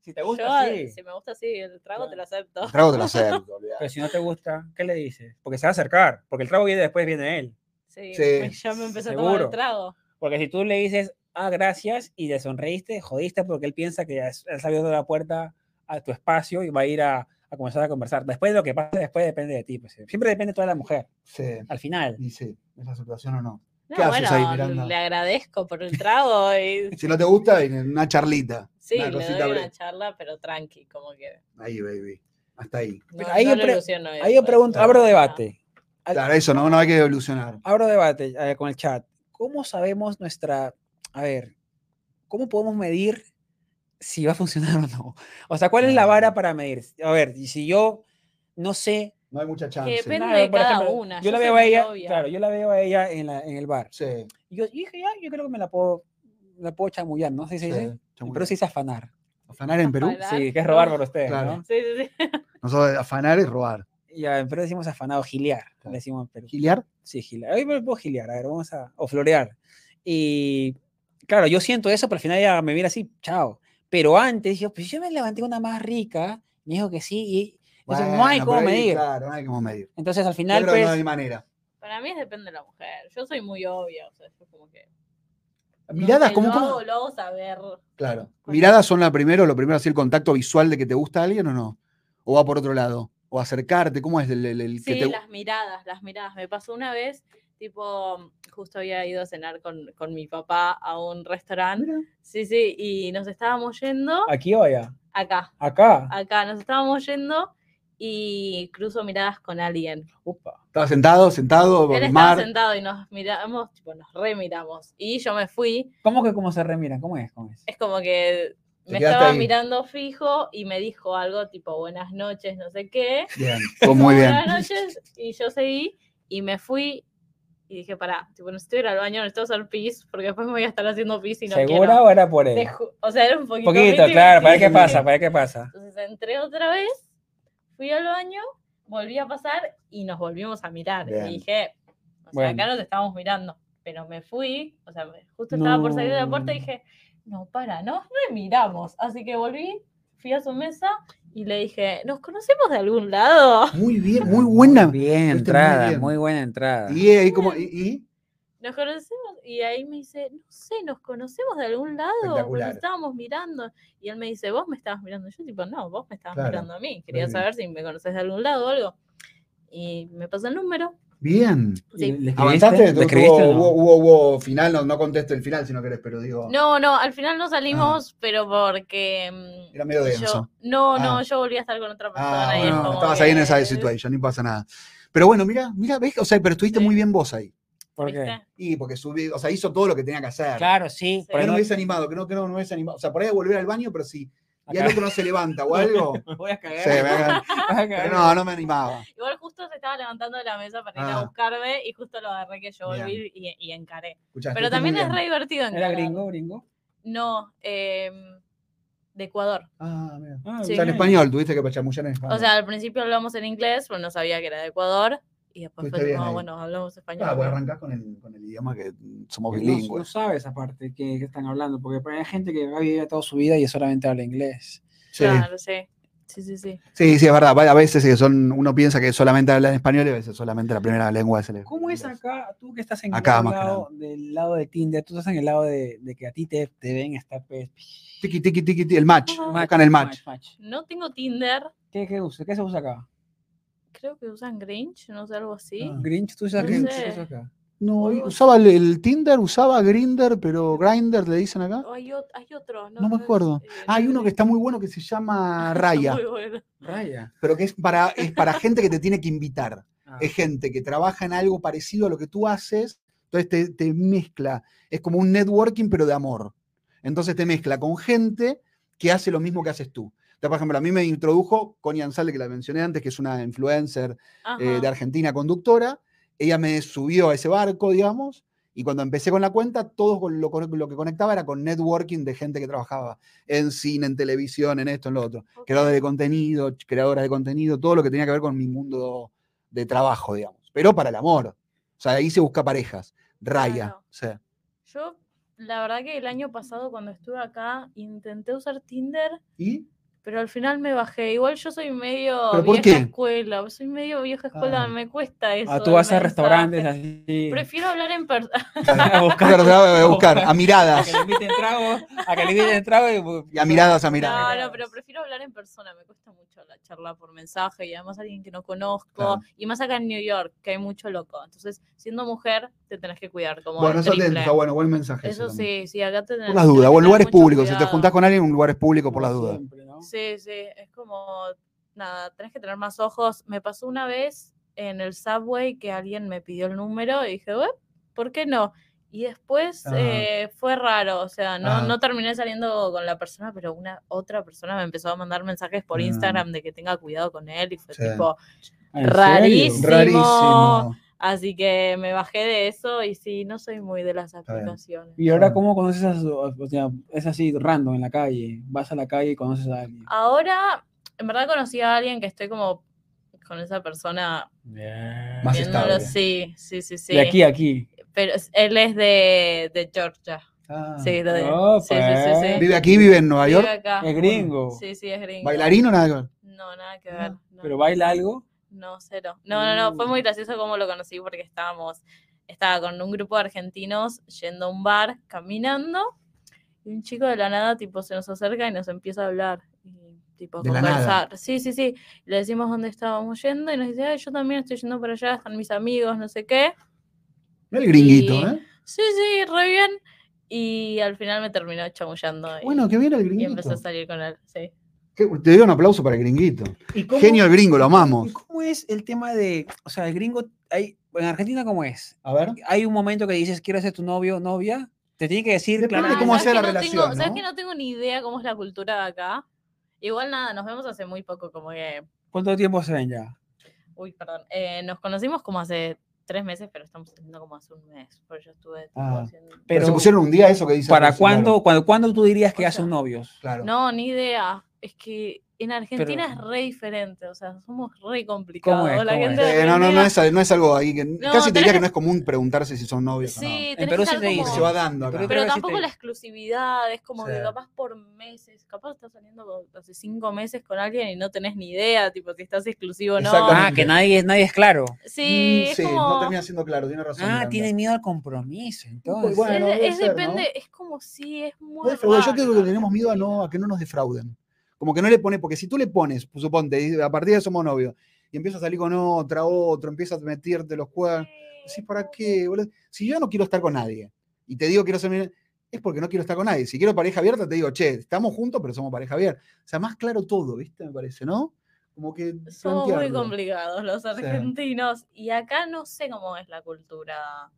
C: Si te
B: Yo,
C: gusta, sí.
B: si me gusta así, el trago te lo acepto.
A: el trago te lo olvidate.
C: Pero si no te gusta, ¿qué le dices? Porque se va a acercar. Porque el trago viene después, viene él.
B: Sí,
A: Sí.
B: me- ya me empecé a tomar
C: Seguro.
B: el trago.
C: Porque si tú le dices, ah, gracias, y le sonreíste, jodiste porque él piensa que él salió de la puerta a tu espacio y va a ir a, a comenzar a conversar. Después lo que pase después depende de ti. pues, siempre depende de toda la mujer,
A: Sí,
C: al final.
A: y sí, es la situación o no.
B: No,
A: ¿Qué haces
B: bueno,
A: ahí, Miranda?
B: le agradezco por el trago y
A: Si no te gusta, una charlita.
B: sí,
A: Una
B: le
A: cosita
B: doy
A: breve.
B: una charla, pero tranqui, como que
A: Ahí, baby. Hasta ahí.
B: no,
C: ahí
B: no
C: yo
B: lo
C: pre-
B: ilusiono
C: Ahí
B: eso,
C: yo pregunto, abro debate. Al-
A: Claro, eso no, no hay que evolucionar.
C: Abro debate eh, con el chat. ¿Cómo sabemos nuestra, a ver, cómo podemos medir si va a funcionar o no? O sea, ¿cuál es la vara para medir? A ver, y si yo no sé,
A: No hay mucha chance.
B: depende
C: nada,
B: de cada
C: ejemplo,
B: una,
C: Yo
B: yo
C: la veo a ella,
B: obvia.
C: claro, yo la veo a ella en, la, en el bar.
A: Sí.
C: Y yo dije, ya, yo creo que me la puedo, la puedo chamullar, ¿no? ¿Sí
A: sí. Chamuyo.
C: Pero sí se afanar.
A: ¿Afanar en Perú?
B: Afanar.
C: Sí, que es robar
B: No.
C: para ustedes,
A: Claro.
C: ¿no?
B: Sí, sí, sí.
A: Nosotros afanar es robar.
C: Ya, en Perú decimos afanado, gilear,
A: Claro.
C: le decimos en Perú.
A: ¿Giliar?
C: Sí, gilear. Hoy me puedo gilear, a ver, vamos a. O florear. Y claro, yo siento eso, pero al final ya me mira así, chao. Pero antes, yo, pues yo me levanté una más rica, me dijo que sí, y entonces no hay
A: Bueno,
C: cómo
A: pero ahí,
C: medir.
A: Claro, no hay cómo medir.
C: Entonces al final,
A: creo que no
C: pues.
A: hay manera.
B: Para mí es depende de la mujer. Yo soy muy obvia, o sea, yo como que.
A: Miradas,
B: sé,
A: ¿cómo,
B: lo lo hago saber.
A: Claro. ¿Miradas son la primero, lo primero así el contacto visual de que te gusta alguien o no? ¿O va por otro lado? ¿O acercarte? ¿Cómo es el, el- el que
B: Sí,
A: te
B: las miradas, las miradas. Me pasó una vez, tipo, justo había ido a cenar con, con mi papá a un restaurante.
A: Mira.
B: Sí, sí, y nos estábamos yendo
C: Aquí o allá.
B: acá,
C: Acá.
B: acá, nos estábamos yendo y cruzo miradas con alguien.
C: Upa.
A: ¿Estaba sentado, sentado,
B: Él estaba sentado y nos miramos, tipo, nos remiramos. Y yo me fui,
C: ¿Cómo que cómo se remiran? ¿Cómo es? ¿Cómo es?
B: es como que me estaba
A: ahí.
B: mirando fijo y me dijo algo tipo buenas noches, no sé qué.
A: Bien, muy bien.
B: Buenas noches, y yo seguí y me fui y dije, pará, tipo, necesito ir al baño, necesito hacer pis, porque después me voy a estar haciendo pis y no
C: ¿Segura
B: quiero.
C: o era por él?
B: o sea, era un
C: Un
B: poquito.
C: poquito,
B: 50,
C: claro, para ver qué
B: 50.
C: pasa, para ver qué pasa.
B: Entonces entré otra vez, fui al baño, volví a pasar y nos volvimos a mirar.
A: Bien.
B: Y dije, o sea, acá nos estábamos mirando, pero me fui, o sea, justo estaba por salir de la puerta y
C: No.
B: dije, no, para, nos remiramos. Así que volví, fui a su mesa y le dije, ¿nos conocemos de algún lado?
A: Muy bien, muy buena.
C: Muy bien,
A: muy
C: entrada,
A: bien.
C: muy buena entrada.
A: Y ahí como, y, y-
B: Nos conocemos y ahí me dice, no sé, nos conocemos de algún lado, nos estábamos mirando. Y él me dice, vos me estabas mirando. Yo tipo, no, vos me estabas
A: Claro,
B: mirando a mí. Quería saber si me conoces de algún lado o algo. Y me pasó el número.
A: Bien.
B: Sí.
C: ¿Le
A: ¿Avanzaste?
C: ¿Le
A: ¿Tuvo-
C: escribiste o no?
A: hubo, hubo, hubo final, no, no contesto el final si no querés, pero digo.
B: No, no, al final no salimos, pero porque... mm,
A: Era medio denso.
B: Yo, no, no,
A: Ah.
B: yo volví a estar con otra persona
A: Ah,
B: y como
A: estabas ahí en esa
B: que-
A: situación, no pasa nada. Pero bueno, mira, mira, ves, o sea, pero estuviste
B: Sí.
A: muy bien vos ahí.
C: ¿Por qué?
A: Y porque subí, o sea, hizo todo lo que tenía que hacer.
C: Claro, sí.
B: Sí.
A: ¿Por qué no
C: no-
A: me hubiese animado? Que no, que no me hubiese animado. O sea, por ahí volver al baño, pero sí. Y el
C: Acá.
A: otro no se levanta o algo.
C: Voy a cagar.
A: Sí, me hagan-
C: Vas a cagar.
A: pero no, no me animaba.
B: Igual justo se estaba levantando de la mesa para ir
A: Ah.
B: a buscarme y justo lo agarré que yo volví y, y encaré. Pero también es re divertido
C: ¿Era
B: encarar.
C: gringo, gringo?
B: No, em, de Ecuador.
A: Ah, mira.
C: Ah,
A: O
B: Sí.
A: sea, en español, tuviste que chamullar en español.
B: O sea, al principio hablamos en inglés, pero no sabía que era de Ecuador. Y después
A: Fuiste
B: fue
A: ahí.
B: bueno, hablamos español.
A: Ah, pues arrancás con el, con el idioma que somos
C: No, no
A: bilingües.
C: sabes aparte que, que están hablando, porque hay gente que ha vivido toda su vida y solamente habla inglés.
A: Sí.
B: Claro, sí. Sí, sí, sí.
A: sí, sí, es verdad. A veces sí, son, uno piensa que solamente hablan español y a veces solamente la primera lengua es el
C: ¿Cómo es acá, tú que estás en
A: Acá,
C: el lado, del lado de Tinder, tú estás en el lado de, de que a ti te, te ven estar pues,
A: Tiki, tiki, tiki, tiki, el match.
B: Ajá.
A: Acá en el match.
B: No tengo Tinder.
C: ¿Qué, qué, usa? ¿Qué se usa acá?
B: Creo que usan Grinch, no sé, algo así.
A: Ah.
C: Grinch, tú usas
B: No
C: Grinch,
B: sé.
C: ¿qué usas acá?
A: No, usaba el, el Tinder, usaba Grinder, pero Grinder le dicen acá.
B: Hay, hay otro. No,
A: No me
B: es,
A: acuerdo.
B: eh,
A: Ah, hay
B: no
A: uno que está muy bueno que se llama Raya,
B: muy bueno.
C: Raya.
A: pero que es para, es para gente que te tiene que invitar.
C: Ah,
A: Es gente que trabaja en algo parecido a lo que tú haces, entonces te, te mezcla. Es como un networking, pero de amor. Entonces te mezcla con gente que hace lo mismo que haces tú. Por ejemplo, a mí me introdujo Connie Ansalde, que la mencioné antes, que es una influencer eh, de Argentina conductora. Ella me subió a ese barco, digamos, y cuando empecé con la cuenta, todo lo, que conectaba era con networking de gente que trabajaba en cine, en televisión, en esto, en lo otro. Creadores de contenido, creadoras de contenido, todo lo que tenía que ver con mi mundo de trabajo, digamos. Pero para el amor. O sea, ahí se busca parejas. Raya.
B: Claro.
A: o sea,
B: Yo, la verdad que el año pasado cuando estuve acá, intenté usar Tinder,
A: ¿Y?
B: Pero al final me bajé. Igual yo soy medio
A: ¿Pero por
B: vieja
A: qué?
B: escuela. Soy medio vieja escuela.
A: Ah.
B: Me cuesta eso.
C: Ah, tú vas a
B: mensaje.
C: restaurantes así.
B: Prefiero hablar en persona.
C: a buscar,
A: a buscar, a
C: a
A: miradas.
C: que le inviten trago, a que le inviten trago y,
A: Y a miradas, a miradas.
B: No, no, pero prefiero hablar en persona. Me cuesta mucho la charla por mensaje y además alguien que no conozco.
A: Claro.
B: Y más acá en New York, que hay mucho loco. Entonces, siendo mujer, te tenés que cuidar. Como
A: Bueno, eso está bueno, buen mensaje.
B: Eso sí, sí, acá te
A: Por las dudas, o en lugares públicos, si te juntás con alguien en lugares públicos por las dudas.
C: Siempre, ¿no?
B: Sí, sí, es como, nada, tenés que tener más ojos. Me pasó una vez en el subway que alguien me pidió el número y dije, "Bueno, ¿por qué no? Y después eh, fue raro, o sea, no,
A: Ah.
B: no terminé saliendo con la persona, pero una otra persona me empezó a mandar mensajes por
A: Ah.
B: Instagram de que tenga cuidado con él y fue
A: Sí.
B: tipo. Rarísimo. Así que me bajé de eso y sí, no soy muy de las aplicaciones.
C: Y ahora,
A: Ah.
C: ¿cómo conoces a su- o sea, es así random en la calle? Vas a la calle y conoces a alguien.
B: Ahora, en verdad conocí a alguien que estoy como con esa persona
C: Bien.
A: Más estable.
B: sí, sí, sí, sí.
C: De aquí a aquí.
B: Pero él es de, de Georgia.
A: Ah.
B: Sí, de,
C: Oh,
B: sí, sí, sí, sí.
A: ¿Vive aquí, vive en Nueva
B: Vive
A: York?
B: acá.
C: Es gringo.
B: Sí, sí, es gringo.
A: ¿Bailarín o nada que ver?
B: No, nada que ver. no.
C: Pero baila algo.
B: No, cero. No, no, no. Fue muy gracioso cómo lo conocí porque estábamos, estaba con un grupo de argentinos yendo a un bar, caminando, y un chico de la nada, tipo, se nos acerca y nos empieza a hablar. Y, tipo,
A: De
B: conversar. Sí, sí, sí. Le decimos dónde estábamos yendo y nos dice, "Ay, yo también estoy yendo para allá, están mis amigos, no sé qué.
A: El gringuito,
B: Y-
A: ¿eh?
B: Sí, sí, re bien. Y al final me terminó chamullando. y-
A: Bueno, que viene el
B: y
A: gringuito.
B: empecé a salir con él, sí.
A: Te doy un aplauso para el gringuito.
C: ¿Y cómo-
A: Genio el gringo, lo amamos.
C: ¿Y cómo es el tema de, o sea, el gringo, hay, en Argentina cómo es?
A: A ver.
C: Hay un momento que dices, quiero ser tu novio o novia, te tiene que decir
A: Depende de
C: claramente.
A: cómo
B: ¿sabes
A: sea
B: que
A: la
B: no
A: relación,
B: Tengo, ¿Sabes que no tengo ni idea cómo es la cultura de acá? Igual nada, nos vemos hace muy poco, como que.
C: ¿Cuánto tiempo se ven ya?
B: Uy, perdón. eh, nos conocimos como hace tres meses, pero estamos saliendo como hace un mes. Porque yo estuve. tipo,
A: Ah,
B: haciendo-
A: Pero,
C: Pero,
A: se pusieron un día eso que dice.
C: ¿para
A: claro.
C: cuándo, cuando, cuándo tú dirías que
B: O
C: ya
B: sea,
C: son novios?
A: Claro.
B: No, ni idea. Es que en Argentina
C: Pero-
B: es re diferente. O sea, somos re complicados.
C: es?
B: La
C: ¿Cómo
B: gente
C: es?
B: de
A: Eh, no, no, no es, no es algo ahí que.
B: No,
A: casi te diría que
B: que-
A: no es común preguntarse si son novios o no.
B: Sí, que
C: sí
B: como-
A: Se va dando acá.
C: Pero
B: Pero
C: que sí
B: tampoco
C: te-
B: la exclusividad, es como que
A: Sí.
B: capaz por meses, capaz estás saliendo hace cinco meses con alguien y no tenés ni idea, tipo, si estás exclusivo o no.
C: Ah, que nadie, nadie es claro.
B: Sí,
A: Mm,
B: es
A: sí,
B: como...
A: no termina siendo claro, tiene razón.
C: Ah,
A: Miranda.
C: tiene miedo al compromiso, entonces.
A: bueno,
B: es,
A: debe
B: es
A: ser, ¿no?
B: depende, es como si es muy.
A: Yo creo que tenemos miedo a, no, a que no nos defrauden. Como que no le pone, porque si tú le pones, pues, suponte, a partir de somos novios, y empiezas a salir con otra, otro, empiezas a meterte los cuernos, decís, ¿para qué? boludo? Si yo no quiero estar con nadie, y te digo quiero ser mi- es porque no quiero estar con nadie. Si quiero pareja abierta, te digo, che, estamos juntos, pero somos pareja abierta. O sea, más claro todo, ¿viste? Me parece, ¿no? Como que.
B: Somos muy complicados los argentinos. Y acá no sé cómo es la cultura.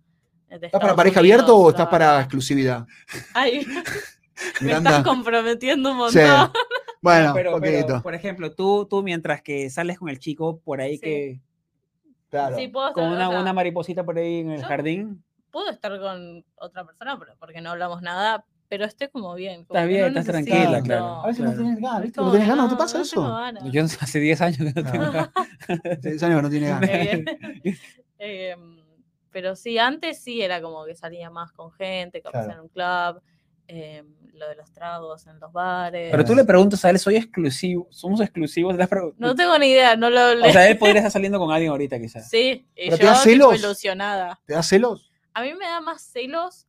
A: ¿Estás para pareja abierta o estás para exclusividad?
B: Ay, me estás comprometiendo un
A: Sí. Bueno,
C: pero, pero, por ejemplo, tú, tú mientras que sales con el chico por ahí
B: Sí.
C: que
A: Claro.
B: Sí, puedo estar,
C: con
B: o
C: una,
B: sea,
C: una mariposita por ahí en el
B: yo-
C: jardín,
B: puedo estar con otra persona, pero porque no hablamos nada, pero estoy como bien. como
C: Estás
B: que
C: bien,
B: no
C: estás
B: necesito.
C: tranquila, claro.
A: A veces no
C: claro.
A: tienes ganas, ¿viste?
B: como
A: ¿No tienes
B: que
A: ganas? ¿No te
B: no,
A: pasa
B: no
A: eso?
B: ganas.
C: yo hace 10 años que no tengo
B: No.
C: ganas.
A: Seis años que no tiene ganas.
B: Bien. Em, pero sí, antes sí era como que salía más con gente, capaz
A: Claro.
B: en un club, em, lo de los tragos en los bares.
C: Pero tú le preguntas a él, soy exclusivo, somos exclusivos. Has pregun-
B: No tengo ni idea, no lo hablé.
C: O sea, él podría estar saliendo con alguien ahorita quizás.
B: sí, y
A: ¿Pero te
B: yo tipo
A: celos?
B: ilusionada.
A: ¿Te da celos?
B: A mí me da más celos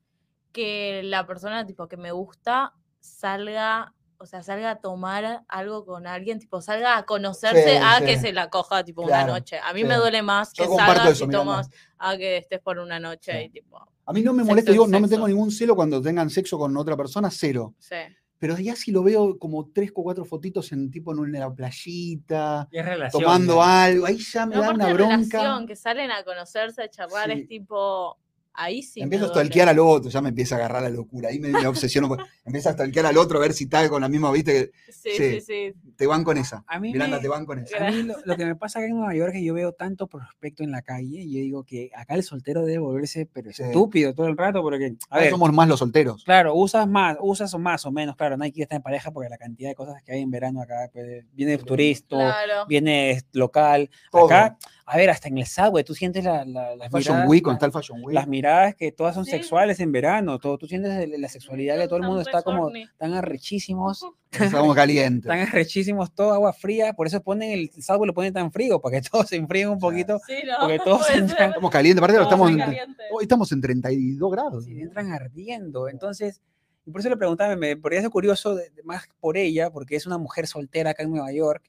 B: que la persona tipo que me gusta salga, o sea, salga a tomar algo con alguien, tipo salga a conocerse
A: Sí,
B: a
A: sí.
B: que se la coja tipo
A: Claro,
B: una noche. A mí
A: sí.
B: me duele más que salgas
A: eso,
B: y tomas a que estés por una noche
A: Sí.
B: y tipo,
A: A mí no me molesta,
B: es
A: digo, no me tengo ningún celo cuando tengan sexo con otra persona, cero.
B: sí.
A: Pero ya si lo veo como tres o cuatro fotitos en tipo en una playita,
C: relación.
A: tomando algo, ahí ya me
B: No,
A: da una bronca.
B: relación, que salen a conocerse, a charlar,
A: Sí.
B: es tipo, ahí sí.
A: empiezo a stalkear al otro, ya me empieza a agarrar la locura. Ahí me, me obsesiono. con- Empiezo a stalkear al otro a ver si está con la misma, viste, que
B: Sí,
A: sí.
B: sí, sí.
A: te van con esa.
C: A mí,
A: Miranda,
C: me-
A: te van con esa.
C: a mí lo, lo que me pasa acá en Nueva York es que yo veo tanto prospecto en la calle y yo digo que acá el soltero debe volverse pero
A: Sí.
C: estúpido todo el rato porque, a
A: Ahora
C: ver,
A: somos más los solteros.
C: claro, usas más, usas más o menos, claro, no hay que estar en pareja porque la cantidad de cosas que hay en verano acá, pues, viene turista,
B: Claro.
C: viene local,
A: Todo.
C: acá A ver, hasta en el subway tú sientes la, la, las
A: Fashion
C: miradas-
A: Week, está el Fashion Week.
C: las miradas que todas son
B: Sí.
C: sexuales en verano, todo, tú sientes el- la sexualidad que todo el mundo está como tan arrechísimos,
A: Estamos calientes.
C: tan arrechísimos, todo agua fría, por eso ponen el subway lo ponen tan frío, para que todos se enfríen un poquito,
B: Sí, no.
C: porque todos entran-
B: ser.
A: Estamos calientes, aparte estamos,
B: calientes.
A: hoy estamos en 32 grados.
C: si entran ardiendo. Entonces, y por eso le preguntaba, me parecía curioso de- de- más por ella, porque es una mujer soltera acá en Nueva York,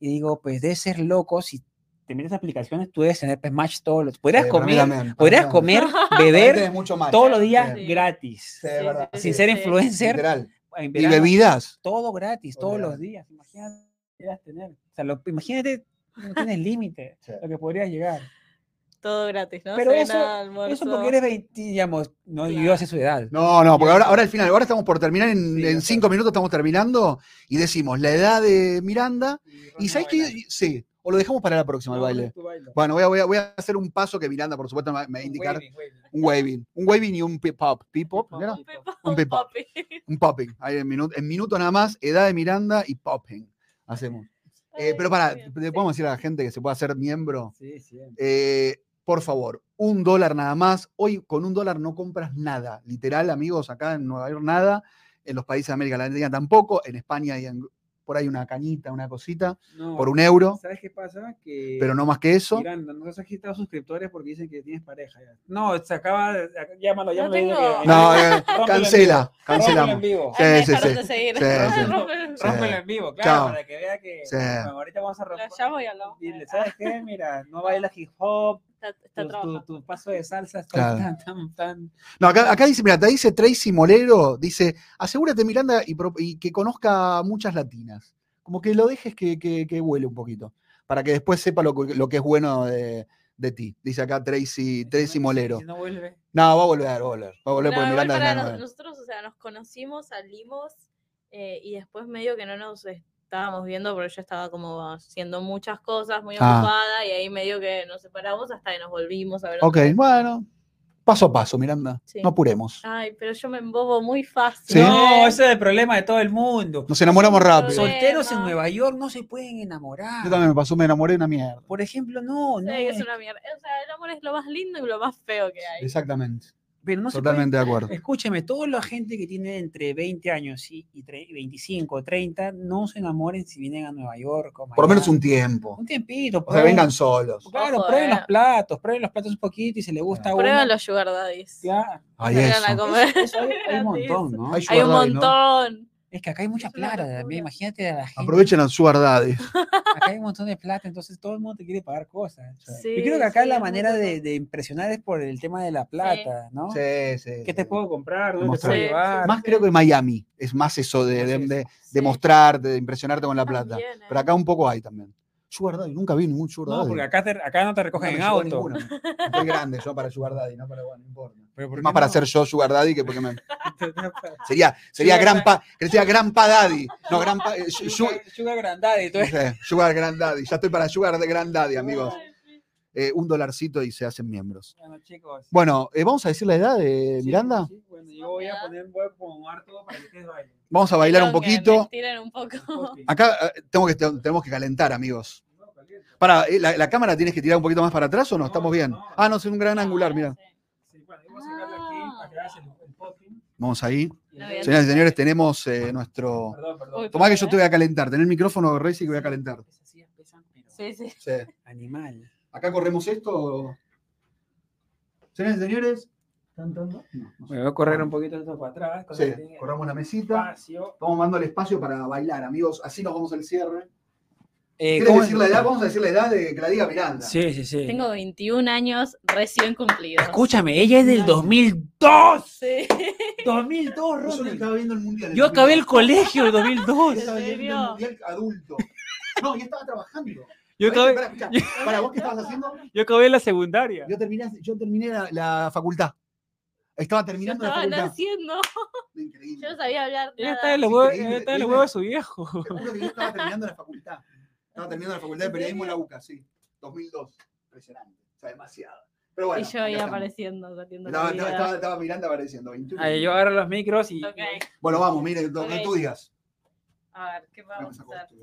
C: y digo, pues debe ser loco si te metes a aplicaciones, tú debes tener pues, match todos los, podrías
A: Sí,
C: comer, podrías comer, beber
A: mucho
C: todos los días
B: Sí.
C: gratis,
A: Sí,
C: sin
B: sí,
C: ser
B: sí.
C: influencer,
A: Literal.
C: en
A: Y bebidas.
C: todo gratis, todos los días. Imagínate, podrías tener. O sea, lo- imagínate, no tienes límite
A: Sí.
C: lo que podrías llegar.
B: Todo gratis, ¿no?
C: Pero
B: Cena,
C: eso- Eso porque eres 20, digamos, no yo
B: Claro.
C: hace su edad.
A: No, no, porque ahora, ahora al final, ahora estamos por terminar, en,
C: Sí,
A: en
C: ya
A: cinco minutos estamos terminando y decimos la edad de Miranda. Y sabes que sí, o lo dejamos para la próxima el baile. Bueno, voy a, voy, a, voy a hacer un paso que Miranda, por supuesto, me va a indicar un waving. Un waving y un pop. ¿Pop?
C: Pip-pop.
A: ¿era?
B: Un pepo,
A: Un popping. Ahí en minuto, en minuto nada más, edad de Miranda y popping. Hacemos. Eh, pero para, le podemos decir a la gente que se pueda hacer miembro.
C: Sí, sí.
A: Eh, por favor, un dólar nada más. Hoy con un dólar no compras nada. Literal, amigos, acá en Nueva York nada. En los países de América Latina tampoco. En España y en- por ahí una cañita, una cosita.
C: No,
A: Por un euro.
C: ¿Sabes qué pasa? Que
A: Pero no más que eso.
C: Miranda, no has quitado suscriptores porque dicen que tienes pareja ya. No, se acaba de. Llámalo,
B: No
C: llámalo. dile
B: tengo-
C: que-
A: No, eh, cancela.
C: rómpelo en vivo.
A: Sí, sí, sí.
B: de seguir.
A: Sí, sí.
B: Rómpelo.
A: Sí.
C: En vivo, claro,
A: Chao.
C: para que vea que.
A: Sí.
C: Bueno, ahorita vamos a romper.
B: Lo llamo y hablamos.
C: Dile, ¿sabes qué? Mira, no baila hip hop,
B: Está, está
C: tu, tu,
B: trabajando.
C: tu paso de salsa está
A: Claro.
C: tan, tan, tan.
A: No, acá, acá dice, mira, te dice Tracy Molero, dice, asegúrate Miranda y, que conozca muchas latinas. Como que lo dejes que, que, que huele un poquito, para que después sepa lo, que- lo que es bueno de, de ti. Dice acá Tracy, Tracy Molero.
C: Si no vuelve.
A: No, va a volver, va a volver. Va a volver
B: No,
A: porque Miranda
B: para nosotros, o sea, nos conocimos, salimos eh, y después medio que no nos estábamos viendo porque yo estaba como haciendo muchas cosas, muy
A: Ah.
B: ocupada y ahí medio que nos separamos hasta que nos volvimos a ver.
A: Ok, bueno, paso a paso, Miranda.
B: Sí.
A: No apuremos.
B: Ay, pero yo me embobo muy fácil.
A: Sí.
C: No, ese es el problema de todo el mundo.
A: Nos enamoramos
B: Sí,
A: rápido.
B: sol-
C: Solteros en. Nueva York no se pueden enamorar.
A: Yo también me pasó, me enamoré de una mierda.
C: Por ejemplo, no,
B: Sí,
C: no.
B: es- una mierda. O sea, el amor es lo más lindo y lo más feo que hay.
A: Exactamente.
C: Pero no se puede-
A: Totalmente de acuerdo.
C: Escúcheme, toda la gente que tiene entre 20 años y, y tre- 25, 30, no se enamoren si vienen a Nueva York. o
A: Por lo menos un tiempo.
C: Un tiempito.
A: O sea, vengan solos.
C: Claro,
B: Ojo,
C: prueben
B: eh.
C: los platos, prueben los platos un poquito y si les gusta uno.
B: Prueban los sugar daddies.
C: Claro.
A: Ay, eso.
B: a comer.
C: Eso hay, hay un montón, ¿no?
A: Hay
B: Hay un
A: ¿no?
C: Es que acá hay mucha plata también. Imagínate a la gente.
A: Aprovechen al sugar daddy.
C: Acá hay un montón de plata, entonces todo el mundo te quiere pagar cosas.
B: Sí,
C: Yo creo que acá
B: sí,
C: la manera de, de impresionar es por el tema de la plata, ¿no?
A: Sí, sí.
C: ¿Qué te puedo comprar? ¿Dónde te puedo
B: Sí,
C: llevar?
A: Más creo que Miami. Es más eso de, de, de- de
B: Sí.
A: mostrarte, de impresionarte con la plata.
B: También,
A: Pero
B: eh.
A: acá un poco hay también. Sugar daddy, nunca vi ningún sugar
C: No,
A: daddy.
C: porque acá, te- acá no te recogen en
A: me llegó
C: auto.
A: ninguno. Estoy grande yo para sugar daddy, no para bueno, no importa.
C: Pero ¿por
A: Es
C: qué
A: más para
C: no?
A: ser yo sugar daddy que porque me...
C: Sugar
A: Sería, sería
C: Sugar
A: gran pa, sería gran pa daddy. No, gran pa, eh, su- su-
C: Sugar Grandaddy. tú
A: no
C: eres-
A: sugar grand daddy. Ya estoy para sugar de grand daddy, amigos. Eh, un dolarcito y se hacen miembros.
C: Bueno, chicos.
A: Bueno, eh, vamos a decir la edad de
C: Sí,
A: Miranda.
C: sí, bueno, yo voy a poner, voy a acomodar todo para que ustedes bailen.
A: Vamos a bailar un poquito.
B: estiren un poco.
A: Acá eh, tengo que, tenemos que calentar, amigos. Para, eh, la, la cámara tienes que tirar un poquito más para atrás o no?
C: No,
A: ¿Estamos bien?
C: no.
A: Ah, no, es un gran angular, mira.
C: Sí, bueno, yo voy a sacarlo aquí para que hagas el, el popping.
A: Vamos ahí. Señoras y señores, tenemos eh, nuestro.
C: Perdón, perdón.
B: Uy,
A: Tomá que yo te voy a calentar. Tener el micrófono, Rey, que voy a calentar.
B: Sí. Sí.
C: Animal.
A: ¿Acá corremos esto? Señores. ¿Tan, tan, tan? No, no sé.
C: Me voy a correr un poquito esto para atrás.
A: Sí,
C: que
A: corramos la mesita.
C: espacio.
A: Estamos mandando el espacio para bailar, amigos. Así nos vamos al cierre.
C: Eh,
A: ¿Quieres
C: ¿cómo
A: decir la edad? Vamos a decir la edad de que la diga Miranda.
C: Sí, sí, sí.
B: Tengo 21 años recién cumplidos.
C: Escúchame, ella es del 2002.
B: Sí.
C: 2002,
A: Yo solo
C: Ronald.
A: estaba viendo el mundial.
C: Yo acabé el
A: 2002.
C: colegio en
A: Yo
C: 2002.
A: estaba
B: ¿En
A: viendo el
B: serio?
A: mundial adulto. No, yo estaba trabajando.
C: Yo acabé.
A: Pará, ¿vos qué estabas haciendo?
C: yo acabé la secundaria.
A: Yo terminé, yo terminé la, la facultad. Estaba
B: Yo
A: terminando la
B: estaba
A: facultad.
B: naciendo.
A: Increíble.
B: Yo no sabía hablar nada.
C: está en los huevos,
A: increíble,
C: ella está en los huevos de su viejo.
A: Te juro que yo estaba terminando la facultad. Estaba terminando la facultad de periodismo en la UCA, sí. 2002. Impresionante. O sea, demasiado. Pero bueno.
B: y yo ahí
A: estamos.
B: apareciendo, saliendo
A: Estaba,
B: la
A: estaba, estaba- estaba Miranda apareciendo. 21.
C: Ahí yo agarro los micros y.
A: Bueno, vamos, mire, lo que
B: Ok.
A: tú digas.
B: A ver, ¿qué vamos a hacer?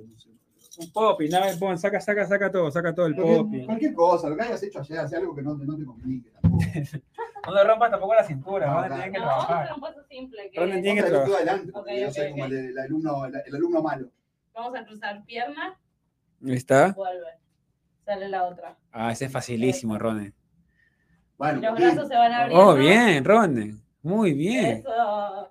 A: No.
C: Un popi, nada, pon, saca, saca, saca todo, saca todo el popi.
A: cualquier cosa, lo que hayas hecho ayer, hace algo que no, no te complique. tampoco.
C: No le rompas tampoco la cintura,
A: No,
C: van a tener que
B: No,
C: trabajar.
B: es un paso simple. Que
C: Ronen tiene que trabajar.
A: adelante, porque
B: Ok,
A: yo soy
B: ok,
A: como el, el alumno, el, el alumno malo.
B: Vamos a cruzar pierna,
C: Ahí está.
B: vuelve. Sale la otra.
C: Ah, ese es facilísimo, Ronen.
A: Bueno,
B: los
A: bien.
B: brazos se van abriendo.
C: Oh, bien, Ronen. Muy bien.
B: Eso.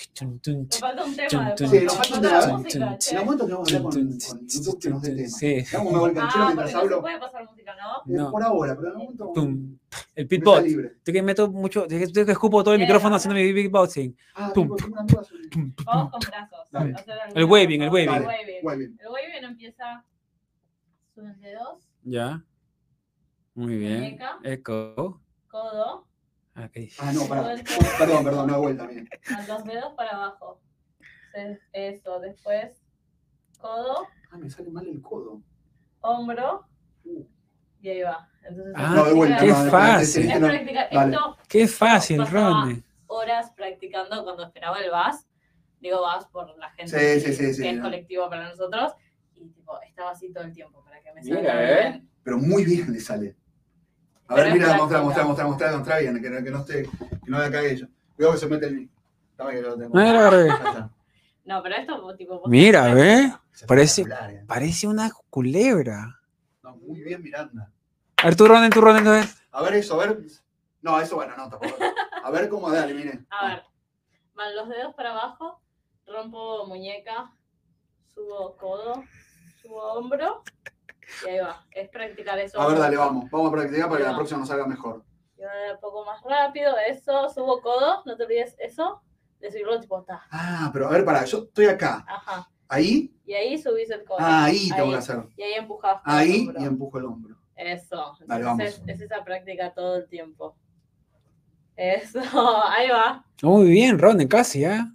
C: Eh, pum, tum, ch, ch, chum, tum,
B: Nos
C: ch.
B: falta un tema.
A: Sí, nos falta un
B: Falta la
A: tema.
B: música,
A: En
B: che.
A: un momento tenemos que hablar con,
C: Tum,
A: con
C: tum,
A: YouTube que nos dé tema.
C: Sí.
A: Vamos a ver el canchero
B: Ah, no puede pasar música, ¿no?
A: Eh,
C: No.
A: Por ahora, pero en algún momento.
C: El beatbox. Yo que meto mucho, yo que yo que escupo todo el
B: Eh,
C: micrófono haciendo mi beatboxing.
A: Ah,
B: Vamos con brazos.
C: El waving, el waving.
B: El waving. El empieza. Suben dedos,
C: Ya. Muy bien. Eco.
B: codo,
C: Ah, ¿qué dice?
A: Ah, no.
B: Suelto.
A: Perdón, perdón, una vuelta, bien.
B: con los dedos para abajo. Eso, después codo,
A: Ah, me sale mal el codo.
B: hombro
A: Uh.
B: y ahí va. Entonces,
C: Ah,
A: No, de vuelta.
C: qué
A: no,
C: fácil.
B: Es practicar.
A: Dale.
B: Esto
C: Qué fácil, Ronnie.
B: horas practicando cuando esperaba el VAS. Digo VAS por la gente
A: Sí,
B: que,
A: sí, sí, sí,
B: que es
A: no.
B: colectivo para nosotros. Y tipo, estaba así todo el tiempo para que me
C: Mira,
B: salga
C: ¿eh?
B: bien.
A: Pero muy bien le sale. A
B: Pero
A: ver, mira, mostrar, mostrar, mostrar, mostrar, mostrar bien, que, no- que no esté, que no cague yo. Cuidado que se mete el mic. Tengo.
C: No,
B: pero esto tipo. vos
C: Mira,
B: tenés
C: ¿ve?
B: práctica.
C: Parece-
A: eh.
C: Parece una culebra.
A: No, muy bien, Miranda.
C: A ver, tú, Ronen, tú, Ronen, a ver.
A: A ver eso, a ver. No, eso bueno, no, tampoco. A ver cómo dale, mire.
B: A ver, van los dedos para abajo, rompo muñeca, subo codo, subo hombro y ahí va. Es practicar eso.
A: A ver, dale, vamos. Vamos a practicar para que la próxima nos salga mejor.
B: Y ahora un poco más rápido, eso, subo codo, no te olvides eso, de subirlo tipo ta.
A: Ah, pero a ver, pará, yo estoy acá.
B: Ajá.
A: Ahí,
B: Y ahí subís el codo.
A: ah, ahí tengo que hacer.
B: Y ahí empujas.
A: Ahí y empujo el hombro.
B: Eso.
A: Dale,
B: Entonces
A: vamos.
B: es, es esa práctica todo el tiempo. Eso, ahí va,
C: Muy bien, Ronen, casi, ¿ah?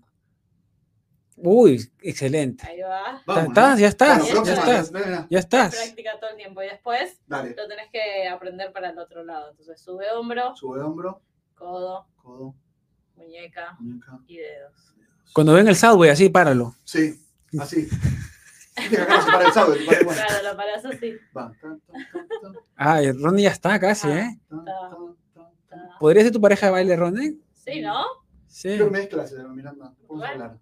C: Uy, excelente.
B: ahí va.
C: Ya
A: Vamos,
C: estás,
A: ¿no?
C: ya estás, ya estás, ya estás.
B: Práctica todo el tiempo. Y después
A: Dale,
B: lo tenés que aprender para el otro lado. Entonces sube hombro,
A: sube hombro,
B: codo,
A: codo,
B: muñeca
A: muñeca.
B: y dedos.
C: Cuando ven el Subway, así, páralo.
A: Sí, así. Para el sábado, se para el- bueno.
B: Claro, lo parás así.
A: Va.
C: Ay, Ronen ya está casi,
B: Ah.
C: ¿eh?
B: Ta.
C: ¿Podría ser tu pareja de baile, Ronen?
B: Sí, ¿no?
C: Sí.
A: Que mezclas, Miranda. Podemos
B: Bueno.
A: hablar.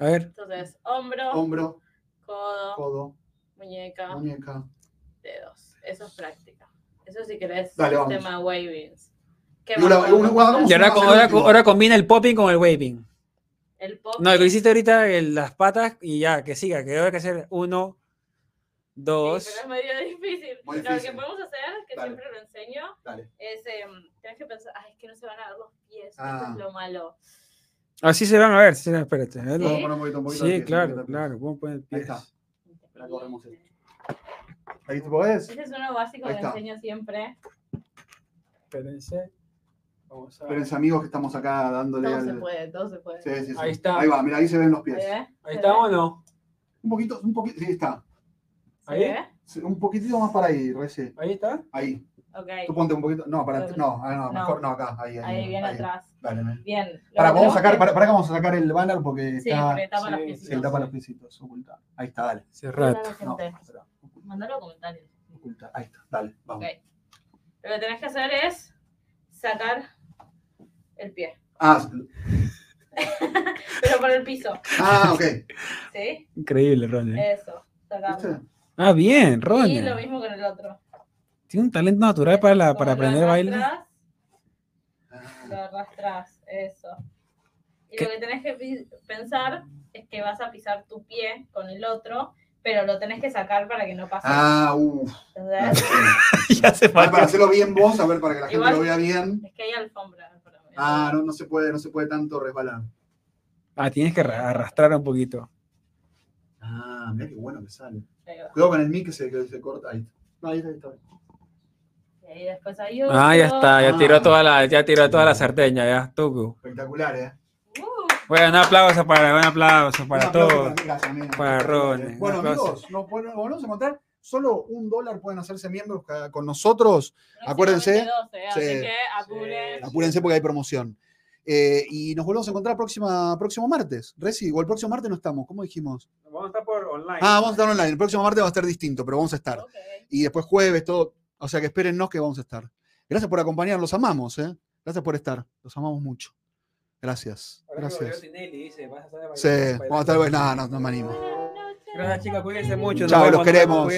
C: A ver.
B: Entonces, hombro,
A: Hombro,
B: codo,
A: codo,
B: muñeca,
A: muñeca.
B: dedos. Eso es práctica. Eso si querés
A: Dale, vamos.
B: tema wavings.
C: Ahora,
A: vamos
C: ahora,
A: último.
C: ahora combina el popping con el waving.
B: El.
C: No, lo que hiciste ahorita, el- las patas y ya, que siga, que hay que hacer uno,
B: Sí,
C: dos.
B: pero es medio difícil.
A: Muy
B: Lo que podemos hacer, que
A: Dale.
B: siempre lo enseño,
A: Dale.
B: es, em, tenés que pensar, ay, es que no se van a ver los pies, eso
A: Ah.
B: es lo malo.
C: Así se van a ver, sí, espérate. a ver.
B: Sí.
A: Vamos a poner un poquito, un poquito
C: Sí,
A: pie, un
C: claro,
A: poquito de pie.
C: claro. ¿Cómo ponen
A: Ahí está. Corremos esto. Ahí te podés.
B: Ese es uno básico
A: Ahí
B: que enseño siempre.
C: Espérense. Vamos a
A: Espérense, amigos, que estamos acá dándole
B: Todo
A: al.
B: se puede, todo se puede.
A: Sí, sí, sí.
C: Ahí está.
A: Ahí va, mira, ahí se ven los
B: ¿Ahí
A: pies.
B: ve?
C: Ahí
B: ¿Se
C: está
B: ve?
C: o no.
A: Un poquito, un poquito, sí, está.
B: ¿Se
C: ¿Ahí?
A: Sí, Un poquitito más para ahí, Reci.
C: Ahí está.
A: Ahí.
B: Ok,
A: Tú ponte un poquito. No, para. No, ah, no,
B: No.
A: mejor no, acá. Ahí, ahí.
B: ahí bien atrás.
A: Dale.
B: Bien.
A: Para,
B: que
A: vamos a sacar, para, para que vamos a sacar el banner porque
B: que- Sí,
A: está.
B: tapa los
C: sí.
A: Se tapa los piecitos, oculta. Ahí está, dale.
C: Cerrate.
B: Hola,
A: No,
B: Mandalo a comentarios.
A: oculta. Ahí está, dale, vamos.
B: Lo que tenés que hacer es sacar el pie.
A: Ah,
B: Pero por el piso.
A: ah, ok.
B: ¿Sí?
C: Increíble, Ronnie.
B: Eso. Sacamos.
C: Ah, bien,
B: Y
C: Ronnie.
B: lo mismo con el otro.
C: Tiene un talento natural para, la, para aprender baile.
B: arrastras, Lo arrastras, eso. Y
C: ¿Qué?
B: lo que tenés que pensar es que vas a pisar tu pie con el otro, pero lo tenés que sacar para que no pase.
A: Ah, uff.
B: ¿entendés?
C: ya se
A: Para hacerlo bien vos, a ver, para que la gente lo vea bien.
B: Es que hay alfombra.
A: Ah, no, no se puede, no se puede tanto resbalar.
C: Ah, tienes que arra- arrastrar un poquito.
A: Ah, mira qué bueno que sale. Cuidado con el mic que se, que se corta ahí. No, ahí está, ahí está.
B: Y ahí después hay
C: Ah, ya está, ya
A: Ah.
C: tiró toda la, ya tiró toda la sartén, ya, tucu.
A: Espectacular, ¿eh?
C: Bueno, un aplauso para, un aplauso para
A: Un aplauso
C: todos.
A: mí,
C: para Ronnie,
A: Bueno,
C: un aplauso.
A: amigos, nos volvemos a contar. Solo un dólar pueden hacerse miembros con nosotros. Acuérdense.
B: próximamente 12, así
A: Sí.
B: que apuren.
A: Apúrense porque hay promoción. Eh, y nos volvemos a encontrar próxima, próximo martes. Reci, o el próximo martes no estamos, ¿cómo dijimos?
C: Vamos a estar por online.
A: Ah, vamos a estar online. El próximo martes va a estar distinto, pero vamos a estar. Y después jueves, todo. O sea que espérennos que vamos a estar. Gracias por acompañarnos, los amamos, ¿eh? Gracias por estar. Los amamos mucho. Gracias. Gracias. Sí, vamos a estar. No, no, no me animo.
C: Gracias, chicas. Cuídense mucho.
A: Chao, los queremos.